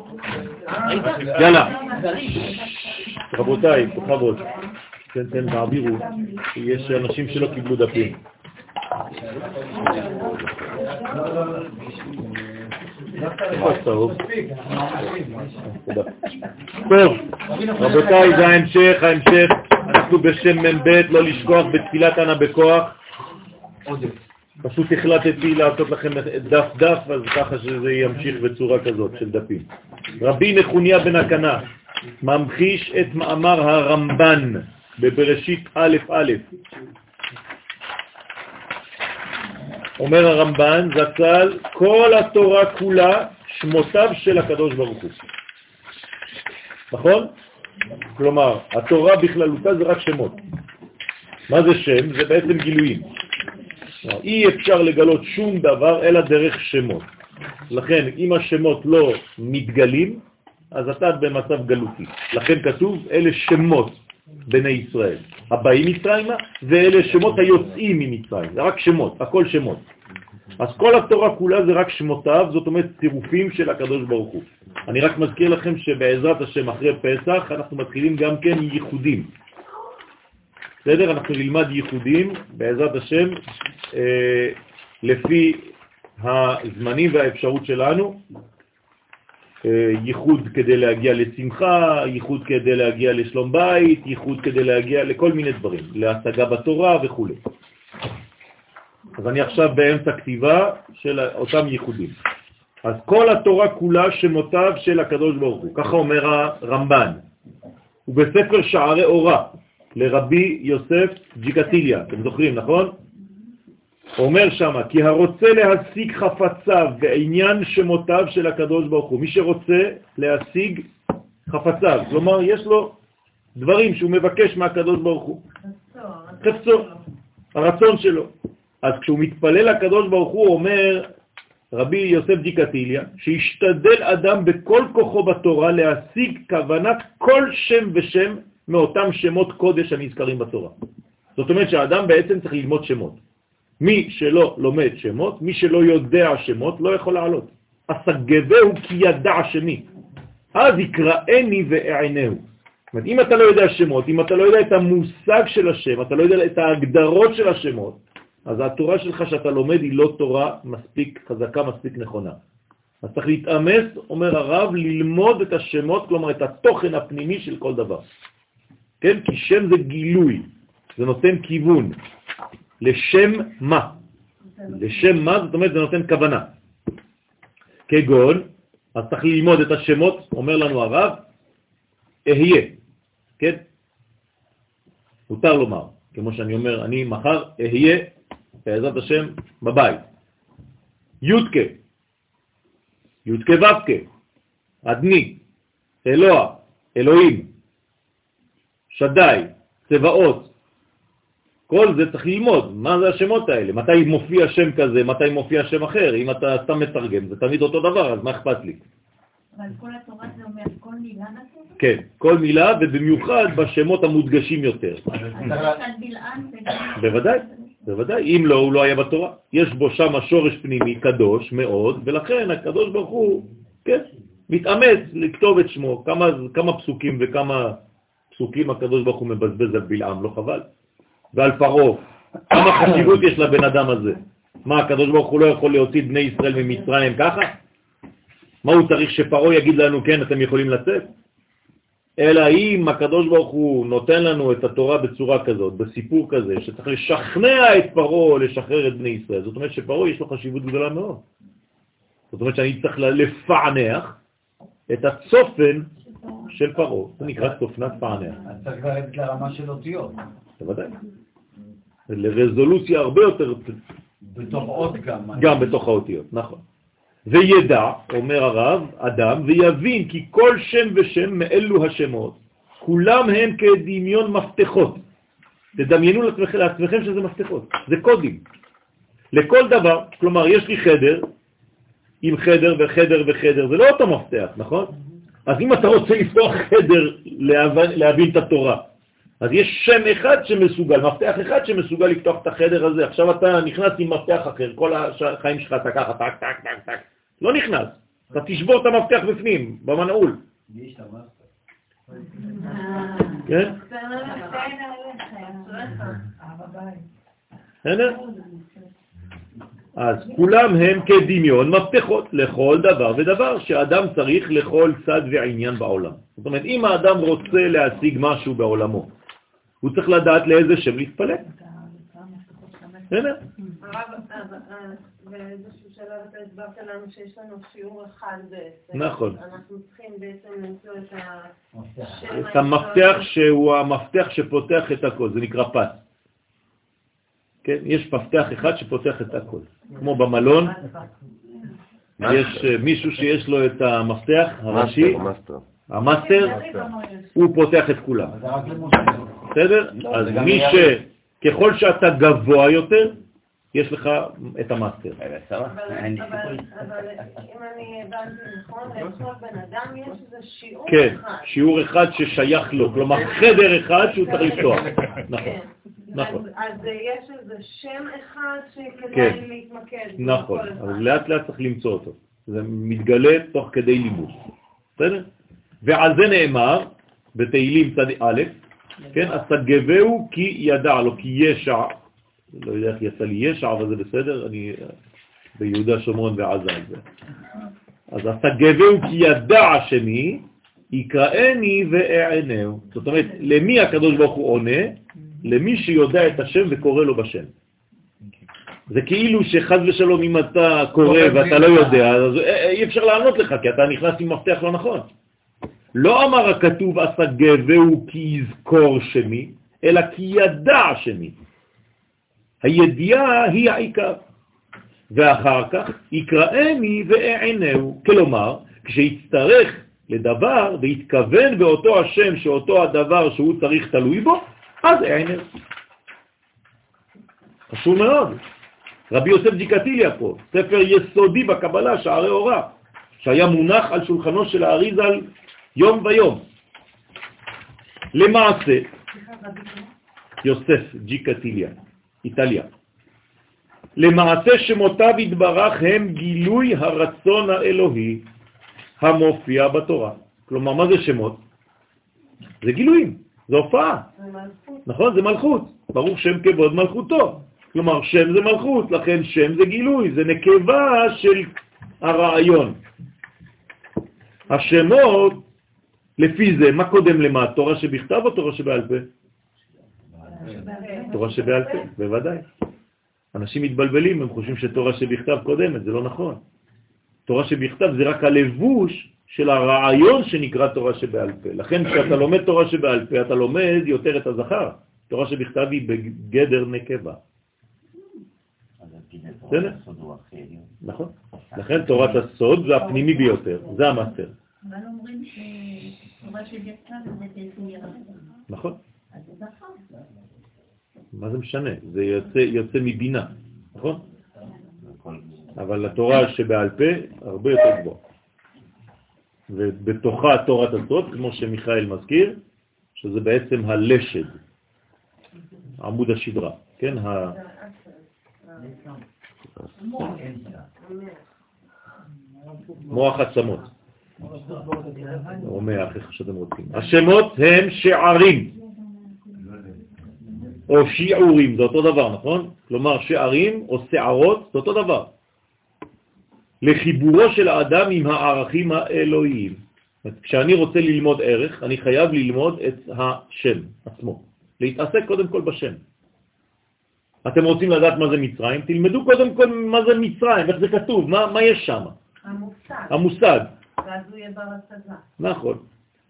יאללה. רבותיי, בכבוד. תן, תן, תעבירו. יש אנשים שלא קיבלו דפים. רבותיי, זה ההמשך, ההמשך. אנחנו בשם מ"ב, לא לשכוח בתפילת אנה בכוח. פשוט החלטתי לעשות לכם דף דף, אז ככה שזה ימשיך בצורה כזאת של דפים. רבי נחוניה בן הקנה ממחיש את מאמר הרמב"ן בבראשית א' א'. אומר הרמב"ן, זצ"ל, כל התורה כולה שמותיו של הקדוש ברוך הוא. נכון? כלומר, התורה בכללותה זה רק שמות. מה זה שם? זה בעצם גילויים. אי אפשר לגלות שום דבר אלא דרך שמות. לכן, אם השמות לא מתגלים, אז אתה במצב גלותי. לכן כתוב, אלה שמות בני ישראל. הבאים מצרימה, ואלה שמות היוצאים ממצרים. זה רק שמות, הכל שמות. אז כל התורה כולה זה רק שמותיו, זאת אומרת צירופים של הקדוש ברוך הוא. אני רק מזכיר לכם שבעזרת השם אחרי פסח אנחנו מתחילים גם כן ייחודים. בסדר? אנחנו נלמד ייחודים בעזרת השם אה, לפי הזמנים והאפשרות שלנו. אה, ייחוד כדי להגיע לשמחה, ייחוד כדי להגיע לשלום בית, ייחוד כדי להגיע לכל מיני דברים, להשגה בתורה וכו'. אז אני עכשיו באמצע כתיבה של אותם ייחודים. אז כל התורה כולה שמותיו של הקדוש ברוך הוא, ככה אומר הרמב"ן. ובספר שערי אורה לרבי יוסף ג'יקטיליה, אתם זוכרים, נכון? אומר שם, כי הרוצה להשיג חפציו בעניין שמותיו של הקדוש ברוך הוא, מי שרוצה להשיג חפציו, כלומר יש לו דברים שהוא מבקש מהקדוש ברוך הוא, חפצו, הרצון שלו. אז כשהוא מתפלל לקדוש ברוך הוא, אומר רבי יוסף ג'יקטיליה, שישתדל אדם בכל כוחו בתורה להשיג כוונת כל שם ושם מאותם שמות קודש הנזכרים בתורה. זאת אומרת שהאדם בעצם צריך ללמוד שמות. מי שלא לומד שמות, מי שלא יודע שמות, לא יכול לעלות. אסגבהו כי ידע שמי. אז יקראני ואענהו. זאת אומרת, אם אתה לא יודע שמות, אם אתה לא יודע את המושג של השם, אתה לא יודע את ההגדרות של השמות, אז התורה שלך שאתה לומד היא לא תורה מספיק חזקה, מספיק נכונה. אז צריך להתאמץ, אומר הרב, ללמוד את השמות, כלומר את התוכן הפנימי של כל דבר. כן? כי שם זה גילוי, זה נותן כיוון. לשם מה? לשם מה? זאת אומרת, זה נותן כוונה. כגון, אז צריך ללמוד את השמות, אומר לנו הרב, אהיה, כן? מותר לומר, כמו שאני אומר, אני מחר אהיה, בעזרת השם, בבית. יודקה, יודקה ופקה, אדני, אלוה, אלוהים, שדאי, צבאות, כל זה צריך ללמוד, מה זה השמות האלה, מתי מופיע שם כזה, מתי מופיע שם אחר, אם אתה סתם מתרגם, זה תמיד אותו דבר, אז מה אכפת לי? אבל כל התורה זה אומר כל מילה נתון? כן, כל מילה, ובמיוחד בשמות המודגשים יותר. בוודאי, בוודאי, אם לא, הוא לא היה בתורה. יש בו שם שורש פנימי קדוש מאוד, ולכן הקדוש ברוך הוא, כן, מתאמץ לכתוב את שמו. כמה, כמה פסוקים וכמה פסוקים הקדוש ברוך הוא מבזבז על בלעם, לא חבל? ועל פרעה. כמה חשיבות יש לבן אדם הזה? מה, הקדוש ברוך הוא לא יכול להוציא בני ישראל ממצרים ככה? מה הוא צריך שפרעה יגיד לנו, כן, אתם יכולים לצאת? אלא אם הקדוש ברוך הוא נותן לנו את התורה בצורה כזאת, בסיפור כזה, שצריך לשכנע את פרעה לשחרר את בני ישראל. זאת אומרת שפרעה יש לו חשיבות גדולה מאוד. זאת אומרת שאני צריך לפענח את הצופן של פרעה. זה נקרא צופנת פענח. אז צריך לרדת לרמה של אותיות. בוודאי. לרזולוציה הרבה יותר... בתוך אות גם. גם בתוך האותיות, נכון. וידע, אומר הרב, אדם, ויבין כי כל שם ושם מאלו השמות, כולם הם כדמיון מפתחות. תדמיינו לעצמכם, לעצמכם שזה מפתחות, זה קודים. לכל דבר, כלומר, יש לי חדר, עם חדר וחדר וחדר, זה לא אותו מפתח, נכון? אז אם אתה רוצה לפתוח חדר להבין, להבין את התורה, אז יש שם אחד שמסוגל, מפתח אחד שמסוגל לפתוח את החדר הזה. עכשיו אתה נכנס עם מפתח אחר, כל החיים שלך אתה ככה, טק, טק, טק, טק. לא נכנס. אתה תשבור את המפתח בפנים, במנעול. כן? אז כולם הם כדמיון מפתחות לכל דבר ודבר שאדם צריך לכל צד ועניין בעולם. זאת אומרת, אם האדם רוצה להשיג משהו בעולמו, הוא צריך לדעת לאיזה שם להתפלל. בסדר? באיזשהו שלב אתה הסברת לנו שיש לנו שיעור אחד בעצם. נכון. אנחנו צריכים בעצם למצוא את השם. את המפתח שהוא המפתח שפותח את הכל, זה נקרא פס. כן? יש מפתח אחד שפותח את הכל. כמו במלון, יש מישהו שיש לו את המפתח הראשי, ה master, הוא פותח את כולם. בסדר? אז מי ש... ככל שאתה גבוה יותר, יש לך את ה master. אבל אם אני הבנתי נכון, לכל בן אדם יש איזה שיעור אחד. כן, שיעור אחד ששייך לו, כלומר חדר אחד שהוא צריך לפתוח. נכון. כן. נכון. אז יש איזה שם אחד שכדאי כן. להתמקד. נכון, אבל לאט לאט צריך למצוא אותו. זה מתגלה תוך כדי לימוד. בסדר? ועל זה נאמר בתהילים צד א', כן, אז תגבהו כי ידע לו, כי ישע, לא יודע איך יצא לי ישע, אבל זה בסדר, אני ביהודה, שומרון ועזה על זה. אז תגבהו כי ידע השני, יקראני ואענהו. זאת אומרת, למי הקדוש ברוך הוא עונה? למי שיודע את השם וקורא לו בשם. זה כאילו שחז ושלום אם אתה קורא ואתה לא יודע, אז אי אפשר לענות לך, כי אתה נכנס עם מפתח לא נכון. לא אמר הכתוב עשה גבהו כי יזכור שמי, אלא כי ידע שמי. הידיעה היא העיקר. ואחר כך יקראני ואענהו, כלומר, כשיצטרך לדבר ויתכוון באותו השם שאותו הדבר שהוא צריך תלוי בו, אז אענהו. חשוב מאוד. רבי יוסף ג'יקטיליה פה, ספר יסודי בקבלה, שערי אורה, שהיה מונח על שולחנו של האריזל יום ויום. למעשה, יוסף ג'יקטיליה, איטליה, למעשה שמותיו התברך הם גילוי הרצון האלוהי המופיע בתורה. כלומר, מה זה שמות? זה גילויים, זה הופעה. נכון? זה מלכות. ברוך שם כבוד מלכותו. כלומר, שם זה מלכות, לכן שם זה גילוי, זה נקבה של הרעיון. השמות, לפי זה, מה קודם למה? תורה שבכתב או תורה שבעל פה? תורה שבעל פה, בוודאי. אנשים מתבלבלים, הם חושבים שתורה שבכתב קודמת, זה לא נכון. תורה שבכתב זה רק הלבוש של הרעיון שנקרא תורה שבעל פה. לכן כשאתה לומד תורה שבעל פה, אתה לומד יותר את הזכר. תורה שבכתב היא בגדר נקבה. נכון. לכן תורת הסוד זה הפנימי ביותר, זה המאסטר. אבל אומרים שתורה שבכתב זה בסוגיה. נכון. מה זה משנה? זה יוצא מבינה, נכון? אבל התורה שבעל פה הרבה יותר גבוהה. ובתוכה תורת הסוד, כמו שמיכאל מזכיר, שזה בעצם הלשד, עמוד השדרה, כן? ה... מוח עצמות, או מח, איך שאתם רוצים. השמות הם שערים, או שיעורים, זה אותו דבר, נכון? כלומר שערים או שערות, זה אותו דבר. לחיבורו של האדם עם הערכים האלוהיים. כשאני רוצה ללמוד ערך, אני חייב ללמוד את השם עצמו. להתעסק קודם כל בשם. אתם רוצים לדעת מה זה מצרים? תלמדו קודם כל מה זה מצרים, איך זה כתוב, מה, מה יש שם. המושג. המושג. ואז הוא יהיה בר השגה. נכון.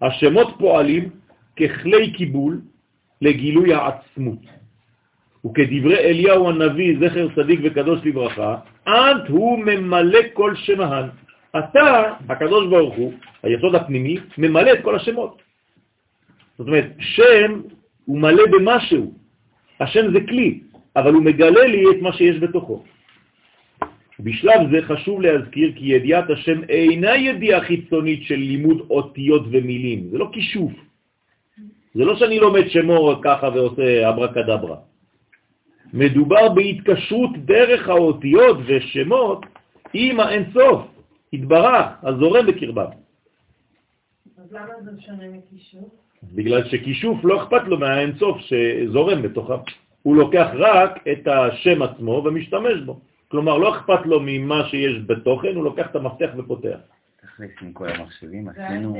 השמות פועלים ככלי קיבול לגילוי העצמות. וכדברי אליהו הנביא, זכר צדיק וקדוש לברכה, אנט הוא ממלא כל שמהן. אתה, הקדוש ברוך הוא, היסוד הפנימי, ממלא את כל השמות. זאת אומרת, שם הוא מלא במשהו. השם זה כלי, אבל הוא מגלה לי את מה שיש בתוכו. בשלב זה חשוב להזכיר כי ידיעת השם אינה ידיעה חיצונית של לימוד אותיות ומילים, זה לא כישוף. זה לא שאני לומד שמות ככה ועושה אברקדברה. מדובר בהתקשרות דרך האותיות ושמות עם האינסוף, התברך, הזורם בקרבם. אז למה זה שונה מכישוף? בגלל שכישוף לא אכפת לו מהאינסוף שזורם בתוכם. הוא לוקח רק את השם עצמו ומשתמש בו. כלומר, לא אכפת לו ממה שיש בתוכן, הוא לוקח את המפתח ופותח. תחליף עם כל המחשבים, עשינו...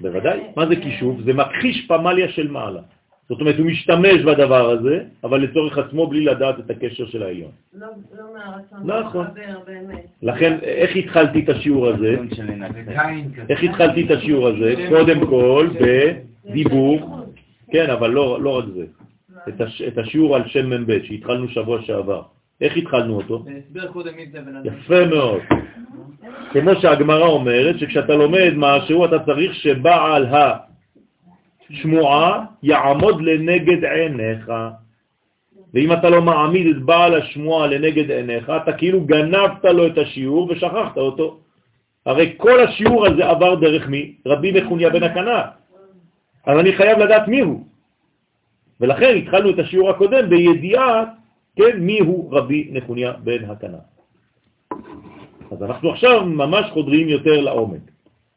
בוודאי. מה זה כישוף? זה מכחיש פמליה של מעלה. זאת אומרת, הוא משתמש בדבר הזה, אבל לצורך עצמו בלי לדעת את הקשר של העליון. לא, לא מהרצון, נכון. לחבר באמת. לכן, איך התחלתי את השיעור הזה? איך התחלתי את השיעור הזה? קודם כל, בדיבור, כן, אבל לא, לא רק זה. את, הש, את השיעור על שם מ"ב שהתחלנו שבוע שעבר. איך התחלנו אותו? יפה מאוד. כמו שהגמרא אומרת, שכשאתה לומד משהו אתה צריך שבעל השמועה יעמוד לנגד עיניך. ואם אתה לא מעמיד את בעל השמועה לנגד עיניך, אתה כאילו גנבת לו את השיעור ושכחת אותו. הרי כל השיעור הזה עבר דרך מי? רבי מחוניה בן הקנה. אז אני חייב לדעת מי הוא. ולכן התחלנו את השיעור הקודם בידיעה, כן, מי הוא רבי נחוניה בן הקנה. אז אנחנו עכשיו ממש חודרים יותר לעומק.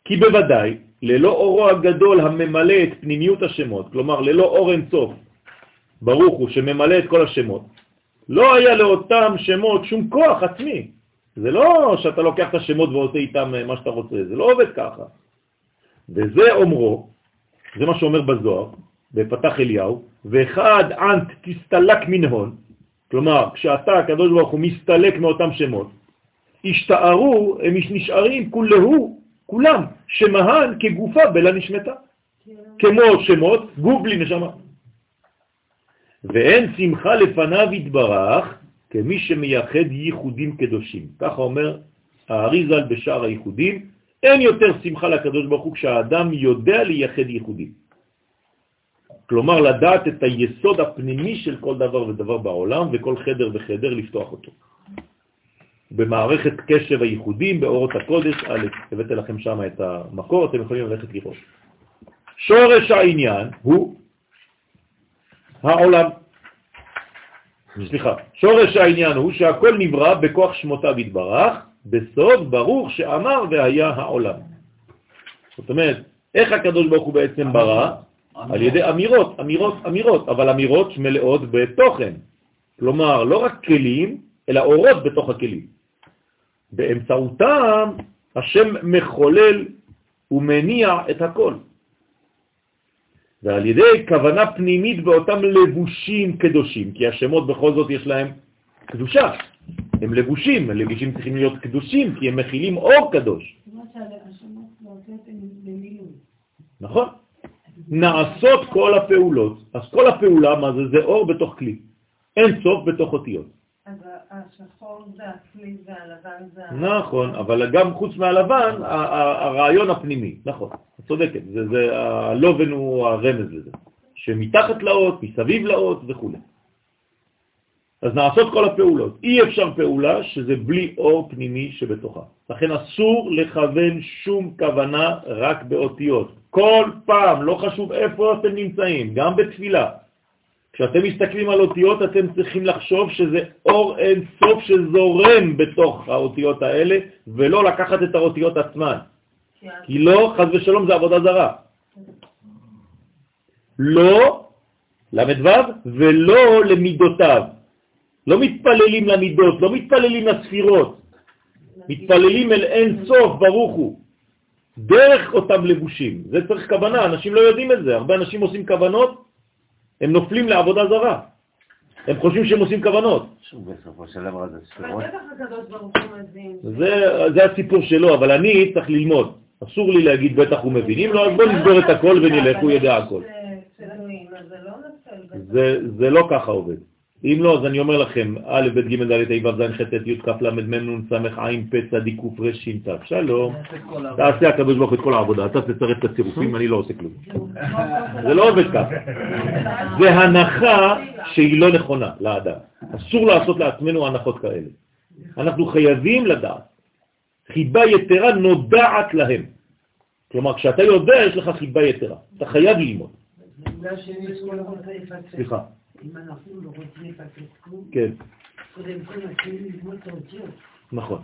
כי בוודאי, ללא אורו הגדול הממלא את פנימיות השמות, כלומר ללא אור אינסוף, ברוך הוא שממלא את כל השמות, לא היה לאותם שמות שום כוח עצמי. זה לא שאתה לוקח את השמות ועושה איתם מה שאתה רוצה, זה לא עובד ככה. וזה אומרו, זה מה שאומר בזוהר, בפתח אליהו, ואחד אנט תסתלק מנהון, כלומר, כשאתה, הקדוש ברוך הוא, מסתלק מאותם שמות, השתערו, הם נשארים כולהו, כולם, שמהן כגופה בלה נשמתה. כמו שמות, גוף בלי נשמה. ואין שמחה לפניו יתברך כמי שמייחד ייחודים קדושים. ככה אומר האריזל בשאר הייחודים, אין יותר שמחה לקדוש ברוך הוא כשהאדם יודע לייחד ייחודים. כלומר לדעת את היסוד הפנימי של כל דבר ודבר בעולם וכל חדר וחדר לפתוח אותו. במערכת קשב הייחודים, באורות הקודש, א', הבאתי לכם שם את המקור, אתם יכולים ללכת לראות. שורש העניין הוא העולם. סליחה, שורש העניין הוא שהכל נברא בכוח שמותיו יתברך, בסוד ברוך שאמר והיה העולם. זאת אומרת, איך הקדוש ברוך הוא בעצם ברא? על ידי אמירות, אמירות, אמירות, אבל אמירות מלאות בתוכן. כלומר, לא רק כלים, אלא אורות בתוך הכלים. באמצעותם השם מחולל ומניע את הכל. ועל ידי כוונה פנימית באותם לבושים קדושים, כי השמות בכל זאת יש להם קדושה. הם לבושים, הלבושים צריכים להיות קדושים, כי הם מכילים אור קדוש. נכון? נעשות כל הפעולות. אז כל הפעולה, מה זה? זה אור בתוך כלי. אין סוף בתוך אותיות. נכון, אבל גם חוץ מהלבן, הרעיון הפנימי, נכון, את צודקת, הלובן הוא הרמז לזה, שמתחת לאות, מסביב לאות וכו'. אז נעשות כל הפעולות. אי אפשר פעולה שזה בלי אור פנימי שבתוכה. לכן אסור לכוון שום כוונה רק באותיות. כל פעם, לא חשוב איפה אתם נמצאים, גם בתפילה. כשאתם מסתכלים על אותיות אתם צריכים לחשוב שזה אור אין סוף שזורם בתוך האותיות האלה, ולא לקחת את האותיות עצמן. כי לא, חז ושלום, זה עבודה זרה. לא למדו ולא למידותיו. לא מתפללים למידות, לא מתפללים לספירות, מתפללים אל אין סוף, ברוך הוא, דרך אותם לבושים. זה צריך כוונה, אנשים לא יודעים את זה. הרבה אנשים עושים כוונות, הם נופלים לעבודה זרה. הם חושבים שהם עושים כוונות. זה הסיפור שלו, אבל אני צריך ללמוד. אסור לי להגיד בטח הוא מבין. אם לא, אז בוא נסגור את הכל ונלך, הוא יודע הכל. זה לא ככה עובד. אם לא, אז אני אומר לכם, א', ב', ג', ד', ה', ו', ז', ח', ט', י', כ', ל', מ', נ', ס', ע', פ', צ', ק', ר', ש', ת', שלום. תעשה הקדוש ברוך את כל העבודה, אתה תצרף את הצירופים, אני לא עושה כלום. זה לא עובד ככה. זה הנחה שהיא לא נכונה לאדם. אסור לעשות לעצמנו הנחות כאלה. אנחנו חייבים לדעת. חיבה יתרה נודעת להם. כלומר, כשאתה יודע, יש לך חיבה יתרה. אתה חייב ללמוד. סליחה. אם אנחנו לא רוצים לפקד כלום, כן. קודם כל מתחילים ללמוד את האותיות. נכון.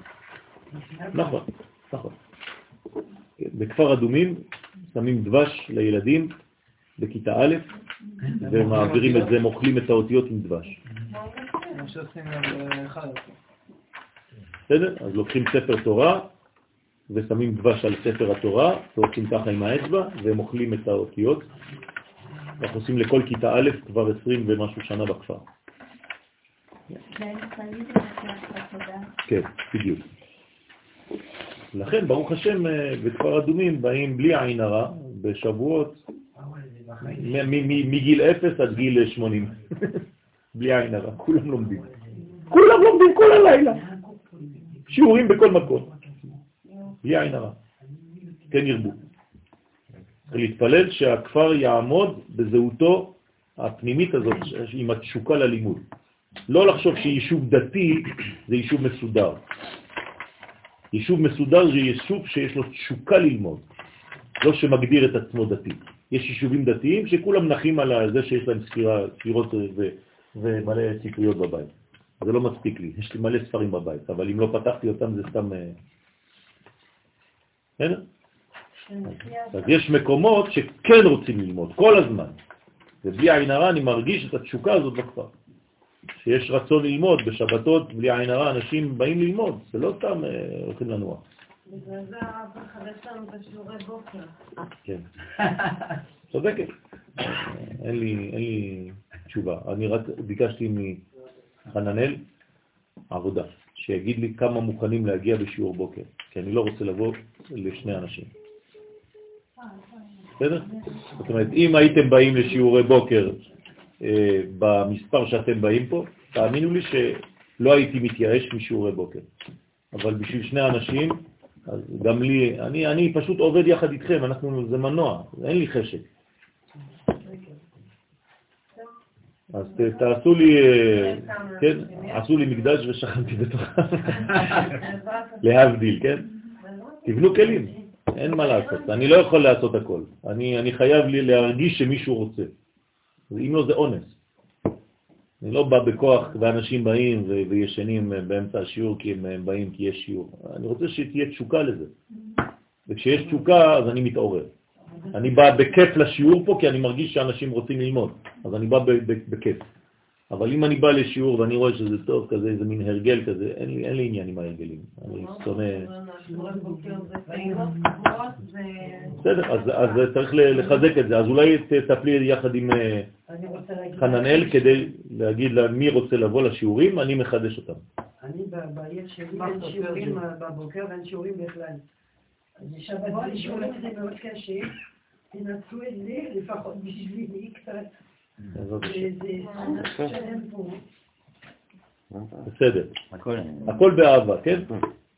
נכון, נכון. בכפר אדומים שמים דבש לילדים בכיתה א', ומעבירים את זה, מוכלים את האותיות עם דבש. בסדר? אז לוקחים ספר תורה ושמים דבש על ספר התורה, ועושים ככה עם האצבע, ומוכלים את האותיות, אנחנו עושים לכל כיתה א' כבר 20 ומשהו שנה בכפר. כן, בדיוק. לכן, ברוך השם, אה, בכפר אדומים באים בלי עין הרע, בשבועות, מגיל 0 עד גיל 80. בלי עין הרע, כולם לומדים. כולם לומדים כל הלילה. שיעורים בכל מקום. בלי עין הרע. כן ירבו. להתפלל שהכפר יעמוד בזהותו הפנימית הזאת, עם התשוקה ללימוד. לא לחשוב שיישוב דתי זה יישוב מסודר. יישוב מסודר זה יישוב שיש לו תשוקה ללמוד, לא שמגדיר את עצמו דתי. יש יישובים דתיים שכולם נחים על זה שיש להם ספירה, ספירות ו... ומלא ספריות בבית. זה לא מספיק לי, יש לי מלא ספרים בבית, אבל אם לא פתחתי אותם זה סתם... בסדר? אה, אז יש מקומות שכן רוצים ללמוד, כל הזמן. ובלי עין הרע אני מרגיש את התשוקה הזאת בכפר. שיש רצון ללמוד בשבתות, בלי עין הרע, אנשים באים ללמוד, זה לא סתם אה, הולכים לנוע. בגלל זה הרב מחדש לנו בשיעורי בוקר. כן. צודקת. אין לי תשובה. אני רק ביקשתי מחננאל עבודה, שיגיד לי כמה מוכנים להגיע בשיעור בוקר, כי אני לא רוצה לבוא לשני אנשים. בסדר? זאת אומרת, אם הייתם באים לשיעורי בוקר אה, במספר שאתם באים פה, תאמינו לי שלא הייתי מתייאש משיעורי בוקר. אבל בשביל שני אנשים, אז גם לי, אני, אני פשוט עובד יחד איתכם, אנחנו, זה מנוע, אין לי חשק. אז תעשו לי, אה, כן, עשו לי מקדש ושכנתי בתוכה. להבדיל, כן? תבנו כלים. אין מה לעשות, אני לא יכול לעשות הכל. אני, אני חייב לי להרגיש שמישהו רוצה. אם לא, זה אונס. אני לא בא בכוח ואנשים באים וישנים באמצע השיעור כי הם, באים כי יש שיעור. אני רוצה שתהיה תשוקה לזה. וכשיש תשוקה אז אני מתעורר. אני בא בכיף לשיעור פה כי אני מרגיש שאנשים רוצים ללמוד, אז אני בא בכיף. אבל אם אני בא לשיעור ואני רואה שזה טוב, כזה, איזה מין הרגל כזה, אין לי, אין לי עניין עם ההרגלים. אני שונא... בסדר, אז, אז צריך לחזק את זה. אז אולי תטפלי יחד עם אה, חננאל כדי להגיד לה מי רוצה לבוא לשיעורים, אני מחדש אותם. אני בעיר שלי אין שיעורים בבוקר ואין שיעורים בכלל. אז שיעורים זה מאוד קשה. תנצלו את זה לפחות בשבילי קצת. בסדר. הכל. הכל באהבה, כן?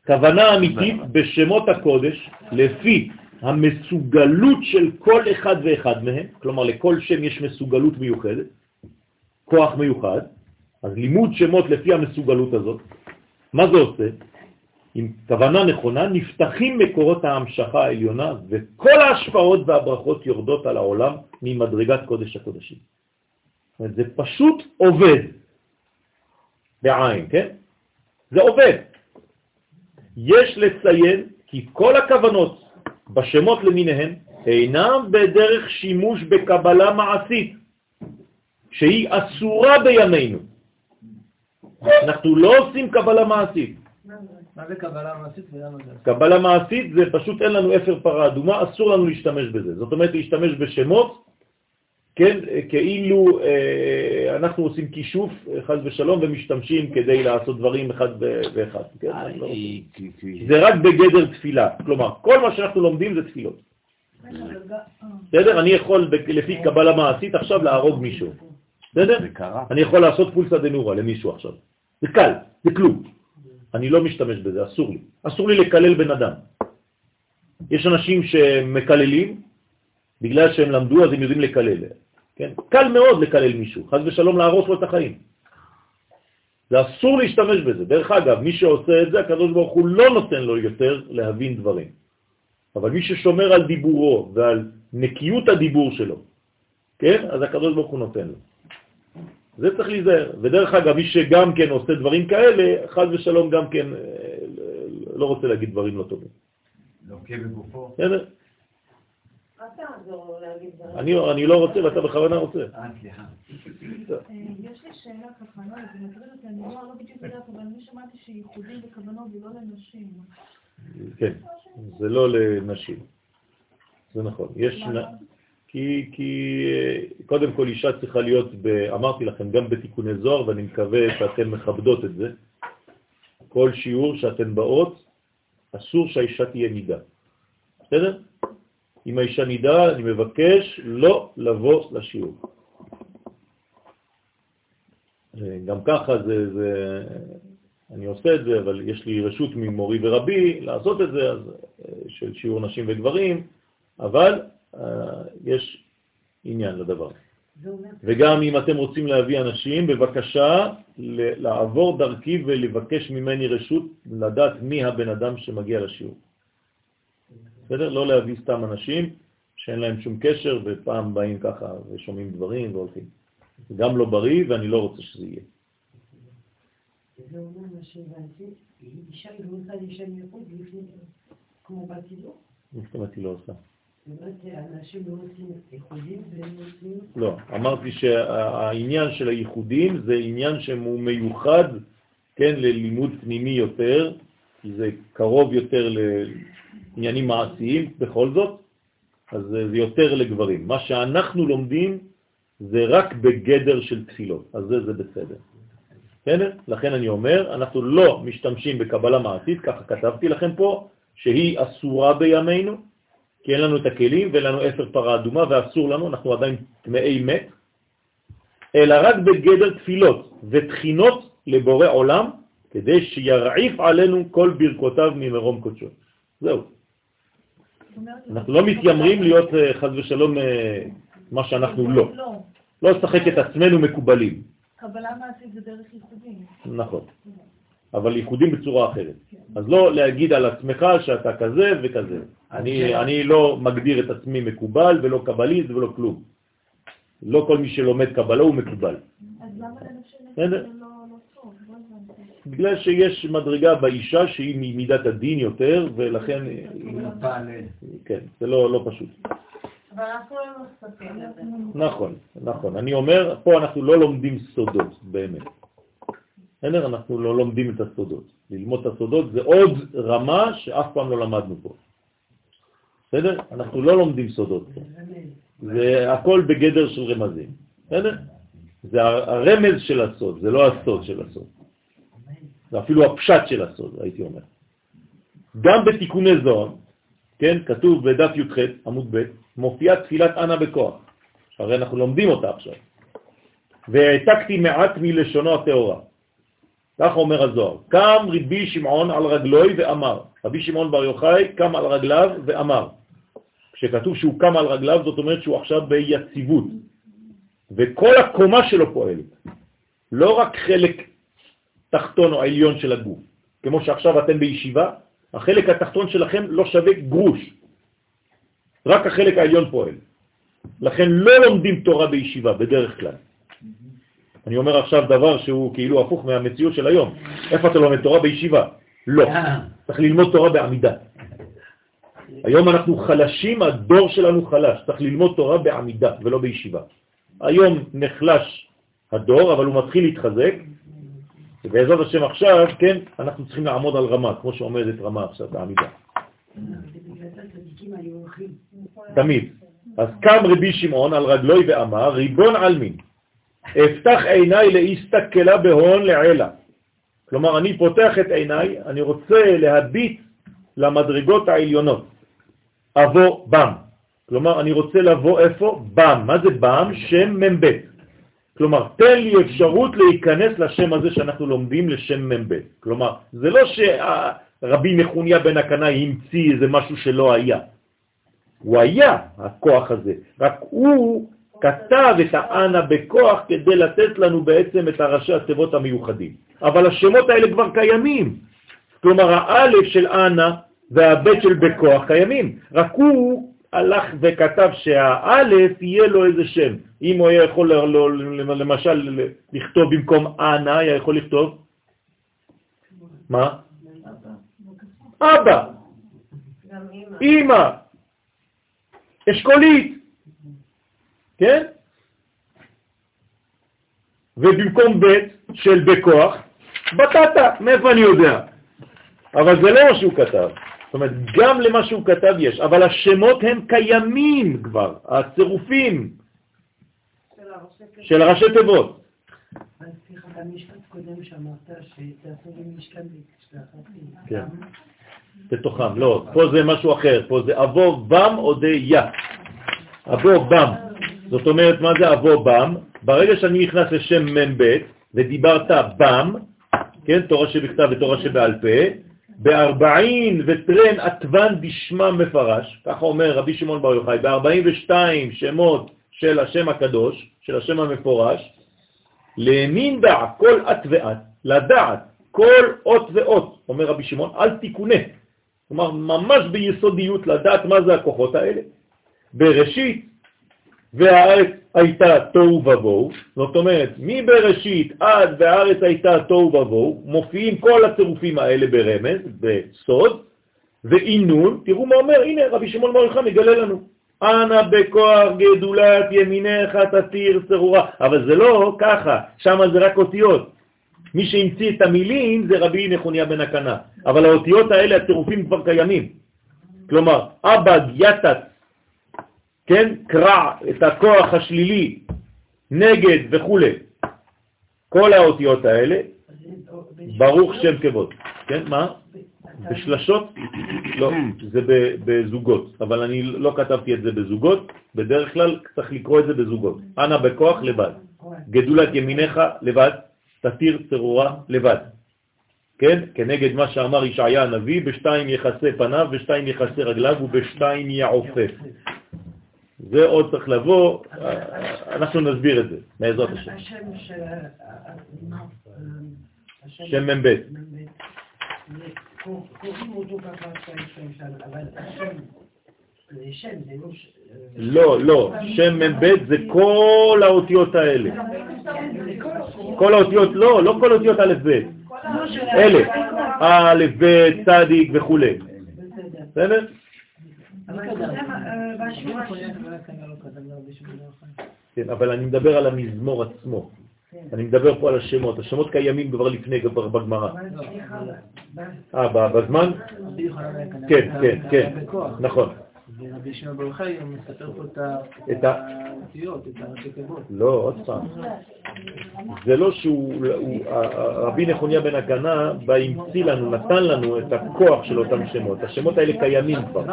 כוונה אמיתית בשמות הקודש לפי המסוגלות של כל אחד ואחד מהם, כלומר לכל שם יש מסוגלות מיוחדת, כוח מיוחד, אז לימוד שמות לפי המסוגלות הזאת, מה זה עושה? עם כוונה נכונה נפתחים מקורות ההמשכה העליונה וכל ההשפעות והברכות יורדות על העולם ממדרגת קודש הקודשים. זה פשוט עובד בעין, כן? זה עובד. יש לציין כי כל הכוונות בשמות למיניהם אינם בדרך שימוש בקבלה מעשית, שהיא אסורה בימינו. אנחנו לא עושים קבלה מעשית. מה זה קבלה מעשית? קבלה מעשית זה פשוט אין לנו אפר פרה אדומה, אסור לנו להשתמש בזה. זאת אומרת להשתמש בשמות, כן, כאילו אה, אנחנו עושים כישוף, חז ושלום, ומשתמשים כדי לעשות דברים אחד ואחד. כן? אה, לא זה רק בגדר תפילה. כלומר, כל מה שאנחנו לומדים זה תפילות. בסדר? אני יכול לפי קבלה מעשית עכשיו להרוג מישהו. בסדר? אני יכול לעשות פולסא דנורא למישהו עכשיו. זה קל, זה כלום. אני לא משתמש בזה, אסור לי. אסור לי לקלל בן אדם. יש אנשים שמקללים, בגלל שהם למדו אז הם יודעים לקלל. כן? קל מאוד לקלל מישהו, חז ושלום להרוס לו את החיים. זה אסור להשתמש בזה. דרך אגב, מי שעושה את זה, הקדוש ברוך הוא לא נותן לו יותר להבין דברים. אבל מי ששומר על דיבורו ועל נקיות הדיבור שלו, כן? אז הקדוש ברוך הוא נותן לו. זה צריך להיזהר. ודרך אגב, מי שגם כן עושה דברים כאלה, חז ושלום גם כן אה, לא רוצה להגיד דברים לא טובים. לוקה בגופו. בסדר? אל תעזור לו להגיד דברים. אני, אני לא רוצה ואתה בכוונה רוצה. אה, סליחה. אה, יש לי שאלה ככה, לא, זה מטריד אותי, אני לא לא בדיוק יודעת, אבל אני שמעתי שייחודים בכוונות זה לא לנשים. כן, זה לא לנשים. זה נכון. יש... נ... כי, כי אה, קודם כל אישה צריכה להיות, ב... אמרתי לכם, גם בתיקוני זוהר, ואני מקווה שאתן מכבדות את זה. כל שיעור שאתן באות, אסור שהאישה תהיה נידה. בסדר? אם האישה נידה, אני מבקש לא לבוא לשיעור. גם ככה זה, זה, אני עושה את זה, אבל יש לי רשות ממורי ורבי לעשות את זה, אז, של שיעור נשים וגברים, אבל אה, יש עניין לדבר. וגם אם אתם רוצים להביא אנשים, בבקשה לעבור דרכי ולבקש ממני רשות לדעת מי הבן אדם שמגיע לשיעור. בסדר? לא להביא סתם אנשים שאין להם שום קשר ופעם באים ככה ושומעים דברים והולכים. זה גם לא בריא ואני לא רוצה שזה יהיה. לא זאת אומרת היא לא עושה? לא. לא, אמרתי שהעניין של הייחודים זה עניין שהוא מיוחד, כן, ללימוד פנימי יותר, כי זה קרוב יותר לעניינים מעשיים בכל זאת, אז זה יותר לגברים. מה שאנחנו לומדים זה רק בגדר של תפילות, אז זה, זה בסדר. בסדר? לכן אני אומר, אנחנו לא משתמשים בקבלה מעשית, ככה כתבתי לכם פה, שהיא אסורה בימינו, כי אין לנו את הכלים ואין לנו אפר פרה אדומה ואסור לנו, אנחנו עדיין טמאי מת, אלא רק בגדר תפילות ותחינות לבורא עולם, כדי שירעיף עלינו כל ברכותיו ממרום קודשו. זהו. אנחנו לא מתיימרים להיות אה, חז ושלום אה, מה שאנחנו לא. לא, לא לשחק את עצמנו מקובלים. קבלה מעשית זה דרך ייחודים. נכון. אבל ייחודים בצורה אחרת. אז לא להגיד על עצמך שאתה כזה וכזה. אני, אני לא מגדיר את עצמי מקובל ולא קבליסט ולא כלום. לא כל מי שלומד קבלה הוא מקובל. אז למה לנשים בסדר. זה לא לא טוב? לא הבנתי. בגלל שיש מדרגה באישה שהיא ממידת הדין יותר, ולכן, כן, זה לא, לא פשוט. אבל אנחנו לא נחשפים לזה. נכון, נכון. אני אומר, פה אנחנו לא לומדים סודות, באמת. בסדר? אנחנו לא לומדים את הסודות. ללמוד את הסודות זה עוד רמה שאף פעם לא למדנו פה. בסדר? אנחנו לא לומדים סודות פה. זה הכל בגדר של רמזים. בסדר? זה הרמז של הסוד, זה לא הסוד של הסוד. זה אפילו הפשט של הסוד, הייתי אומר. גם בתיקוני זוהר, כן, כתוב בדף י"ח, עמוד ב', מופיעה תפילת אנה בכוח. הרי אנחנו לומדים אותה עכשיו. והעתקתי מעט מלשונו הטהורה. כך אומר הזוהר. קם רבי שמעון על רגלוי ואמר. רבי שמעון בר יוחאי קם על רגליו ואמר. כשכתוב שהוא קם על רגליו, זאת אומרת שהוא עכשיו ביציבות. וכל הקומה שלו פועלת. לא רק חלק תחתון או עליון של הגוף. כמו שעכשיו אתם בישיבה, החלק התחתון שלכם לא שווה גרוש. רק החלק העליון פועל. לכן לא לומדים תורה בישיבה בדרך כלל. אני אומר עכשיו דבר שהוא כאילו הפוך מהמציאות של היום. איפה אתה לומד תורה בישיבה? לא. צריך ללמוד תורה בעמידה. היום אנחנו חלשים, הדור שלנו חלש. צריך ללמוד תורה בעמידה ולא בישיבה. היום נחלש הדור, אבל הוא מתחיל להתחזק, ובעזרת השם עכשיו, כן, אנחנו צריכים לעמוד על רמה, כמו שעומדת רמה עכשיו בעמידה. תמיד. אז קם רבי שמעון על רגלוי ואמר, ריבון עלמין, אפתח עיניי להסתכלה בהון לעילה. כלומר, אני פותח את עיניי, אני רוצה להביט למדרגות העליונות. אבוא בם. כלומר, אני רוצה לבוא איפה? בם. מה זה בם? שם מ"ב. כלומר, תן לי אפשרות להיכנס לשם הזה שאנחנו לומדים לשם מ"ב. כלומר, זה לא שרבי נחוניה בן הקנאי המציא איזה משהו שלא היה. הוא היה, הכוח הזה, רק הוא כתב את האנה בכוח כדי לתת לנו בעצם את הראשי התיבות המיוחדים. אבל השמות האלה כבר קיימים. כלומר, האלף של אנה והבית של בכוח קיימים, רק הוא הלך וכתב שהאלף יהיה לו איזה שם. אם הוא היה יכול למשל לכתוב במקום אנה, היה יכול לכתוב? מה? אבא, אמא, אשכולית, כן? ובמקום בית של בכוח, בטטה, מאיפה אני יודע? אבל זה לא מה שהוא כתב. זאת אומרת, גם למה שהוא כתב יש, אבל השמות הם קיימים כבר, הצירופים של הראשי תיבות. כן, בתוכם, לא, פה זה משהו אחר, פה זה אבו בם או די יא. אבו בם, זאת אומרת, מה זה אבו בם? ברגע שאני נכנס לשם מ"ב ודיברת בם, כן, תורה שבכתב ותורה שבעל פה, בארבעין וטרן עטוון בשמה מפרש, ככה אומר רבי שמעון בר יוחאי, ב-42 שמות של השם הקדוש, של השם המפורש, להאמין דע כל עת ועת, לדעת כל אות ואות, אומר רבי שמעון, אל תיקונה. כלומר, ממש ביסודיות לדעת מה זה הכוחות האלה. בראשית, והארץ הייתה תוהו ובוהו, זאת אומרת, מבראשית עד והארץ הייתה תוהו ובוהו, מופיעים כל הצירופים האלה ברמז, בסוד, ואינון, תראו מה אומר, הנה רבי שמעון מורך מגלה לנו, אנא בכוח גדולת ימינך תתיר צרורה, אבל זה לא ככה, שם זה רק אותיות. מי שהמציא את המילים זה רבי נחוניה בן הקנה, אבל האותיות האלה, הצירופים כבר קיימים. כלומר, אבא יתת כן, קרע את הכוח השלילי, נגד וכו'. כל האותיות האלה, ברוך שם כבוד. כן, מה? בשלשות? לא, זה בזוגות, אבל אני לא כתבתי את זה בזוגות, בדרך כלל צריך לקרוא את זה בזוגות. אנא בכוח לבד, גדולת ימיניך לבד, תתיר צרורה לבד. כן? כנגד מה שאמר ישעיה הנביא, בשתיים יחסה פניו, בשתיים יחסה רגליו ובשתיים יעופף. זה עוד צריך לבוא, אנחנו נסביר את זה, מעזרת השם. שם מ"ב. לא, לא, שם מ"ב זה כל האותיות האלה. כל האותיות, לא, לא כל האותיות א' ב', אלה, א', ב', צדיק וכו'. בסדר? כן, אבל אני מדבר על המזמור עצמו. אני מדבר פה על השמות. השמות קיימים כבר לפני, כבר בגמרא. אה, בזמן? כן, כן, כן, נכון. ורבי שמעון בר יוחאי גם מספר פה את האותיות, את הראשי תיבות. לא, עוד פעם. זה לא שהוא, רבי נחוניה בן הקנה בא המציא לנו, נתן לנו את הכוח של אותם שמות. השמות האלה קיימים כבר.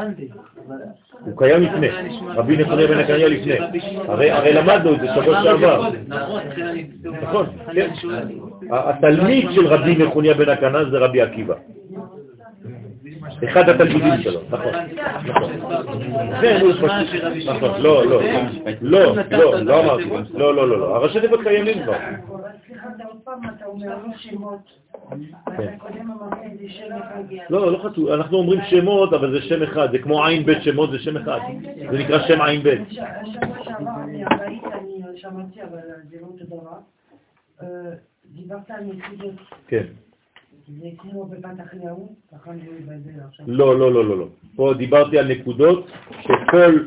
הוא קיים לפני. רבי נחוניה בן הקנה לפני. הרי למדנו את זה שבוע שעבר. נכון, כן. התלמיד של רבי נחוניה בן הקנה זה רבי עקיבא. אחד התלמידים שלו, נכון, נכון. כן, הוא פשוט, נכון, לא, לא, לא, לא, לא אמרתי, לא, לא, לא, לא, הראשי תיבות קיימים כבר. לא, לא חצו, אנחנו אומרים שמות, אבל זה שם אחד, זה כמו עין בית שמות, זה שם אחד, זה נקרא שם עין בית. שמעתי, אבל זה לא אותו דבר. דיברת על נקודות. כן. לא, לא, לא, לא, לא. פה דיברתי על נקודות שכל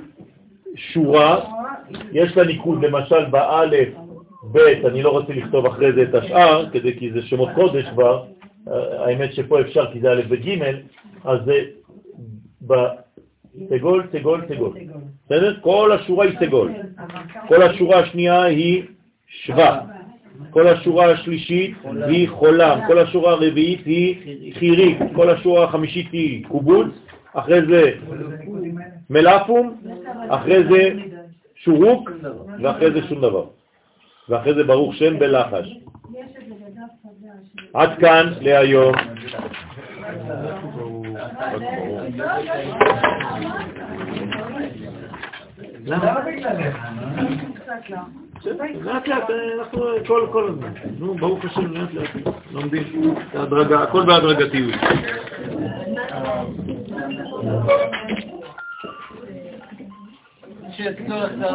שורה, יש לה ניקוד, למשל באלף, ב', אני לא רוצה לכתוב אחרי זה את השאר, כדי, כי זה שמות קודש כבר, האמת שפה אפשר כי זה א' וג', אז זה בסגול, סגול, סגול. בסדר? כל השורה היא סגול. כל השורה השנייה היא שווה. כל השורה השלישית היא חולם, כל השורה הרביעית היא חיריק, כל השורה החמישית היא קובוץ, אחרי זה מלאפום, אחרי זה שורוק, ואחרי זה שום דבר. ואחרי זה ברוך שם בלחש. עד כאן להיום. למה? לאט לאט, אנחנו כל כל הזמן. נו, ברוך השם, לאט לאט לומדים. הכל בהדרגתיות.